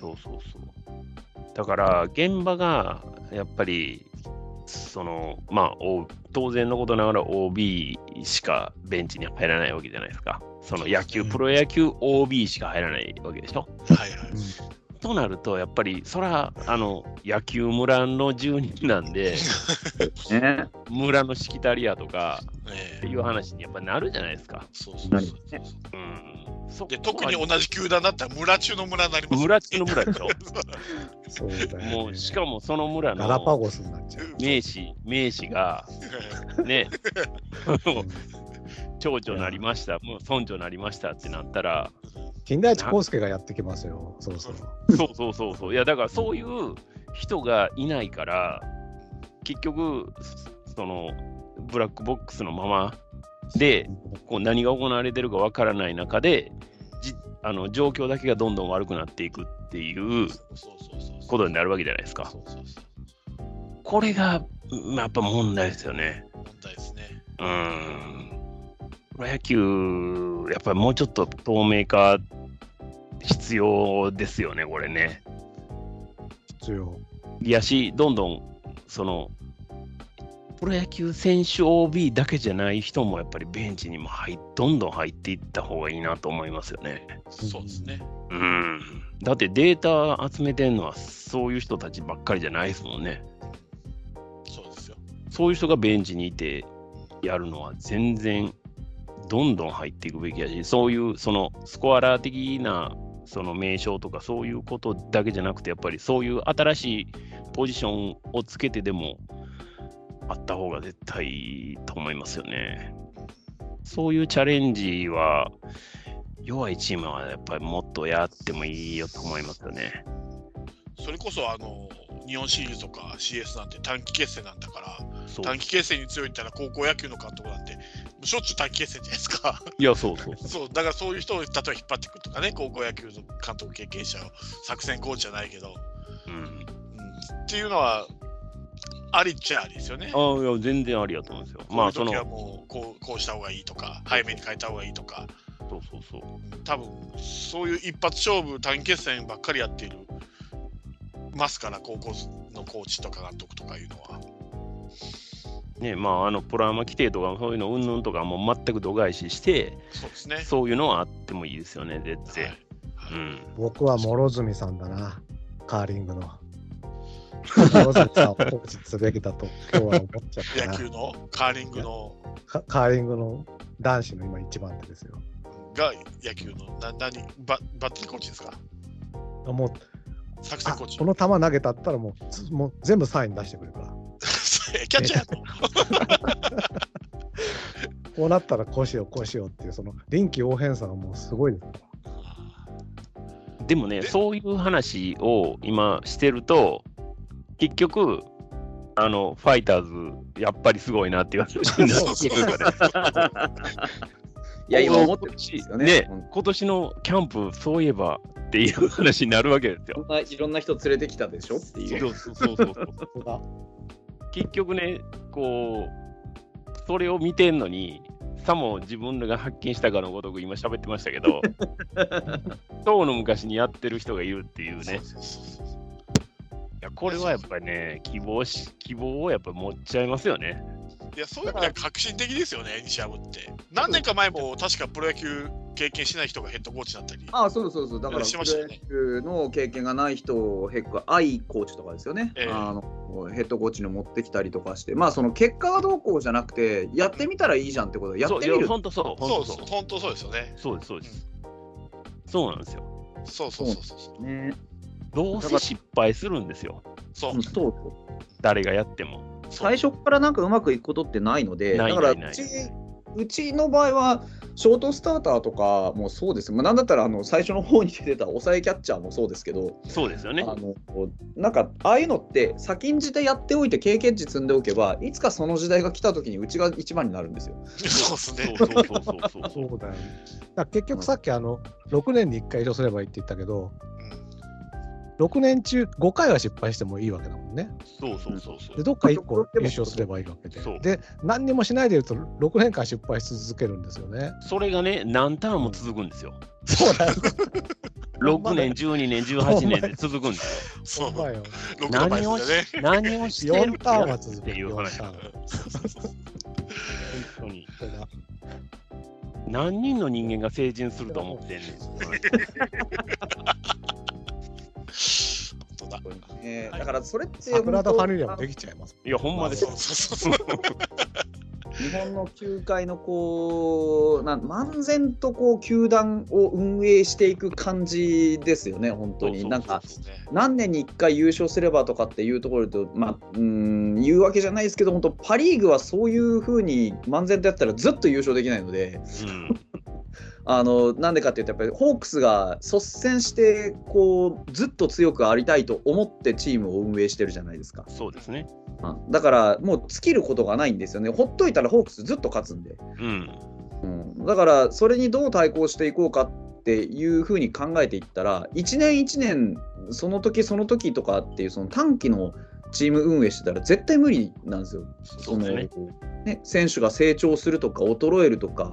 Speaker 3: そうそうそう。だから、現場がやっぱり、そのまあ、当然のことながら OB しかベンチに入らないわけじゃないですか。その野球、プロ野球 OB しか入らないわけでしょ。はいはい。となると、やっぱり、そら、あの、野球村の住人なんで、村のしきたりやとか、っていう話にやっぱなるじゃないですか。そうそうそうそう。うん。
Speaker 1: で特に同じ球団だったら村中の村になります、
Speaker 3: 村中の村でしょ
Speaker 2: そうね、
Speaker 3: もうしかもその村の
Speaker 2: ガラパゴスになっちゃう。
Speaker 3: 名士名士が ね町長なりましたもう村長なりましたってなったら
Speaker 2: 金田一耕助がやってきますよ、そろそろ。
Speaker 3: そうそうそうそういやだからそういう人がいないから結局そのブラックボックスのままでこう何が行われてるかわからない中でじあの状況だけがどんどん悪くなっていくっていうことになるわけじゃないですか。これが、まあ、やっぱ問題ですよね。
Speaker 1: 問題ですね。
Speaker 3: うん。プロ野球、やっぱりもうちょっと透明化必要ですよね、これね。
Speaker 2: 必要。
Speaker 3: いやし、どんどん、その、プロ野球選手 OB だけじゃない人もやっぱりベンチにも入どんどん入っていった方がいいなと思いますよね。
Speaker 1: そうですね。
Speaker 3: うん。だってデータ集めてるのはそういう人たちばっかりじゃないですもんね。
Speaker 1: そうですよ。
Speaker 3: そういう人がベンチにいてやるのは全然どんどん入っていくべきやし、そういうそのスコアラー的なその名称とかそういうことだけじゃなくて、やっぱりそういう新しいポジションをつけてでもあった方が絶対いいと思いますよね。そういうチャレンジは、弱いチームはやっぱりもっとやってもいいよと思いますよね。
Speaker 1: それこそあの日本シリーズとか CS なんて短期決戦なんだから短期決戦に強いったら高校野球の監督なんてしょっちゅう短期決戦じゃないですか。
Speaker 3: いやそうそう
Speaker 1: そう だからそういう人を例えば引っ張ってくるとかね高校野球の監督経験者を作戦コーチじゃないけど、うん、うん、っていうのはありっちゃありですよね。
Speaker 3: あいや全然ありやと思うんですよ。
Speaker 1: まあそのもうこうこうした方がいいとか早めに変えた方がいいとか。
Speaker 3: そうそうそう。
Speaker 1: 多分そういう一発勝負短期決戦ばっかりやっているますから高校のコーチとか監督とかいうのは。
Speaker 3: ねまあ、あのプラマ規定とかそういうのうんぬんとかも全く度外視して
Speaker 1: そうです、ね、
Speaker 3: そういうのはあってもいいですよね絶対、はい。
Speaker 2: うん、僕は諸角さんだなカーリングの。野崎さんをコーチすべきだと今日は思っちゃった
Speaker 1: 野球の？カーリングの？
Speaker 2: カーリングの男子の今一番手ですよ。
Speaker 1: が野球の？な何？ババッティングコーチですか？
Speaker 2: あもう
Speaker 1: 作戦コーチ
Speaker 2: この球投げたったらもうもう全部サイン出してくれるから。
Speaker 1: キャッチャー。
Speaker 2: こうなったらこうしようこうしようっていうその臨機応変さがもうすごいです。
Speaker 3: でもね、そういう話を今してると、結局、あの、ファイターズ、やっぱりすごいなって言われて。
Speaker 4: いや、今思ってほしいですよね。
Speaker 3: ね、今年のキャンプ、そういえばっていう話になるわけですよ。
Speaker 4: いろんな人連れてきたでしょ？ってい
Speaker 3: う。そうそうそうそう。結局ね、こう、それを見てんのに、さも自分らが発見したかのごとく今喋ってましたけど、当の昔にやってる人がいるっていうね。いや、これはやっぱりね、希望し、希望をやっぱ持っちゃいますよね。
Speaker 1: いや、そういう意味では革新的ですよね、西山って。何年か前も確かプロ野球経験しない人がヘッドコーチだったり。
Speaker 4: ああ、そうそうそう。だから、プロ野球の経験がない人をヘッド、アイコーチとかですよね、えー、あの。ヘッドコーチに持ってきたりとかして、まあ、その結果はどうこうじゃなくて、やってみたらいいじゃんってことで、やってみる。
Speaker 3: 本当そう。
Speaker 1: そうそう。本当そうですよね。
Speaker 3: そうです、そうです。そうなんですよ。
Speaker 1: そうそうそうそう。ね。
Speaker 3: どうせ失敗するんですよ。
Speaker 1: そう。そう
Speaker 3: 誰がやっても。
Speaker 4: 最初からなんかうまくいくことってないので、だからうちうちの場合は、ショートスターターとかもそうです。まあ、なんだったらあの最初の方に出てた抑えキャッチャーもそうですけど、
Speaker 3: そうですよね。
Speaker 4: あのなんか、ああいうのって先んじてやっておいて経験値積んでおけば、いつかその時代が来た時にうちが一番になるんですよ。
Speaker 1: そうですね。
Speaker 3: そうそうそうそう。
Speaker 2: そうだよ、ね。だ結局さっきあの、6年に1回以上すればいいって言ったけど、6年中5回は失敗してもいいわけだもんね。
Speaker 3: そうそうそうそう。
Speaker 2: で、どっか1個優勝すればいいわけで。で、何にもしないでいると6年間失敗し続けるんですよね。
Speaker 3: それがね、何ターンも続くんですよ。
Speaker 2: そうだよ。
Speaker 3: 6年、12年、18年で続くんですよ。
Speaker 2: そうだよ。
Speaker 3: 何をし何をしてる
Speaker 2: 4ターンは続くっていう
Speaker 3: 話。本当に。何人の人間が成人すると思ってんねん。
Speaker 4: だ。えー、だからそれって
Speaker 2: 桜田ファミリアもできちゃいます。
Speaker 3: いや、ほんまですよ。
Speaker 4: 日本の球界のこうな漫然とこう球団を運営していく感じですよね、本当に。なんか、何年に1回優勝すればとかっていうところと、まあ、うん言うわけじゃないですけど、本当、パ・リーグはそういうふうに漫然とやったらずっと優勝できないので。うんあのなんでかっていうとやっぱりホークスが率先してこうずっと強くありたいと思ってチームを運営してるじゃないですか。
Speaker 3: そうですね、
Speaker 4: だからもう尽きることがないんですよね。ほっといたらホークスずっと勝つんで。うん、うん、だからそれにどう対抗していこうかっていうふうに考えていったら1年1年その時その時とかっていうその短期のチーム運営してたら絶対無理なんですよ。そのね、ね、選手が成長するとか衰えるとか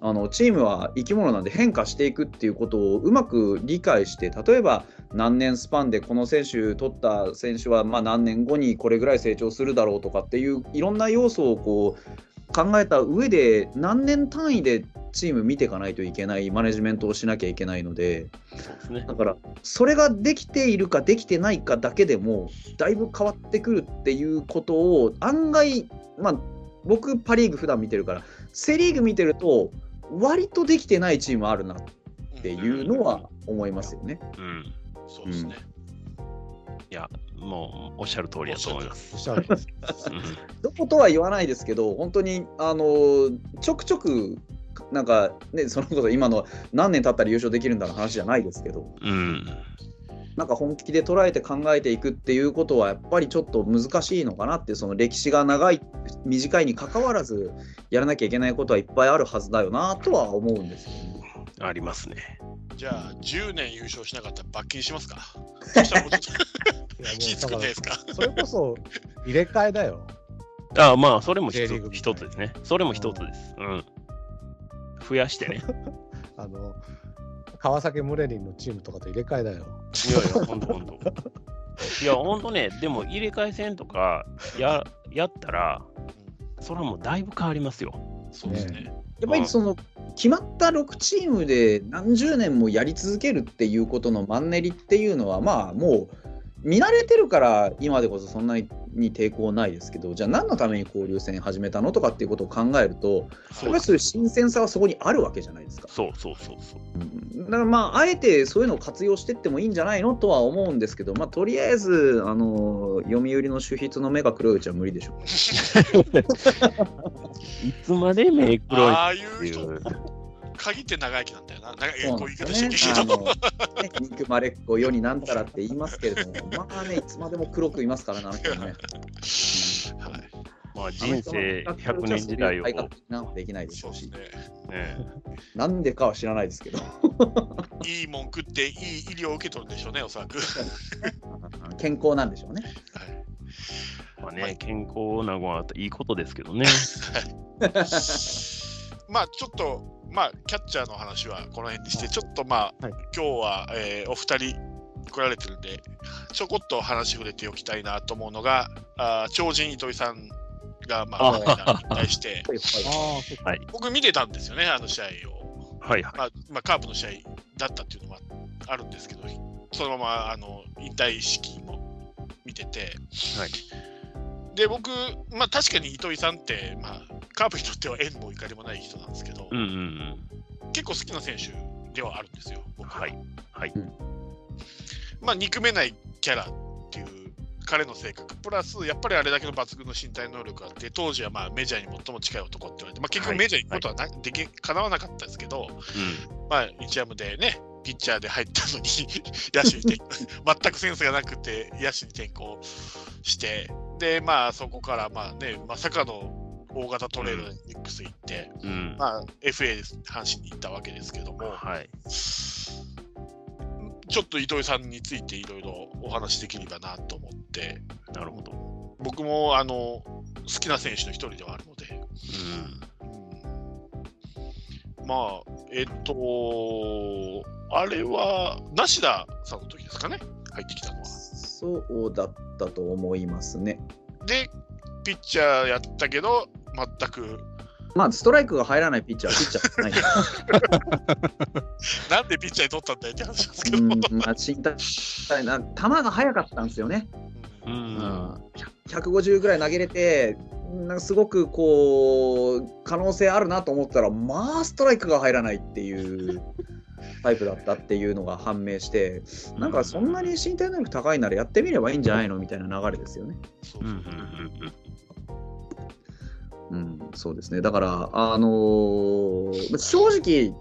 Speaker 4: あのチームは生き物なんで変化していくっていうことをうまく理解して例えば何年スパンでこの選手取った選手はま何年後にこれぐらい成長するだろうとかっていういろんな要素をこう考えた上で何年単位でチーム見ていかないといけないマネジメントをしなきゃいけないのでだからそれができているかできてないかだけでもだいぶ変わってくるっていうことを案外まあ僕パ・リーグ普段見てるからセ・リーグ見てると割とできてないチームあるなっていうのは思いますよね。
Speaker 1: うん、そうですね。
Speaker 3: いや、もうおっしゃる通りだと思います。おっしゃ
Speaker 2: る
Speaker 4: どことは言わないですけど、本当にあのちょくちょく、なんかね、そのこと今の何年経ったら優勝できるんだの話じゃないですけど、うん、なんか本気で捉えて考えていくっていうことはやっぱりちょっと難しいのかなってその歴史が長い短いにかかわらずやらなきゃいけないことはいっぱいあるはずだよなとは思うんですよね。
Speaker 3: ありますね。
Speaker 1: じゃあ10年優勝しなかったら罰金しますか気つくないですか
Speaker 2: それこそ入れ替えだよ。
Speaker 3: ああまあそれも一つですね。それも一つです。うん。増やしてね。
Speaker 2: あの川崎ムレリンのチームとかと入れ替えだよ。
Speaker 3: いやいや、ほんとほんと。いや、ほんとね、でも入れ替え戦とかややったら、それはもうだいぶ変わりますよ。
Speaker 1: そうですね。
Speaker 4: やっぱりその、決まった6チームで何十年もやり続けるっていうことのマンネリっていうのは、まあもう、見慣れてるから今でこそそんなに抵抗ないですけどじゃあ何のために交流戦始めたのとかっていうことを考えるとやっぱりそういう新鮮さはそこにあるわけじゃないですか。
Speaker 3: そうそうそうそう、
Speaker 4: うん、だからまああえてそういうのを活用していってもいいんじゃないのとは思うんですけど、まあ、とりあえずあの読売の主筆の目が黒いうちは無理でしょ。う。
Speaker 3: いつまで目黒い
Speaker 1: ああいう人限って長生きなんだよな。長い、こういう言い方してるけど。ね、
Speaker 4: 憎まれっ子世になんたらって言いますけれども、まあね、いつまでも黒くいますからな、ね。はい
Speaker 3: まあ、人生100年時代を。
Speaker 4: なんできないでしょうし。ね、なんでかは知らないですけど。
Speaker 1: いいもん食っていい医療を受け取るんでしょうね、おそらく。
Speaker 4: 健康なんでしょうね。は
Speaker 3: いまあね、健康なごはいいことですけどね。
Speaker 1: まあちょっと、まあキャッチャーの話はこの辺にして、ちょっとまあ、はい、今日は、えー、お二人来られてるんで、ちょこっと話触れておきたいなと思うのが、あ超人糸井さんが、まあ、に対して、はい、僕見てたんですよね、あの試合を。
Speaker 3: はい
Speaker 1: まあまあ、カープの試合だったっていうのはあるんですけど、そのままあの引退式も見てて、はい、で僕、まあ、確かに糸井さんって、まあ、カープにとっては縁も怒りもない人なんですけど、うんうんうん、結構好きな選手ではあるんですよ、僕は。はい、はい、まあ、憎めないキャラっていう彼の性格、プラスやっぱりあれだけの抜群の身体能力があって、当時はまあメジャーに最も近い男って言われて、まあ、結局メジャーに行くことはな、はい、できかなわなかったですけど、うん、まあ、日ハムでね、ピッチャーで入ったのに 野手に転 全くセンスがなくて野手に転向して、で、まあそこからまあね、まさかの大型トレードでニックス行って、うん、まあ、FA 阪神に行ったわけですけども、はい、ちょっと糸井さんについていろいろお話できればなと思って、
Speaker 3: なるほど
Speaker 1: 僕もあの好きな選手の一人ではあるので、うんうん、まあ、えっと、あれは梨田さんの時ですかね、入ってきたのは。
Speaker 4: そうだったと思いますね。
Speaker 1: で、ピッチャーやったけど、全く。
Speaker 4: まあ、ストライクが入らないピッチャーはピッチャーない
Speaker 1: なんでピッチャーに取ったんだよって話ですけど。うん、まあ、身
Speaker 4: 体な球が速かったんですよね。うん、150ぐらい投げれて、なんかすごくこう可能性あるなと思ったらまあストライクが入らないっていうタイプだったっていうのが判明してなんかそんなに身体能力高いならやってみればいいんじゃないのみたいな流れですよね。うん、そうですねだからあのー、正直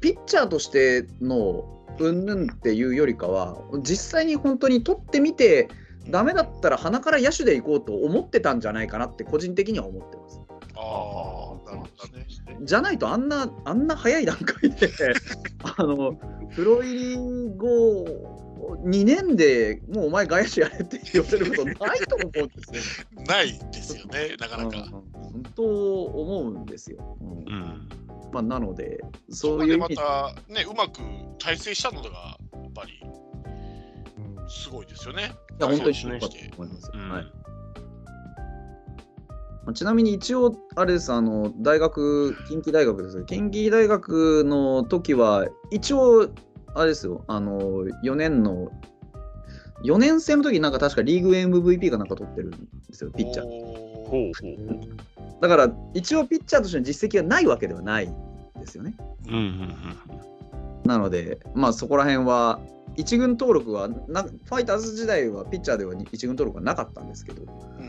Speaker 4: ピッチャーとしてのうんぬんっていうよりかは実際に本当に取ってみてダメだったら鼻から野手でいこうと思ってたんじゃないかなって個人的には思ってます。
Speaker 1: ああ、なるほどね。
Speaker 4: じゃないとあんなあんな早い段階で あのプロ入り後2年でもうお前外野手やれって言われることないと思うんです
Speaker 1: よ。ないですよね、なかなか。
Speaker 4: 本当思うんですよ。うん、うんまあ、なので、そういう
Speaker 1: また、ね、うまく体制したのが、やっぱり、すごいですよね。
Speaker 4: いや、本当にそう思います。うん、はいちなみに一応、あれです、あの大学、近畿大学です近畿大学の時は、一応、あれですよ、あの4年の、4年生の時なんか確かリーグ MVP かなんか取ってるんですよ、ピッチャー。だから、一応ピッチャーとしての実績がないわけではないですよね。うんうんうん、なので、まあそこら辺は、一軍登録はな、ファイターズ時代はピッチャーでは一軍登録はなかったんですけど、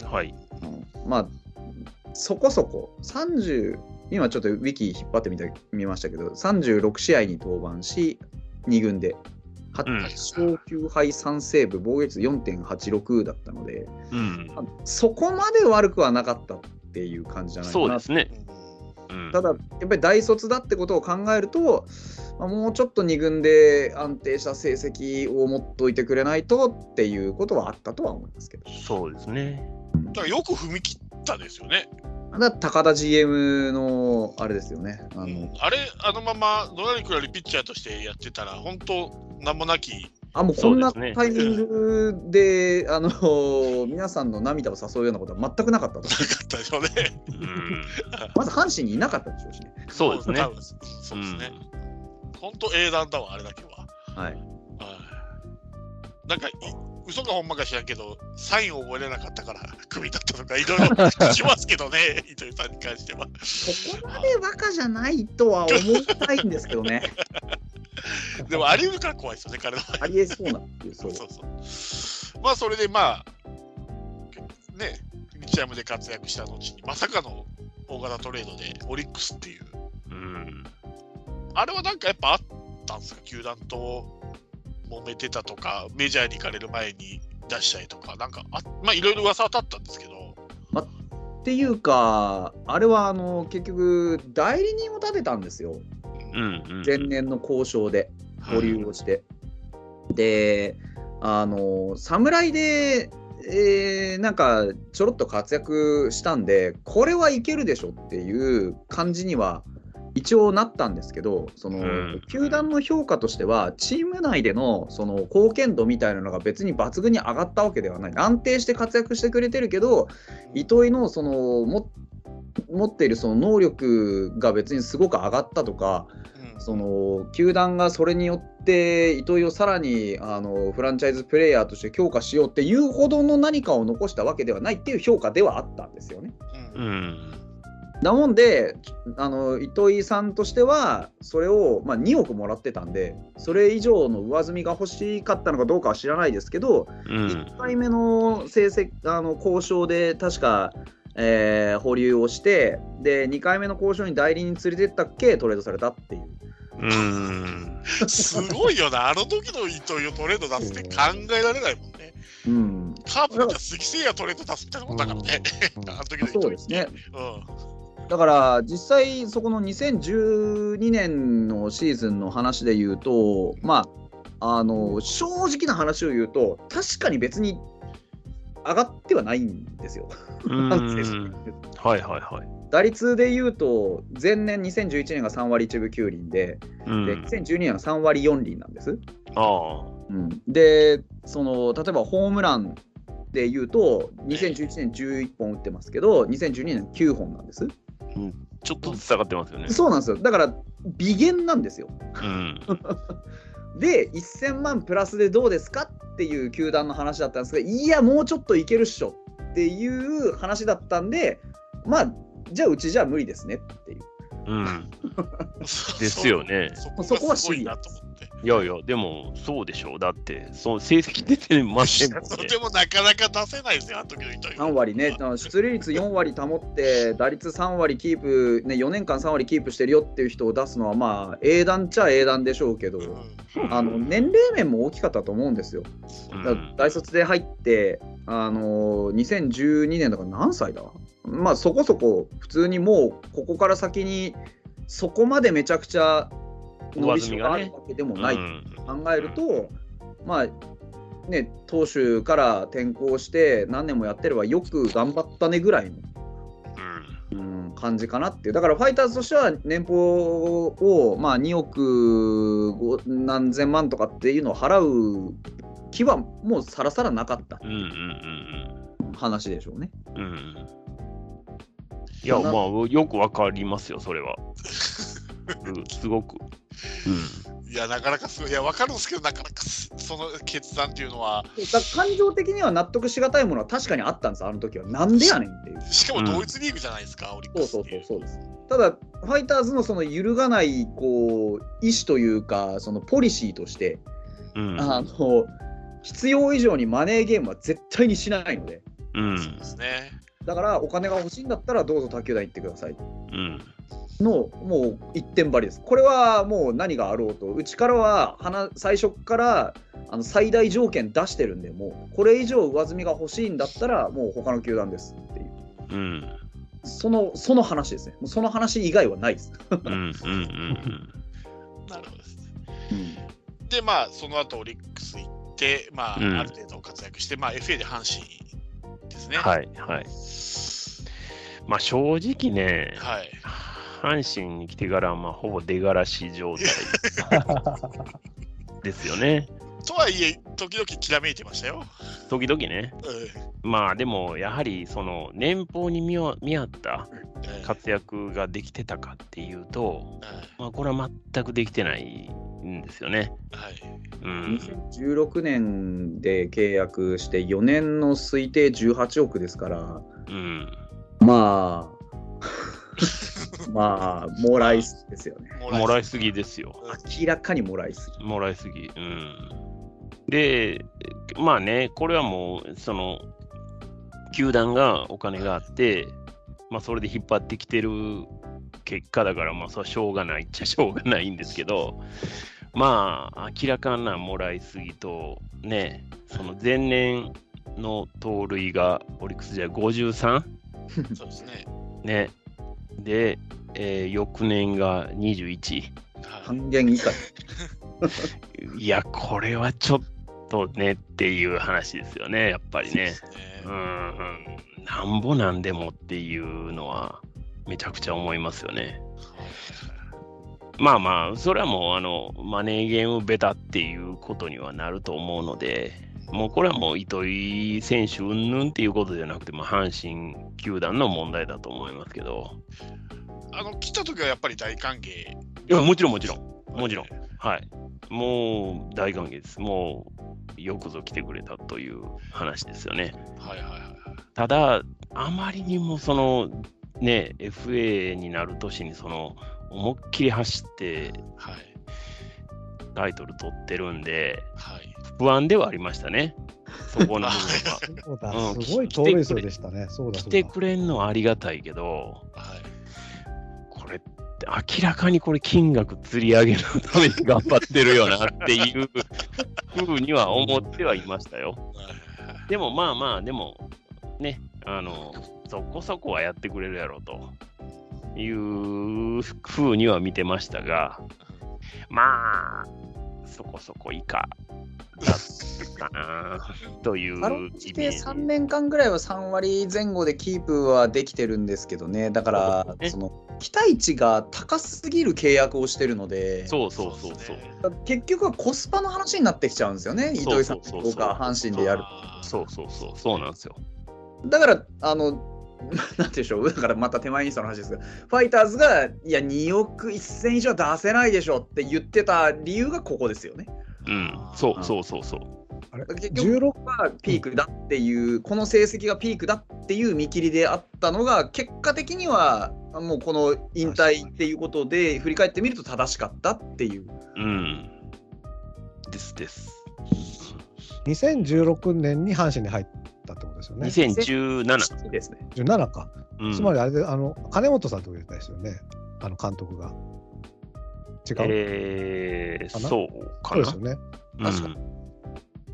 Speaker 3: はい、
Speaker 4: うん、まあ、そこそこ、30、今ちょっとウィキ引っ張ってみた見ましたけど、36試合に登板し、2軍で、8勝9敗3セーブ、防御率4.86だったので、うん、そこまで悪くはなかったっていう感じじゃないかな
Speaker 3: そうですね。
Speaker 4: ただ、やっぱり大卒だってことを考えると、まあ、もうちょっと2軍で安定した成績を持っといてくれないとっていうことはあったとは思いますけど。
Speaker 3: そうですね。
Speaker 1: だからよく踏み切ったですよね。
Speaker 4: だ高田 GM のあれですよね。
Speaker 1: あの、うん、あれ、あのままのらりくらりピッチャーとしてやってたら、本当、名もなき。
Speaker 4: あもうこんなタイミングで、であの皆さんの涙を誘うようなことは全くなかったと。なか
Speaker 1: ったでしょうね。
Speaker 4: まず阪神にいなかったでしょうしね。
Speaker 3: そうですね。
Speaker 1: そうですね。本当、英断だわ、あれだけは。
Speaker 4: はい。
Speaker 1: なんか嘘かほんまか知らんけど、サインを覚えれなかったから、クビだったとか、いろいろ 聞きますけどね、糸井さんに関しては。
Speaker 4: そこまでバカじゃないとは思いたいんですけどね。
Speaker 1: でも、あり得るから怖いですよね、彼の
Speaker 4: ありえそうなんていう、そう
Speaker 1: そうそう。まあ、それでまあ、ね、日ハムで活躍した後に、まさかの大型トレードで、オリックスっていう。うん。あれはなんかやっぱあったんですか、球団と揉めてたとか、メジャーに行かれる前に出したりとか、なんかあ、まあ、いろいろ噂は立ったんですけど。
Speaker 4: ま、っていうか、あれはあの結局、代理人を立てたんですよ、うんうん、前年の交渉で、保留をして。はい、で、あの侍で、えー、なんかちょろっと活躍したんで、これはいけるでしょっていう感じには一応なったんですけど、その、うん、球団の評価としては、チーム内でのその貢献度みたいなのが別に抜群に上がったわけではない。安定して活躍してくれてるけど、糸井のそのも持っているその能力が別にすごく上がったとか、うん、その球団がそれによって糸井をさらにあのフランチャイズプレーヤーとして強化しようっていうほどの何かを残したわけではないっていう評価ではあったんですよね。うんだもんであの糸井さんとしてはそれを、まあ、2億もらってたんでそれ以上の上積みが欲しかったのかどうかは知らないですけど、うん、1回目の成績あの交渉で確か、えー、保留をしてで2回目の交渉に代理人連れてったっけトレードされたっていう。
Speaker 1: うん。すごいよな、あの時の糸井をトレード出すって考えられないもんね。うん、カープじゃ杉誠也トレード出すみたいなもんだからね、あの時の
Speaker 4: そうですね。うんだから実際そこの2012年のシーズンの話で言うとまああの正直な話を言うと確かに別に上がってはないんですよ。
Speaker 3: はいはいはい。
Speaker 4: 打率で言うと前年2011年が3割1分9厘で,、うん、で2012年は3割4厘なんです。あうん、でその例えばホームランで言うと2011年11本打ってますけど2012年9本なんです。
Speaker 3: うん、ちょっとずつ下がってますよね。
Speaker 4: そうなんですよ。だから、微減なんですよ。うん、で、1000万プラスでどうですかっていう球団の話だったんですが、いや、もうちょっといけるっしょっていう話だったんで、まあ、じゃあうちじゃ無理ですねっていう。
Speaker 3: うん。ですよね。
Speaker 4: そこはシリア
Speaker 3: いやいや、でも、そうでしょう。だって、その成績出てませんもん、
Speaker 1: ね、でもなかなか出せないですよ、あの時の
Speaker 4: 人3割ね、出塁率4割保って、打率3割キープ、ね、4年間3割キープしてるよっていう人を出すのは、まあ、英断っちゃ英断でしょうけど、うん、あの年齢面も大きかったと思うんですよ。大卒で入って、あの2012年だから何歳だ？まあそこそこ普通にもうここから先にそこまでめちゃくちゃ伸びしろがあるわけでもないと考えると、まあね投手から転向して何年もやってればよく頑張ったねぐらいの、うん、感じかなっていう。だからファイターズとしては年俸を、まあ、2億何千万とかっていうのを払う気はもうさらさらなかった話でしょうね。うん、
Speaker 3: いやまあよくわかりますよそれは。すごく。
Speaker 1: うん、いや、なかなかすごい。いや、わかるんですけど、なかなかその決断っていうのは。
Speaker 4: 感情的には納得しがたいものは確かにあったんです、あの時は。なんでやねんっていう。
Speaker 1: しかも同一リーグじゃないですか、うん、オリック
Speaker 4: ス。そうそうそうそうです。ただ、ファイターズのその揺るがないこう意思というか、そのポリシーとして、うん、あの必要以上にマネーゲームは絶対にしないので。
Speaker 1: うん、そうですね。
Speaker 4: だからお金が欲しいんだったらどうぞ卓球台行ってください。うんのもう一点張りです。これはもう何があろうと、うちからは最初からあの最大条件出してるんで、もうこれ以上上積みが欲しいんだったら、もう他の球団ですっていう。うん、そのその話ですね。その話以外はないです。なるほどですね。
Speaker 1: うん、で、まあ、その後オリックス行って、まあ、うん、ある程度活躍して、まあ、FA で阪神ですね。
Speaker 3: はい、はい。まあ、正直ね、はい、阪神に来てから、まあ、ほぼ出がらし状態ですよね。
Speaker 1: とはいえ、時々きらめいてましたよ。
Speaker 3: 時々ね。うん、まあでも、やはりその年俸に見見合った活躍ができてたかっていうと、まあ、これは全くできてないんですよね。はい
Speaker 4: うん、2016年で契約して4年の推定18億ですから、うん、まあ まあ、もらいすぎですよね。
Speaker 3: もらいすぎですよ。
Speaker 4: 明らかにもらいすぎ。
Speaker 3: もらいすぎ。うん。で、まあね、これはもう、その、球団がお金があって、まあ、それで引っ張ってきてる結果だから、まあ、それはしょうがないっちゃしょうがないんですけど、まあ、明らかなもらいすぎと、ね、その前年の盗塁がオリックスじゃ 53?
Speaker 1: そうですね。
Speaker 3: ね、で、えー、翌年が21。
Speaker 4: 半減以下。
Speaker 3: いや、これはちょっとねっていう話ですよね、やっぱりね。ねうん、なんぼなんでもっていうのは、めちゃくちゃ思いますよね。まあまあ、それはもう、あの、マネーゲームベタっていうことにはなると思うので、もうこれはもう糸井選手云々っていうことじゃなくて、まあ、阪神球団の問題だと思いますけど。
Speaker 1: あの来た時はやっぱり大歓迎い
Speaker 3: やもちろんもちろん、もちろん、はい。もう大歓迎です。もうよくぞ来てくれたという話ですよね。はいはいはい。ただ、あまりにもそのね、FA になる年にその思いっきり走って、はい、タイトル取ってるんで、はい、不安ではありましたね。そこの
Speaker 2: 部分は。すごい盗塁数でしたね。
Speaker 3: そうだ来てくれんのはありがたいけど、はい、これって明らかにこれ金額釣り上げるために頑張ってるよなっていう ふうには思ってはいましたよ。でもまあまあ、でもね、あの、そこそこはやってくれるやろうというふうには見てましたが、まあ、そこそこ以下 だったかなという。
Speaker 4: かろうじて3年間ぐらいは3割前後でキープはできてるんですけどね、だから、その期待値が高すぎる契約をしてるので、
Speaker 3: そうそうそうそう。
Speaker 4: 結局はコスパの話になってきちゃうんですよね、糸井さんとか阪神でやる。
Speaker 3: そうそうそう、そうなんですよ。
Speaker 4: だから、あの、なんでしょう、だからまた手前にその話ですが、ファイターズが、いや、2億1000以上出せないでしょって言ってた理由がここですよね。
Speaker 3: うん、そうそうそうそう。
Speaker 4: 結局がピークだっていう、うん、この成績がピークだっていう見切りであったのが結果的にはもうこの引退っていうことで振り返ってみると正しかったっていう。
Speaker 3: うんですです。
Speaker 2: 2016年に阪神に入ったってことですよね。
Speaker 3: 2017
Speaker 4: ですね。
Speaker 2: 17か。うん、つまりあれで、あの金本さんと言ったですよね、あの監督が。違う？
Speaker 3: えー、そうかな？
Speaker 2: そうですよね。確かに。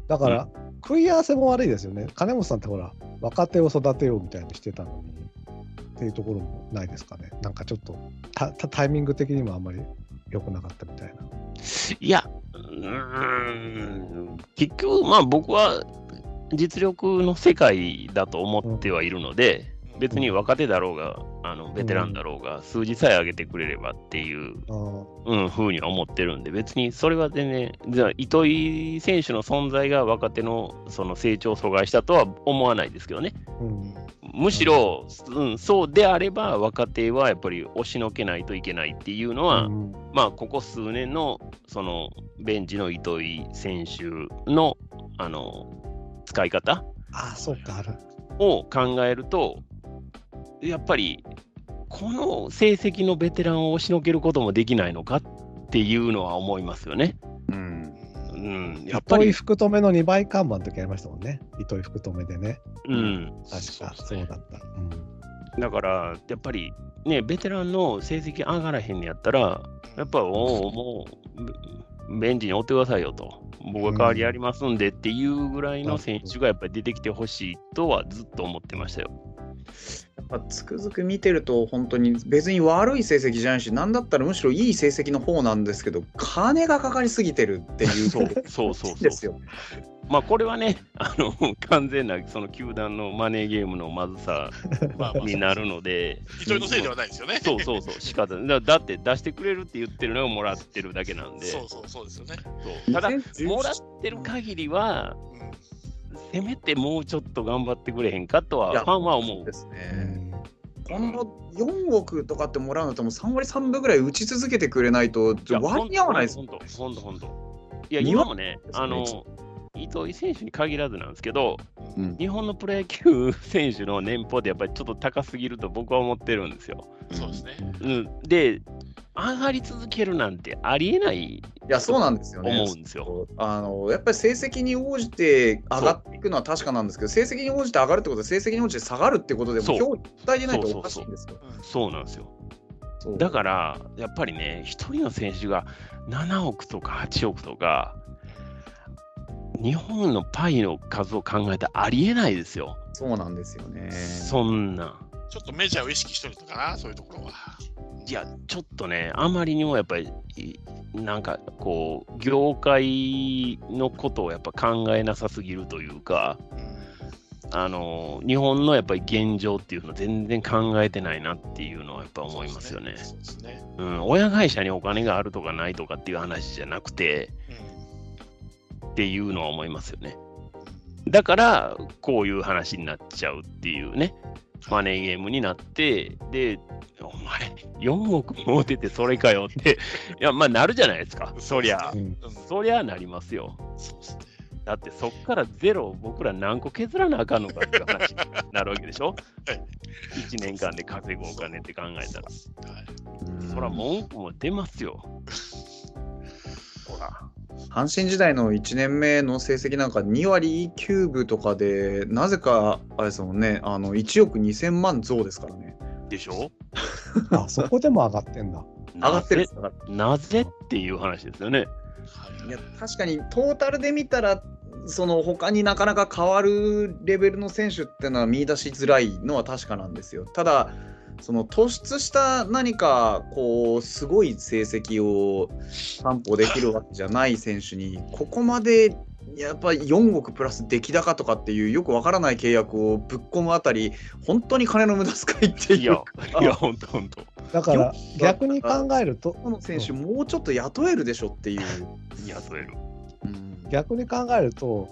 Speaker 2: だから、うん、食い合わせも悪いですよね。金本さんってほら、若手を育てようみたいにしてたのに、っていうところもないですかね。なんかちょっとタイミング的にもあんまり良くなかったみたいな。
Speaker 3: いや、うん結局、まあ僕は実力の世界だと思ってはいるので、別に若手だろうが、あのベテランだろうが、数字さえ上げてくれればっていう、うん、ふうには思ってるんで、別にそれは全然、じゃあ糸井選手の存在が若手のその成長を阻害したとは思わないですけどね。うん。むしろ、うん、そうであれば若手はやっぱり押しのけないといけないっていうのは、うん、まあここ数年のそのベンチの糸井選手のあの使い方？
Speaker 2: あそうか
Speaker 3: を考えるとやっぱりこの成績のベテランを押しのけることもできないのかっていうのは思いますよね。
Speaker 2: うんうん、やっぱり。糸井福留の2倍看板の時ありましたもんね。糸井福留でね。
Speaker 3: うん。
Speaker 2: 確か、そうだった。う
Speaker 3: ん、だから、やっぱり、ね、ベテランの成績上がらへんやったら、やっぱ、おお、もう、ベンチに追ってくださいよと。僕が代わりやりますんでっていうぐらいの選手がやっぱり出てきてほしいとはずっと思ってましたよ。
Speaker 4: やっぱつくづく見てると本当に別に悪い成績じゃないし何だったらむしろいい成績の方なんですけど金がかかりすぎてるっていう
Speaker 3: そうそうそうですよ。まあこれはね あの完全なその球団のマネーゲームのまずさ になるので
Speaker 1: 一人のせいではないですよね。
Speaker 3: そうそうそう仕方だだって出してくれるって言ってるのをもらってるだけなんで
Speaker 1: そうそうそうですよね。
Speaker 3: ただもらってる限りは、せめてもうちょっと頑張ってくれへんかとは、ファンは思う。ですね。
Speaker 4: 今後4億とかってもらうのとも3割3分ぐらい打ち続けてくれないと割に合わないです。
Speaker 3: 本当、本当、本当。いや、今もね、あの、糸井選手に限らずなんですけど、うん、日本のプロ野球選手の年俸ってやっぱりちょっと高すぎると僕は思ってるんですよ。
Speaker 1: そうですね。
Speaker 3: うん、で、上がり続けるなんてありえない
Speaker 4: いやそうなんですよね。
Speaker 3: 思うんですよ。
Speaker 4: あのやっぱり成績に応じて上がっていくのは確かなんですけど成績に応じて上がるってことは成績に応じて下がるってことでも表記伝えてないとおかしいんですよ。
Speaker 3: そうなんですよ。だからやっぱりね一人の選手が7億とか8億とか日本のパイの数を考えてありえないですよ。
Speaker 4: そうなんですよね。
Speaker 3: そんな。
Speaker 1: ちょっとメジャーを意識してるのかなそういうところは。
Speaker 3: いや、ちょっとね、あまりにもやっぱり、なんかこう、業界のことをやっぱ考えなさすぎるというか、うん、あの日本のやっぱり現状っていうの全然考えてないなっていうのはやっぱ思いますよね。うん、親会社にお金があるとかないとかっていう話じゃなくて、うん、っていうのは思いますよね。だから、こういう話になっちゃうっていうね。マネーゲームになって、で、お前、4億も出てそれかよって、いや、まあ、なるじゃないですか、そりゃ。うん、そりゃなりますよ。だってそっからゼロを僕ら何個削らなあかんのかっていう話になるわけでしょ、はい、?1 年間で稼ぐお金って考えたら。はい、そら文句も出ますよ。
Speaker 4: ほら。阪神時代の1年目の成績なんか2割9分とかで、なぜか、あれですもんね、あの1億2000万増ですからね。
Speaker 3: でしょ？
Speaker 2: あそこでも上がってんだ。
Speaker 4: 上がってる
Speaker 3: なぜ？っていう話ですよね。
Speaker 4: いや確かにトータルで見たらその他になかなか変わるレベルの選手っていうのは見出しづらいのは確かなんですよ。ただその突出した何かこうすごい成績を担保できるわけじゃない選手にここまでやっぱり4億プラス出来高とかっていうよくわからない契約をぶっ込むあたり本当に金の無駄遣いっていう。いや
Speaker 3: いや 本当本当。
Speaker 2: だから逆に考えると
Speaker 4: この選手もうちょっと雇えるでしょっていう。
Speaker 3: 雇える、
Speaker 2: うん、逆に考えると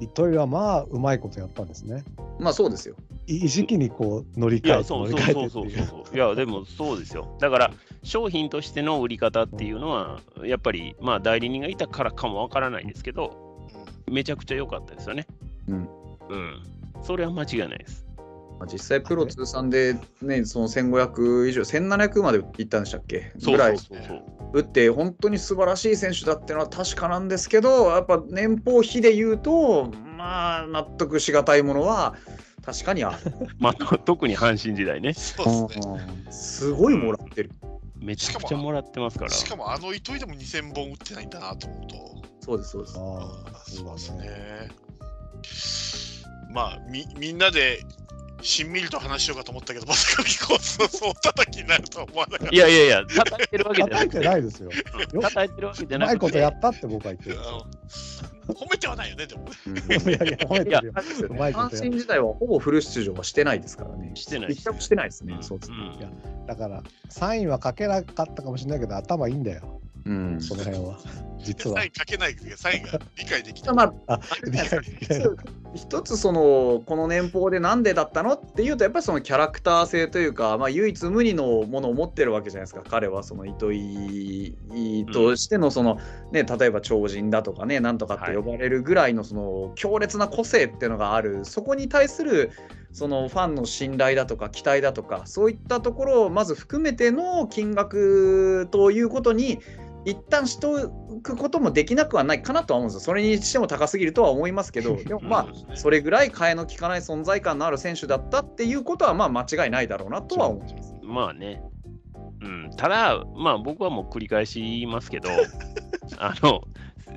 Speaker 2: 糸井はまあうまいことやったんですね。
Speaker 4: まあそうですよ
Speaker 2: い時期にこう乗り換えて乗り換えてそうそうそう
Speaker 3: そういやでもそうですよだから商品としての売り方っていうのはやっぱりまあ代理人がいたからかもわからないんですけどめちゃくちゃ良かったですよね。
Speaker 4: うん。
Speaker 3: うん。それは間違いないです。
Speaker 4: 実際プロ通算で、ね、その1500以上、1700までいったんでしたっけ？ぐらい打って、本当に素晴らしい選手だっていうのは確かなんですけど、やっぱ年俸比で言うと、まあ、納得しがたいものは確かにある。
Speaker 3: まあ、特に阪神時代ね。
Speaker 4: そうですね。すごいもらってる。
Speaker 3: めちゃくちゃもらってますから。
Speaker 1: しかも、あの糸井でも2000本打ってないんだなと思うと。
Speaker 4: そうです、そうです。
Speaker 1: あそうですね。まあ、みみんなでしんみりと話しようかと思ったけど、まさかビコースのそう叩きになるとは思わなかった。い
Speaker 3: やいやいや、叩いてるわけじゃない。
Speaker 2: 叩いてないですよ。
Speaker 3: 叩いてるわけじゃな
Speaker 2: い。ないことやったって僕は言ってる。
Speaker 1: 褒めてはないよね、でも。
Speaker 2: いやいや、褒めてるよ。
Speaker 4: 阪神自体はほぼフル出場はしてないですからね。
Speaker 3: してない。
Speaker 4: 一着してないですね。そうですね。
Speaker 2: いや、だから、サインはかけなかったかもしれないけど、頭いいんだよ。
Speaker 4: うん、
Speaker 2: その辺は。実は。
Speaker 1: サインかけないサインが理解できた。
Speaker 4: まあ、一つそのこの年俸でなんでだったのっていうとやっぱりそのキャラクター性というか、まあ、唯一無二のものを持ってるわけじゃないですか彼はその糸井としてのその、ね、例えば超人だとかねなんとかって呼ばれるぐらいのその強烈な個性っていうのがあるそこに対するそのファンの信頼だとか期待だとかそういったところをまず含めての金額ということに一旦しておくこともできなくはないかなとは思うんですよ。それにしても高すぎるとは思いますけど、でもまあ、それぐらい替えの利かない存在感のある選手だったっていうことは、まあ間違いないだろうなとは思います。
Speaker 3: まあね。うん、ただ、まあ僕はもう繰り返し言いますけど、あの、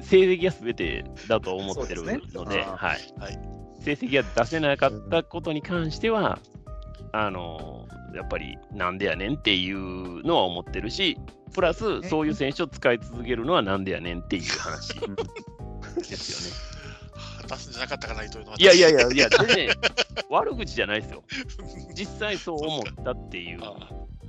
Speaker 3: 成績が全てだと思ってるので、でね、はい、はい、成績が出せなかったことに関しては、あの、やっぱりなんでやねんっていうのは思ってるし、プラス、そういう選手を使い続けるのはなんでやねんっていう話ですよね。
Speaker 1: 出すんじゃなかったかなというのは。
Speaker 3: いやいやいや、いや、全然悪口じゃないですよ。実際そう思ったっていう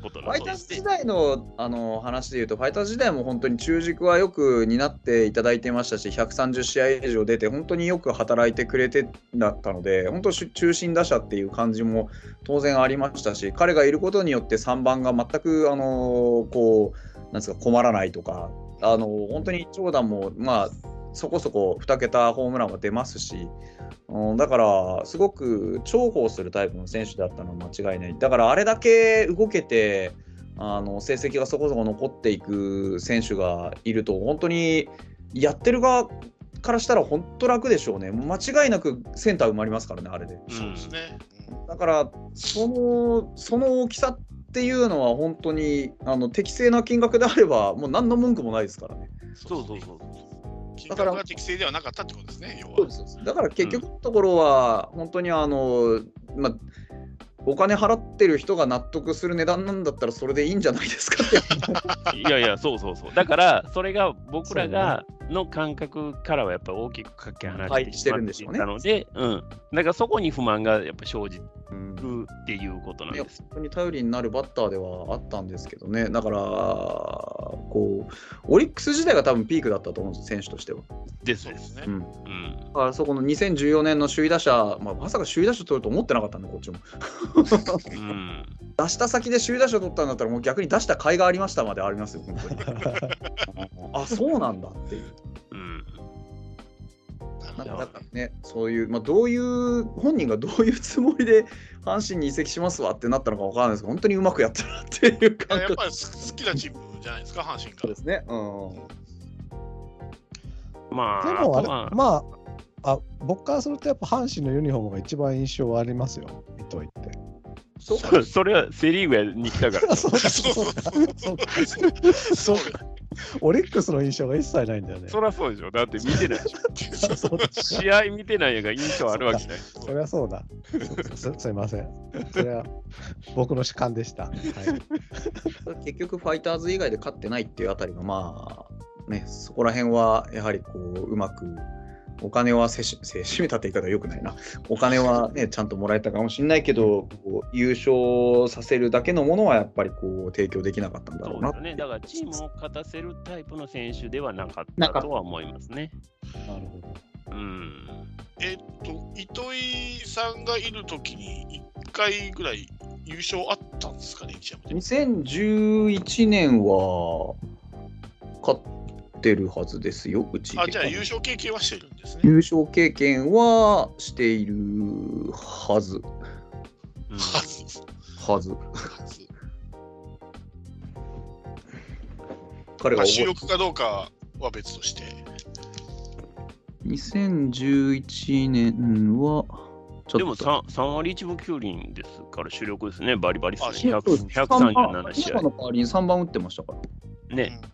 Speaker 3: こと
Speaker 4: ファイターズ時代のあの話でいうと、ファイターズ時代も本当に中軸はよく担っていただいてましたし、130試合以上出て、本当によく働いてくれてだったので、本当、中心打者っていう感じも当然ありましたし、彼がいることによって3番が全く、あのこう、なんですか困らないとか、あの本当に長打も、まあ、そこそこ2桁ホームランは出ますし、うん、だから、すごく重宝するタイプの選手だったのは間違いない。だから、あれだけ動けて、あの成績がそこそこ残っていく選手がいると、本当にやってる側からしたら本当楽でしょうね。間違いなくセンター埋まりますからね、あれで。
Speaker 1: そうですね。
Speaker 4: だから、そのその大きさっていうのは本当にあの適正な金額であれば、もう何の文句もないですからね。
Speaker 1: そうそうそう。だから適正ではなかったってことですね、要
Speaker 4: は。だから結局のところは、本当にあの、まあ、お金払ってる人が納得する値段なんだったらそれでいいんじゃないですかって。い
Speaker 3: やいやそうそうそう。だからそれが僕らがの感覚からはやっぱ大きくかけ離れてしまっていたので、うん、だからそこに不満がやっぱ生じるっていうことなんです。
Speaker 4: 本当に頼りになるバッターではあったんですけどね、だから、こう、オリックス時代が多分ピークだったと思うんです、選手としては。
Speaker 3: ですですね。うん。だ
Speaker 4: からそこの2014年の首位打者、まあ、まさか首位打者取ると思ってなかったんで、こっちも。うん、出した先で首位打者取ったんだったら、もう逆に出した甲斐がありましたまでありますよ、本当に。あ、そうなんだっていう。うんなんかね、そういう、まあ、どういう、本人がどういうつもりで阪神に移籍しますわってなったのか分からないですけど、本当にうまくやったなっていう感
Speaker 1: 覚やっぱり好きなチームじゃないですか、阪神が。
Speaker 4: そうですね。うん。
Speaker 3: まあ、
Speaker 2: でもあれ、まあ、あ僕からすると、やっぱ阪神のユニフォームが一番印象ありますよ、糸井って。
Speaker 3: そそれはセ・リーグに来たから。そうそう
Speaker 2: そう。オリックスの印象が一切ないんだよね。
Speaker 3: そりゃそうでしょ。だって見てないでしょ。試合見てないやが印象あるわけない。
Speaker 2: そりゃそうだす。すいません。それは僕の主観でした。はい、
Speaker 4: 結局、ファイターズ以外で勝ってないっていうあたりが、まあ、ね、そこら辺はやはりこううまくお金はせしせしめたって言い方はよくないな。お金はね、ちゃんともらえたかもしれないけど、こう優勝させるだけのものはやっぱりこう提供できなかったんだろうな。
Speaker 3: そうね。だからチームを勝たせるタイプの選手ではなかったとは思いますね。
Speaker 2: なるほど。
Speaker 3: うん。
Speaker 1: えっと、糸井さんがいるときに1回ぐらい優勝あったんですかね、
Speaker 4: 2011年は勝っってるはずですよ、うち。
Speaker 1: あ、じゃあ優勝経験はしてるんですね。
Speaker 4: 優勝経験はしているはず。
Speaker 1: はず。
Speaker 4: はず。彼
Speaker 1: が主力かどうかは別として。
Speaker 4: 2011年は、
Speaker 3: でも 3, 3割1分9厘ですから主力ですね、バリバリですね。137試合。
Speaker 4: の代わりに3番打ってましたか
Speaker 3: ら。ね。
Speaker 4: うん、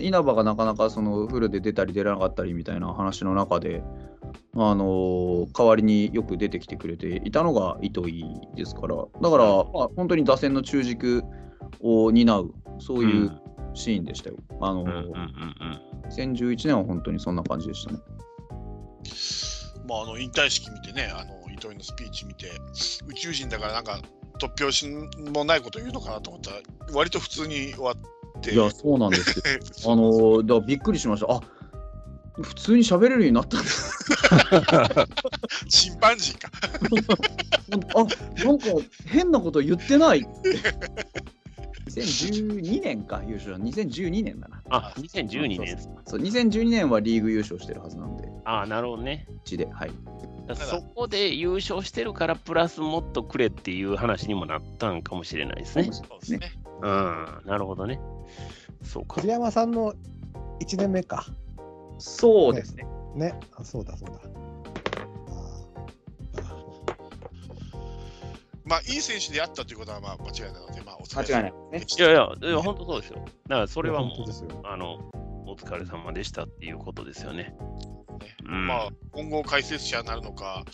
Speaker 4: 稲葉がなかなかそのフルで出たり出なかったりみたいな話の中で、あの代わりによく出てきてくれていたのが糸井ですから、だから、まあ、本当に打線の中軸を担う、そういうシーンでしたよ。うん、あの、うんうんうん、2011年は本当にそんな感じでしたね。
Speaker 1: まあ、あの引退式見てね、あの糸井のスピーチ見て、宇宙人だからなんか突拍子もないこと言うのかなと思ったら、割と普通に終わって。
Speaker 4: いや、そうなんですよ。あの、だからびっくりしました。あ普通に喋れるようになったんだ。
Speaker 1: チンパンジーか。
Speaker 4: あなんか変なこと言ってない。2012年か、優勝。2012年だな。
Speaker 3: あ、2012年
Speaker 4: そう、2012年はリーグ優勝してるはずなんで。
Speaker 3: あなるほどね。
Speaker 4: 地で、はい。
Speaker 3: そこで優勝してるから、プラスもっとくれっていう話にもなったんかもしれないですね。そうですね。うん、なるほどね。そうか。
Speaker 2: 栗山さんの1年目か。
Speaker 4: そうですね。
Speaker 2: ね、ねあそうだそうだ。
Speaker 1: まあ、いい選手であったということはまあ間違いないので、まあ、お
Speaker 4: 疲れ間違いない
Speaker 3: ね。いやいや、いや本当そうですよ。だからそれはもう、あの、お疲れ様でしたっていうことですよね。
Speaker 1: ねうん、まあ、今後解説者になるのか、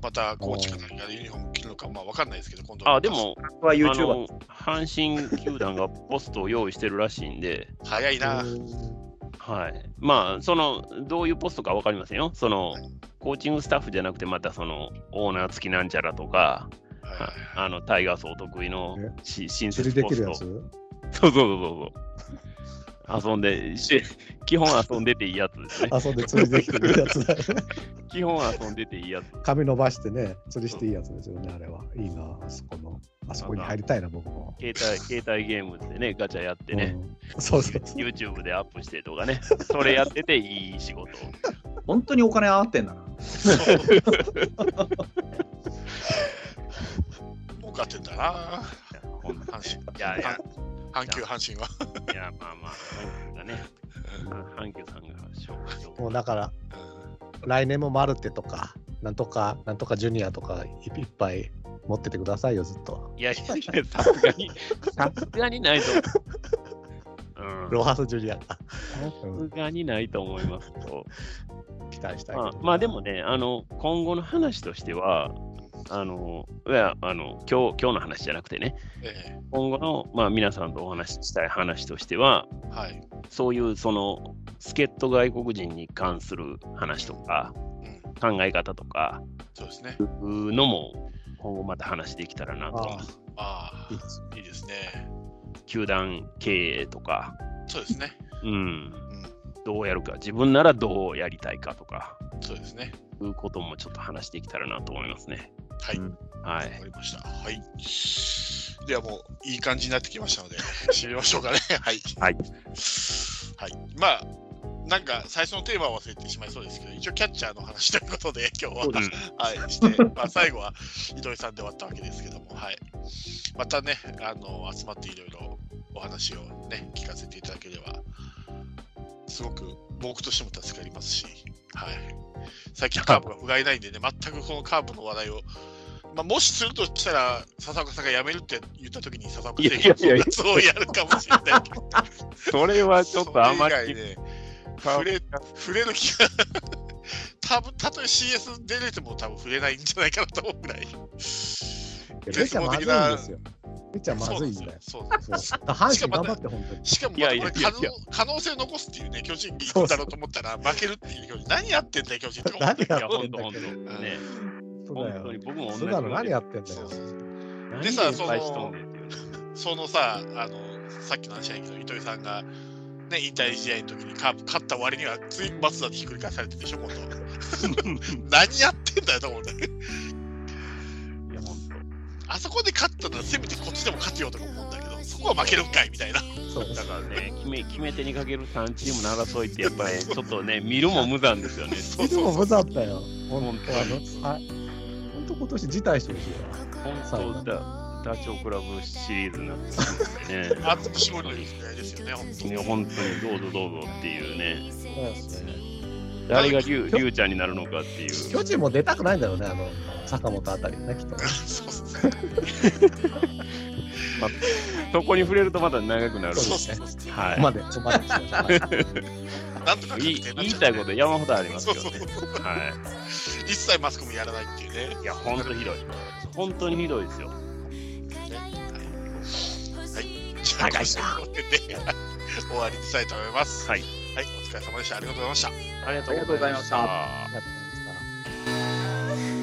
Speaker 1: またコーチか何かでユニフォーム着るのか、まあ分かんないですけど、今度
Speaker 3: あでも、は YouTuber 阪神球団がポストを用意してるらしいんで、
Speaker 1: 早いな。
Speaker 3: はい。まあ、その、どういうポストか分かりませんよ。その、コーチングスタッフじゃなくて、またその、オーナー付きなんちゃらとか、あのタイガースお得意の
Speaker 2: 新設ポスト。そう
Speaker 3: そうそうそう。遊んで、基本遊んでていいやつですね。
Speaker 2: 遊んで釣りできてるやつだ。
Speaker 3: 基本遊んでていいやつ。
Speaker 2: 髪伸ばしてね、釣りしていいやつですよね、あれは。いいな、あそこの。あそこに入りたいな、僕も。
Speaker 3: 携帯携帯ゲームでね、ガチャやってね、
Speaker 2: うん、そうそう
Speaker 3: YouTube でアップしてとかね、それやってていい仕事。
Speaker 4: 本当にお金余ってんだな。
Speaker 1: 儲かってんだな。
Speaker 3: いやいや。
Speaker 1: 阪急阪神は。
Speaker 3: いや、まあまあ、阪急がね。阪急さんが
Speaker 2: もうだから、来年もマルテとか、なんとか、なんとかジュニアとかいっぱい持っててくださいよ、ずっと。
Speaker 3: いやいや、さすがに、さすがにないと。
Speaker 2: うん、ロハスジュニア
Speaker 3: さすがにないと思いますと。
Speaker 2: 期待したい、
Speaker 3: まあ。まあでもね、あの、今後の話としては、あの、いや、あの、今日、今日の話じゃなくてね、えー、今後の、まあ、皆さんとお話ししたい話としては、はい、そういう、その、助っ人外国人に関する話とか、うん、考え方とか、
Speaker 1: そうですね。
Speaker 3: のも、今後また話できたらなと。
Speaker 1: ああ、いいですいいですね。
Speaker 3: 球団経営とか、
Speaker 1: そうですね。
Speaker 3: うん。うん、どうやるか、自分ならどうやりたいかとか、
Speaker 1: そうですね。
Speaker 3: いうこともちょっと話していけたらなと思いますね。
Speaker 1: はい。うん、はい。わかりました。はい。ではもういい感じになってきましたので、締めましょうかね。はい。
Speaker 3: はい。
Speaker 1: はい。まあ、なんか最初のテーマは忘れてしまいそうですけど、一応キャッチャーの話ということで、今日は、はい、して、まあ、最後は糸井さんで終わったわけですけども、はい。またね、あの、集まっていろいろお話をね、聞かせていただければ、すごく僕としても助かりますし、はい。最近カーブが不甲斐ないんでね、全くこのカーブの話題を、まあ、もしするとしたら、笹岡さんが辞めるって言ったときに、笹岡選手がそうやるかもしれないけど。
Speaker 3: それはちょっとあまり。ね、
Speaker 1: 触れ触れる気が 多分たとえ CS 出れても多分触れないんじゃないかなと思うぐらい。
Speaker 2: 絶望的な。ピッチャーまずいんだよ。そうそうそう阪神頑張って本当に。
Speaker 1: しかも、また可能性残すっていうね、巨人に行くだろうと思ったら負けるっていう巨人。何やってんだよ、巨人って
Speaker 2: 何やってんだよ。
Speaker 3: 本当本当。ね。
Speaker 2: そうだよ。僕も同じ。何やってんだよ。
Speaker 1: でさ、その、そのさ、あの、さっきの話やけど、糸井さんが、ね、引退試合の時にカープ勝った割には、つい松田でひっくり返されてるでしょ、今度。何やってんだよと思うんだよ。あそこで勝ったらせめてこっちでも勝てようとか思うんだけど、そこは負けるんかいみたいな、せめてこっちでも勝てようとか思うんだけど、そこは負けるんかいみたいな。
Speaker 3: そうだからね 決め、決め手にかける3チームの争いって、やっぱりちょっとね、見るも無残ですよね。
Speaker 2: 見るも無残だよ。本当あの、はい。本当今年辞退してほしい
Speaker 3: わ。本当だ。ダチョウクラブシリーズになってますね。
Speaker 1: 熱く勝利のですよね、本当に。
Speaker 3: 本当にどうぞどうぞっていうね。そうですね。誰がリュリュウちゃんになるのかっていう。
Speaker 2: 巨人も出たくないんだろうね、あの坂本あたりね、きっと、ね。
Speaker 3: まあ、そこに触れるとまだ長くなるんです
Speaker 2: ね。はい。まで、まで
Speaker 1: なんとか
Speaker 3: 言い言いたいこと山ほどありますけどね。はい。
Speaker 1: 一切マスコミやらないっていうね。
Speaker 3: いや、本当ひどい。本当にひどいですよ。
Speaker 1: はい。じゃあ、こので終わりにしたいと思います。
Speaker 3: はい。
Speaker 1: はい、お疲れ様でした。ありがとうございました。ありがとうございました。
Speaker 3: ありがとうございました